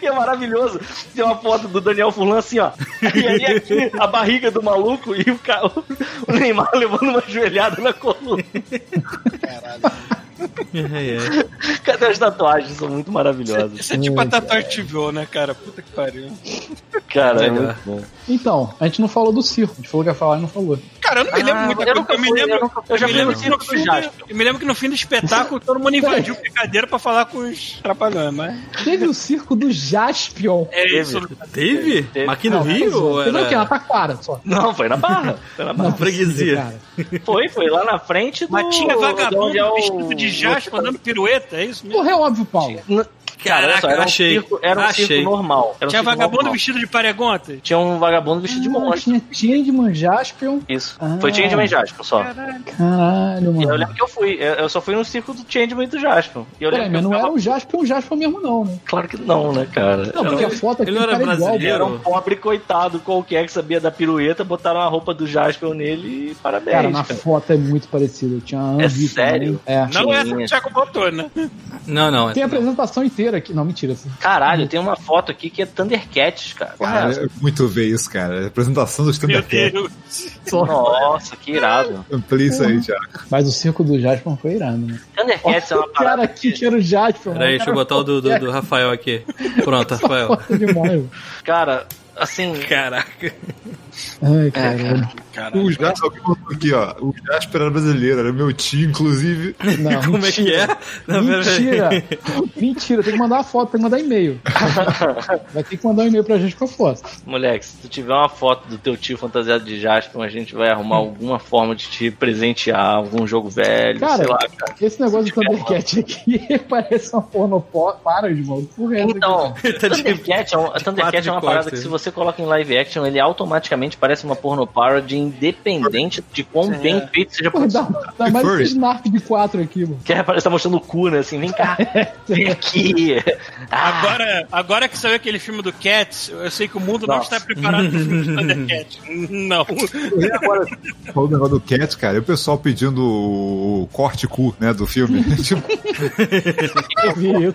Que é maravilhoso. Tem uma foto do Daniel Fulan assim, ó. E aí aqui a barriga do maluco e o, ca- o Neymar levando uma joelhada na coluna. É, é. Cadê as tatuagens? São muito maravilhosas. Isso é tipo a tatuagem TV, né, cara? Puta que pariu. Cara, é muito bom. Então, a gente não falou do circo. A gente falou que ia falar e não falou. Cara, eu não me lembro Ah, muita eu Eu me lembro, eu nunca- eu já me lembro que no circo do fim Jasper. do, eu me lembro que no fim do espetáculo todo mundo invadiu a brincadeira pra falar com os trapalhões, mas Teve o circo do Jaspion. é Teve. isso. Teve? Teve. Mas aqui no Não, Rio? Teve o quê? Na Era... Taquara só. Não, foi na barra. (laughs) Foi na barra. Não, é freguesia. Foi, foi lá na frente do. Mas tinha vagabundo é o- vestido de jaspa dando pirueta, é isso mesmo? Porra, é óbvio, Paulo. Cara, Caraca, era um achei. circo, era um achei. circo normal. Era um Tinha circo vagabundo normal. vestido de paregonta. Tinha um vagabundo vestido de Ah, monstro. tinha Changeman, Jaspion. Isso. Ah. Foi Changeman e Jaspion só. Caralho, E eu mano. lembro que eu fui. Eu só fui no circo do Changeman do Jaspion. E eu Peraí, mas não eu era ficava- o Jaspion, o Jaspion mesmo não, né? Claro que não, né, cara? Não, porque a foto aqui ele era o cara é igual, brasileiro? Era um pobre coitado qualquer que sabia da pirueta, botaram a roupa do Jaspion nele e parabéns. Cara, na cara. foto é muito parecido. Tinha a É sério? É. Não é essa que o Thiago botou, né? Não, não. Tem a apresentação inteira aqui. Não, mentira. Caralho, tem uma foto aqui que é Thundercats, cara. É Cara, é muito ver isso, cara. A apresentação dos Meu Thundercats. Deus. Nossa, que irado. Amplia isso aí, Thiago. Mas o circo do Jaspion foi irado, né? Thundercats é uma o cara parada. aqui que era o Jaspion. Peraí, deixa eu botar o do, do, do Rafael aqui. Pronto, (laughs) Rafael. demais. Cara, assim. Caraca. Ai, caralho. O Jasper, aqui, ó. O Jasper era brasileiro, era meu tio, inclusive. Não, (laughs) Como é que é? Não. Mentira! Mentira, tem que mandar a foto, tem que mandar e-mail. Vai ter que mandar um e-mail pra gente com a foto. Moleque, se tu tiver uma foto do teu tio fantasiado de Jaspion, a gente vai arrumar alguma forma de te presentear, algum jogo velho, Cara, sei lá, cara. esse negócio do Thundercat aqui (laughs) parece uma porno para. Por resto Então, de- Thundercat é, um, (laughs) Thundercat de é uma parada costas. que se você coloca em live action, ele automaticamente parece uma porno parody independente de quão bem feito seja Pô, dá, dá mais esse Snark de 4 aqui, mano. Que parece tá mostrando o cu, né? Assim, vem cá, (laughs) vem aqui. Ah, Agora, agora que saiu aquele filme do Cats, eu sei que o mundo não Nossa. está preparado para o filme do Thundercat. (laughs) Não. E agora, falou do negócio do Cat, cara, e o pessoal pedindo o corte cu, né, do filme. (laughs) tipo, Eu vi isso.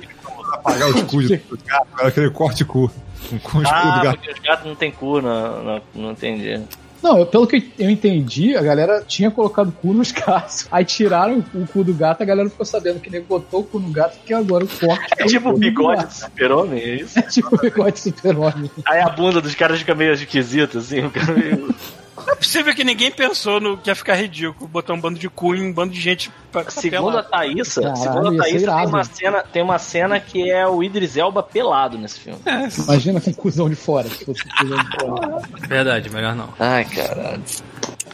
Apagar os cus do gato, era aquele corte cu. Com os cu do ah, gato. porque os gatos não tem cu, não, não, não entendi. Não, eu- pelo que eu entendi, a galera tinha colocado cu nos (laughs) gatos. Aí tiraram o cu do gato, a galera ficou sabendo que nego botou o cu no gato, porque agora o corte É tipo o bigode do super-homem, é isso? É tipo o bigode super-homem. Aí a bunda dos caras fica meio esquisita, assim, fica meio... Não é possível que ninguém pensou no que ia ficar ridículo botar um bando de cu em um bando de gente pra, Segundo a. Thaísa, Caralho, segundo a ser Thaísa tem uma, cena, tem uma cena que é o Idris Elba pelado nesse filme. Imagina com o cuzão de fora. Se fosse o cuzão de fora. Verdade, melhor não. Ai, caralho.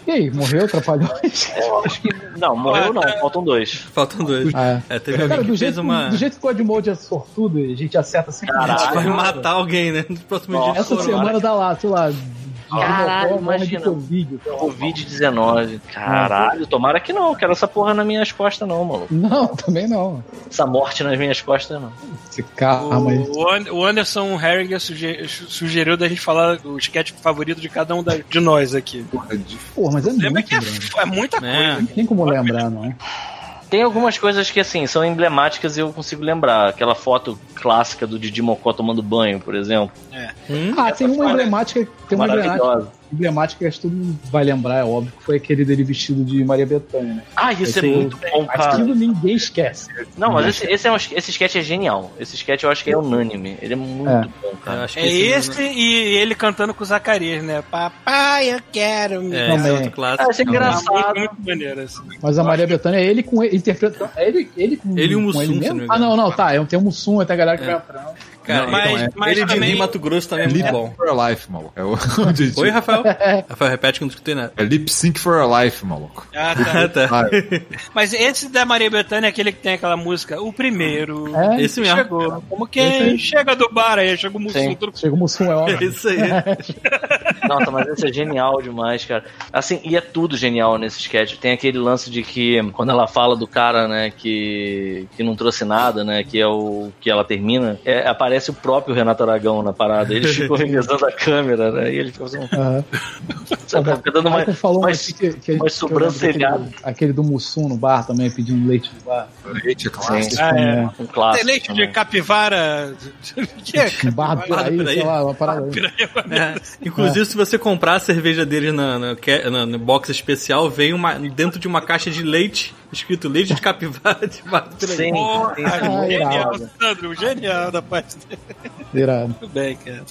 E aí, morreu, Trapalhões? (laughs) Eu acho que. Não, morreu não, faltam dois. Faltam dois. Ah, É, teve Cara, alguém do que jeito, fez uma. do jeito que o Godmode é sortudo, a gente acerta sempre. Caralho. Vai matar alguém, né? Nos próximos dias. de Essa semana dá lá, sei lá. Caralho, imagina. Covid. sei lá. Covid-19. Caralho, tomara que não. Quero essa porra nas minhas costas, não, maluco. Não, também não. Essa morte nas minhas costas, não. Esse carro aí. O, An- o Anderson Herringer suge- sugeriu da gente falar do sketch favorito de cada um da- de nós aqui. Pô, mas é Lembra muito que é, é muita É. coisa. Não tem como lembrar, não. Tem algumas coisas que, assim, são emblemáticas e eu consigo lembrar. Aquela foto clássica do Didi Mocó tomando banho, por exemplo. Hum? Ah, tem uma é emblemática. Tem uma emblemática. Emblemática que acho que todo mundo vai lembrar, é óbvio, que foi aquele dele vestido de Maria Bethânia, né? Ah, isso é Esse- muito bom, cara. aquilo ninguém esquece. Não, mas esse, esse, é um, esse sketch é genial. Esse sketch eu acho que é unânime. Ele é muito É. bom, cara. acho que É esse e ele cantando com o Zacarias, né? Papai, eu quero. me- É, Também. esse é outro clássico. Ah, esse é engraçado. Muito, muito maneiro, assim. Mas a Maria Bethânia é ele com ele, interpretando. É ele, ele com, Ele e o com Mussum, ele se mesmo? não me Ah, não, não, tá. é- Tem o Mussum, tem a galera que vai entrando. Cara, Mas- então, é- mas ele de também- Rio Mato Grosso também é muito Lip bom. Sync for a Life, maluco. É o. (laughs) Oi, Rafael? Rafael, repete que eu não escutei nada. É Lip Sync for a Life, maluco. Ah, tá. (laughs) tá. Ah, (laughs) Mas esse da Maria Bethânia é aquele que tem aquela música, o primeiro. É, Esse mesmo. Chegou. Como quem chega do bar aí, chega o Mussum. Todo- chega o Mussum, é É óbvio. isso aí. Nossa, mas esse é genial demais, cara. Assim, e é tudo genial nesse sketch. Tem aquele lance de que, quando ela fala do cara, né, que, que não trouxe nada, né, que é o que ela termina, é, aparece o próprio Renato Aragão na parada. Ele ficou revezando a câmera, né, e ele ficou assim, Aham. sabe, fica dando uma, Michael falou aqui que, que, lembro sobrancelhadas. daquele- Aquele do Mussum no bar também, pedindo leite no bar. leite, é clássico. Sim. Ah, é. É. um Tem clássico. leite de também. capivara. (laughs) que é? Bar do Piraí, Piraí. sei lá, uma parada. aí. É. Inclusive, se você comprar a cerveja deles na, na, na- no box especial, vem uma, dentro de uma caixa de leite, escrito leite de capivara de Mato Grosso. Sim, Porra, sim, Ah, genial, irado. Sandro, genial da parte dele. Irado. Muito bem, cara.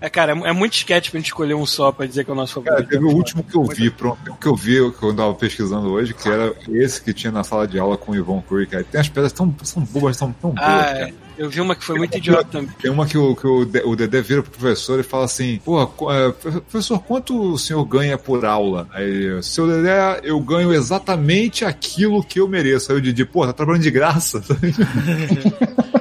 É, cara, é, é muito sketch pra gente escolher um só pra dizer que é o nosso Cara, favorito. teve o último que eu vi, pronto, o que eu vi, que eu andava pesquisando hoje, que era esse que tinha na sala de aula com o Ivon Curry, cara. Tem as pedras tão, são boas, tão, tão boas, Ah, cara. é. Eu vi uma que foi muito idiota também. Tem uma que, o, que o, De- o Dedé vira pro professor e fala assim: qu- é, professor, quanto o senhor ganha por aula? Aí, seu Dedé, eu ganho exatamente aquilo que eu mereço. Aí o Didi, pô, tá trabalhando de graça. (laughs) (laughs)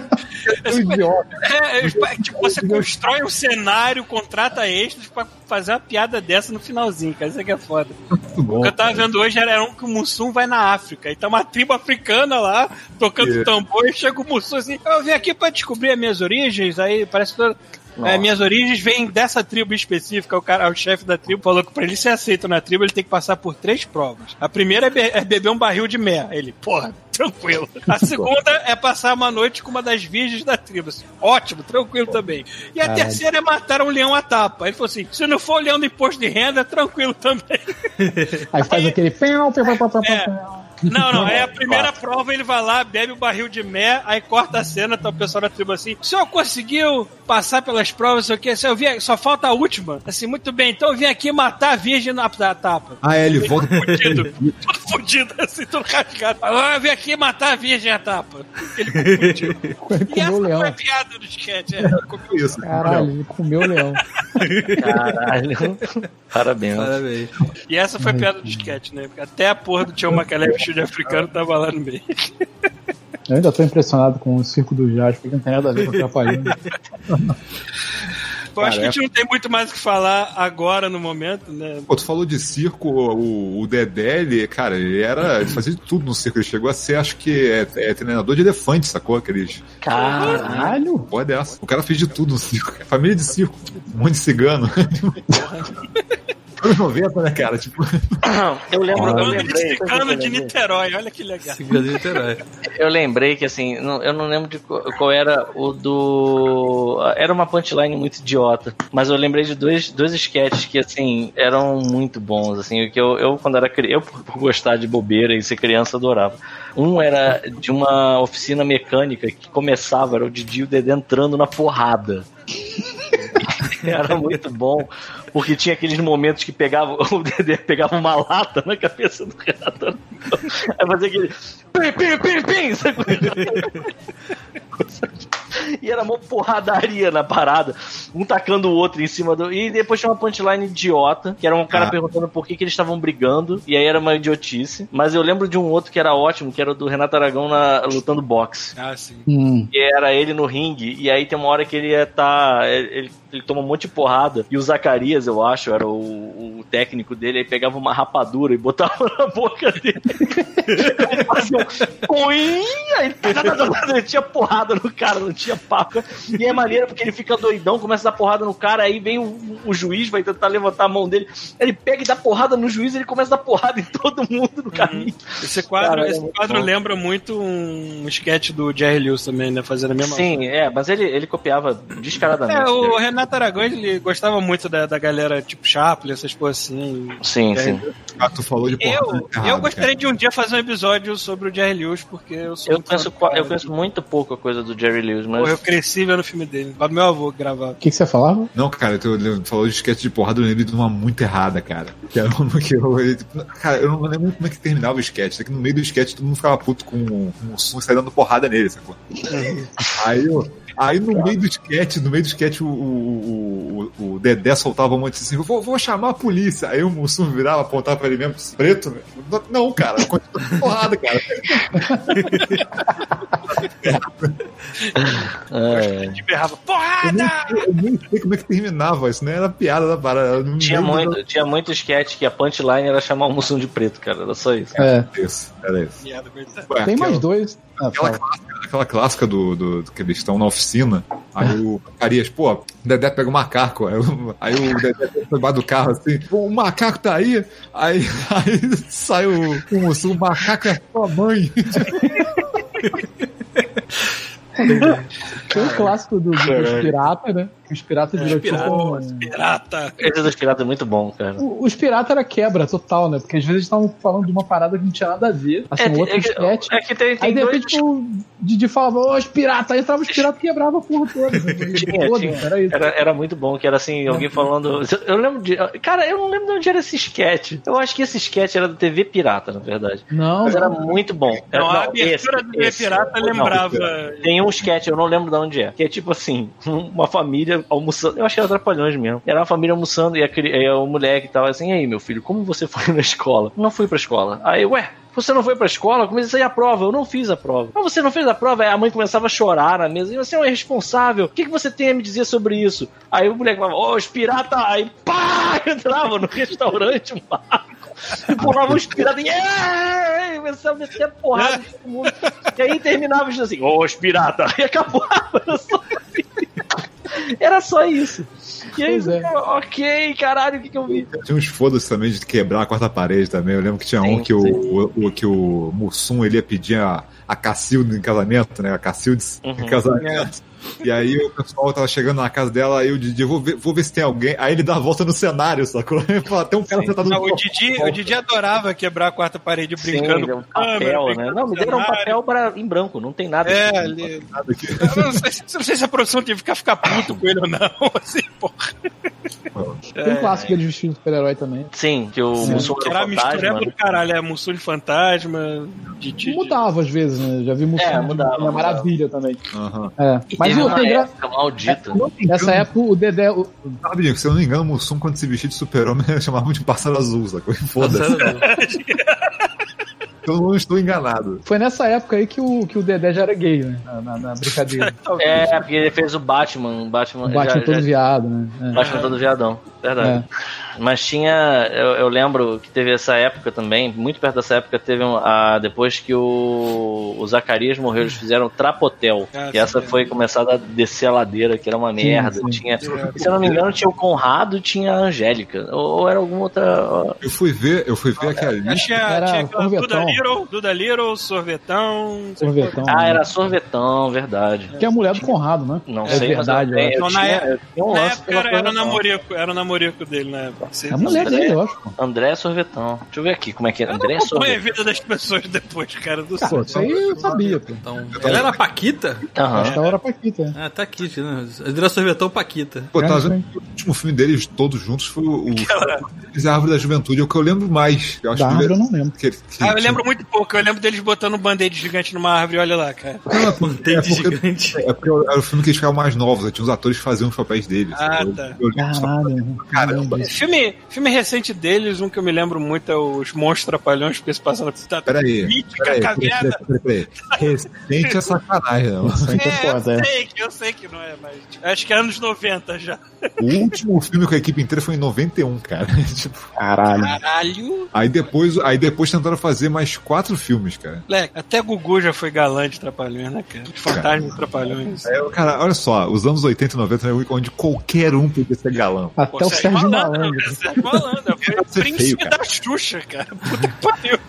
tão idiota. É, é, tipo, você constrói um cenário, contrata extras pra fazer uma piada dessa no finalzinho, cara. Isso aqui é foda. Bom. O que eu tava vendo hoje era um que o Mussum vai na África. E tá uma tribo africana lá, tocando Yeah. tambor, e chega o Mussum assim, eu vim aqui pra descobrir as minhas origens, aí parece que... É, minhas origens vêm dessa tribo específica. O cara, o chefe da tribo falou que pra ele ser aceito na tribo, ele tem que passar por três provas. A primeira é, be- é beber um barril de mel. Ele, porra, tranquilo. A (laughs) segunda é passar uma noite com uma das virgens da tribo. Assim, ótimo, tranquilo também. E a Caralho. terceira é matar um leão à tapa. Ele falou assim: se não for o leão do imposto de renda, tranquilo também. (laughs) Aí faz aquele. Pão, pão, pão, pão, pão, É. pão. Não, não, é a primeira prova, ele vai lá, bebe o barril de mé, aí corta a cena, tá o pessoal da tribo assim, o senhor conseguiu passar pelas provas, sei o que, eu vi, só falta a última. Assim, muito bem, então eu vim aqui matar a virgem na da tapa. Ah, é, ele volta. Fudido, tudo fudido, assim, tudo rasgado. Ah, eu vim aqui matar a virgem à tapa. Ele confundiu. (laughs) Ele E comeu essa leão. foi a piada do sketch, é. (laughs) Isso. Caralho, ele comeu o leão. Caralho. Parabéns. (laughs) Parabéns. E essa foi a piada do sketch, né? Até a porra do Tio Macalé vestido de africano tava lá no meio. Eu ainda tô impressionado com o circo do Jasper, que não tem nada a ver com atrapalhando. Eu acho que a gente não tem muito mais o que falar agora no momento, né? Pô, tu falou de circo, o, o Dedé, ele, cara, ele era. Ele fazia de tudo no circo. Ele chegou a ser, acho que, é, é treinador de elefante, sacou? Aqueles. Caralho! Porra dessa. O cara fez de tudo no circo. Família de circo. Um monte de cigano. (laughs) Anos 90, né, cara? Tipo, (coughs) Eu lembro, eu Bando de lembrei. cicano de Niterói, olha que legal. De Niterói. Eu lembrei que assim, não- eu não lembro de qual, qual era o do. Era uma punchline muito idiota. Mas eu lembrei de dois, dois sketches que, assim, eram muito bons. Assim, que eu, eu quando era criança, eu por por gostar de bobeira e ser criança, adorava. Um era de uma oficina mecânica que começava, era o Didi e o Dedé entrando na porrada. (laughs) Era muito bom, porque tinha aqueles momentos que pegava, o (laughs) Dedé pegava uma lata na cabeça do Renato. Aí fazia aquele. Pim, pim, pim, pim? (laughs) E era uma porradaria na parada, um tacando o outro em cima do. E depois tinha uma punchline idiota, que era um cara Ah. perguntando por que, que eles estavam brigando, e aí era uma idiotice. Mas eu lembro de um outro que era ótimo, que era o do Renato Aragão na, lutando boxe. Ah, sim. Hum. Que era ele no ringue, e aí tem uma hora que ele ia tá. Ele, ele toma um monte de porrada, e o Zacarias, eu acho, era o, o técnico dele, aí pegava uma rapadura e botava na boca dele. Ele (laughs) fazia um coim, aí ele tinha porrada no cara, não tinha papo. E é maneiro porque ele fica doidão, começa a dar porrada no cara, aí vem o, o juiz, vai tentar levantar a mão dele, ele pega e dá porrada no juiz, ele começa a dar porrada em todo mundo no caminho. Esse quadro, Cara, é esse muito quadro bom. lembra muito um sketch do Jerry Lewis também, né? Fazendo a mesma Sim, é, mas ele, ele copiava descaradamente. É, o Renato Aragão, ele gostava muito da, da galera tipo Chaplin, essas coisas assim. Sim, É, sim. ah, tu falou de porrada Eu, errado, eu gostaria cara. de um dia fazer um episódio sobre o Jerry Lewis, porque eu sou Eu cara. eu conheço muito pouco a coisa do Jerry Lewis, mas. Porra, eu cresci vendo o filme dele. Lá do meu avô que gravava. O que, que você falava? Não, cara, tu falou de esquete de porrada, eu lembrei de uma muito errada, cara. Que era uma que eu. tipo, Cara, eu não lembro como é que terminava o. É que no meio do sketch todo mundo ficava puto com, com o som e saia dando porrada nele, sacou? aí, eu- aí no meio do sketch, no meio do sketch, o, o, o, o Dedé soltava um monte assim, vou, vou chamar a polícia. Aí o Mussum virava, apontava pra ele mesmo, preto. Não, cara, continua porrada, cara. (laughs) É, De berrava, Eu porrada! nem, eu nem sei como é que terminava, isso não era piada da parada. tinha, muito, tinha muito sketch que a punchline era chamar o Mussum de preto, cara. Era só isso. É. Isso, era isso. Piada. Ué, Tem mais dois. Ah, Aquela clássica, aquela clássica do, do, do que eles estão na oficina. Aí o Arias, pô, o Dedé pega o macaco. Aí o, aí o Dedé foi do carro assim, "Pô, o macaco tá aí. Aí, (laughs) aí sai o, o moço, o macaco é sua mãe. (laughs) (laughs) Tem o clássico do, do- dos piratas, né? Os piratas virou tipo. Piratas, um- pirata. Esse dos piratas é muito bom, cara. O- Os piratas era quebra total, né? Porque às vezes estavam falando de uma parada que não tinha nada a ver. Assim, É, um outro é sketch. é que tem, Aí tem de dois. repente o Didi falava, ô, os piratas, aí entrava os piratas e quebrava a porra toda. (laughs) Tinha, Foda-se, tinha. era isso. Era, era muito bom, que era assim, alguém falando. Eu lembro de. Cara, eu não lembro de onde era esse sketch. Eu acho que esse sketch era do TV Pirata, na verdade. Não, Mas era muito bom. Era, Não, a abertura do TV Pirata Não, lembrava. Tem um sketch, eu não lembro de onde é. Que é tipo assim, (laughs) uma família almoçando. Eu acho que era Trapalhões mesmo. Era uma família almoçando e a, cri- e o moleque assim, e aí, meu filho, como você (laughs) foi na escola? Não fui pra escola. Aí, ué. você não foi pra escola? Eu comecei a prova, eu não fiz a prova. Mas você não fez a prova? Aí a mãe começava a chorar na mesa. E você é um irresponsável. O que, que você tem a me dizer sobre isso? Aí o moleque falava, ô, os piratas. Aí pá! (laughs) Entrava no restaurante, barco. E pulava os piratas. E "Ei!" começava a meter a porrada todo mundo. E aí terminava assim, ô, os piratas. E acabava. (laughs) Era só, (laughs) Era só isso. E aí, é. ok, caralho, o que, que eu vi? Tinha uns foda-se também de quebrar a quarta parede também. Eu lembro que tinha um Sim, que o, o, o- que o Mussum ele ia pedir a, a Cacilde em casamento, né? A Cacilde em Uhum. casamento. E aí o pessoal tava chegando na casa dela, aí o Didi, vou ver, vou ver se tem alguém. Aí ele dá a volta no cenário, sacou? (laughs) Ele fala, tem um cara sentado Não, no o, Didi, o Didi adorava quebrar a quarta parede brincando Sim, com um papel, câmera, né? Não, me deram um papel pra, em branco, não tem nada. É, ali. lado aqui. Eu não sei, se- não sei se a produção teve que ficar puto com ele ou não. (laughs) Assim, porra. Tem um clássico de vestido de super-herói também. Sim, que o Mussum Era era a o mistura fantasma. do caralho. É Mussum de fantasma, Didi. Mudava às vezes, né? Já vi Mussum É, de mudava, mudava. Maravilha também. Aham. É. E Mas o, tem gra... época maldita. nessa época o Dedé. o- Rapidinho, se eu não me engano, o Mussum, quando se vestia de super-homem, (laughs) chamavam de pássaro azul, sacou? Foda-se. (laughs) Eu não estou enganado. Foi nessa época aí que o, que o Dedé já era gay, né? Na, na- na brincadeira. (laughs) É, porque ele fez o Batman. O Batman, O Batman já- todo já- viado, né? É. Batman todo viadão, verdade. É. Mas tinha, eu, eu lembro que teve essa época também, muito perto dessa época teve um, a, depois que o, o Zacarias morreu, eles fizeram Trapotel, Ah, que essa sim. foi começada a descer a ladeira, que era uma Sim, merda. sim. Tinha, e se eu não me engano, tinha o Conrado e tinha a Angélica, ou, ou era alguma outra... Eu fui ver, eu fui ver aquela Tinha, lista. Era tinha aquela Duda sorvetão. Little, Duda Little, sorvetão. Sorvetão. Ah, né? era sorvetão, verdade. Que é a mulher do Conrado, né? Não é sei, verdade, mas eu, Não, na tinha, época- Na época era, era o sorvetão. namorico, era o namorico dele na época. É a mulher dele, eu acho. André Sorvetão. Deixa eu ver aqui como é que é. Eu André não acompanho a Sorvetão. vida das pessoas depois, cara, do Pô, isso aí eu sabia, pô. Então, ela era Paquita? Aham. Acho que ela era Paquita, né? Ah, tá aqui, né? André Sorvetão Paquita. Pô, É, tá? O último filme deles, todos juntos, foi o. a Árvore da Juventude, é o que eu lembro mais. Eu acho Da que árvore eu não lembro. que, que Ah, eu lembro muito pouco. Eu lembro deles botando um band-aid gigante numa árvore, olha lá, cara. Mantém É porque- gigante. É porque era o filme que eles ficavam mais novos, tinha os atores que faziam os papéis deles. Ah, eu, tá. eu Caralho. Caramba. Filme, filme recente deles, um que eu me lembro muito é os Monstros Trapalhões, porque se passa na cidade Peraí, mítica, peraí, peraí, caverna. peraí, peraí, peraí. Recente é sacanagem, não. Que é É, eu é. sei, que- eu sei que não é, mas acho que é anos 90 já. O último filme com a equipe inteira foi em 91, cara. (laughs) Tipo, Caralho. Caralho. aí depois, aí depois tentaram fazer mais quatro filmes, cara. Moleque, até Gugu já foi galã de Trapalhões, né, cara? De Fantasma de Trapalhões. É, cara, olha só, os anos 80 e 90 é onde qualquer um podia ser galã. Até o Sérgio Malandro. Sérgio Malandro. (laughs) Foi o Ser príncipe feio, da Xuxa, cara. Puta que pariu.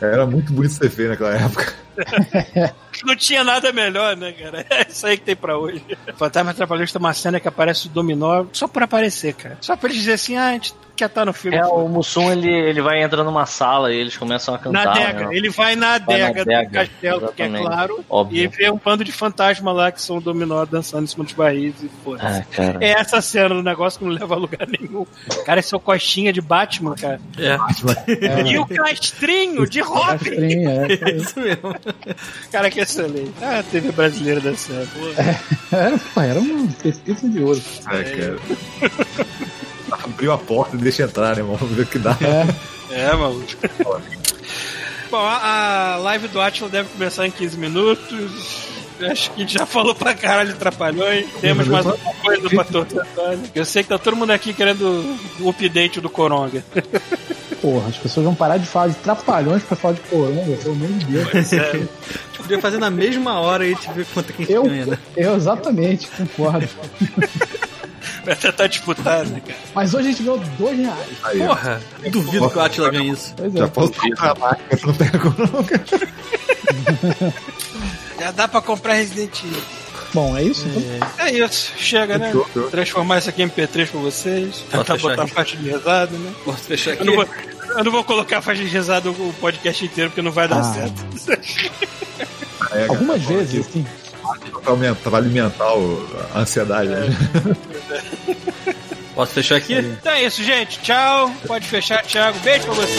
Era muito bonito ser feio naquela época. (laughs) Não tinha nada melhor, né, cara? (laughs) É isso aí que tem pra hoje. Fantasma Trapalhões tem uma cena que aparece o Dominó só por aparecer, cara. Só pra eles dizer assim, ah, a gente quer estar no filme. É, o Mussum, ele, ele vai entrando numa sala e eles começam a cantar. Na adega. né? Ele vai na Vai na adega do adega, castelo, que é claro, Óbvio. e vê um bando de fantasma lá que são o dominó dançando em cima dos barris e foda Ah, cara. É essa cena do negócio que não leva a lugar nenhum. Cara, esse é o costinha de Batman, cara. É, E o castrinho de Robin. Castrinho, é. é isso mesmo. Cara, que excelente. Ah, a TV brasileira da série. Era, pô, era uma pesquisa de ouro. É, cara. Abriu a porta e deixa entrar, né, irmão? Vamos ver o que dá. É, É, maluco. Bom, a, a live do Atila deve começar em 15 minutos. Eu Acho que já falou pra caralho de trapalhões. Temos mais alguma coisa pra torcer. Eu sei que tá todo mundo aqui querendo o update do Coronga. porra, as pessoas vão parar de falar de trapalhões pra falar de coronga, pelo amor de Deus. É, A gente podia fazer na mesma hora e a gente ver quanto que a gente Eu, ganha, né? eu exatamente concordo. vai tentar disputar, né, cara? Mas hoje a gente ganhou dois reais. Aí. Porra, duvido que o Atila ganhe isso. Pois Já é. posso comprar a máquina, você não pega coronga. (laughs) Já dá pra comprar Resident Evil. Bom, é isso? Então, É isso, chega, né? Fechou, fechou. Transformar isso aqui em MP3 pra vocês. Posso Tentar botar aqui? faixa de rezado, né? Posso fechar aqui? Eu não, vou, eu não vou colocar faixa de rezado o podcast inteiro porque não vai dar Ah. certo. É, algumas cara, vezes, assim. Pra, aumentar, pra alimentar a ansiedade. né? Posso fechar aqui? Então é isso, gente. Tchau. Pode fechar, Thiago. Beijo pra você.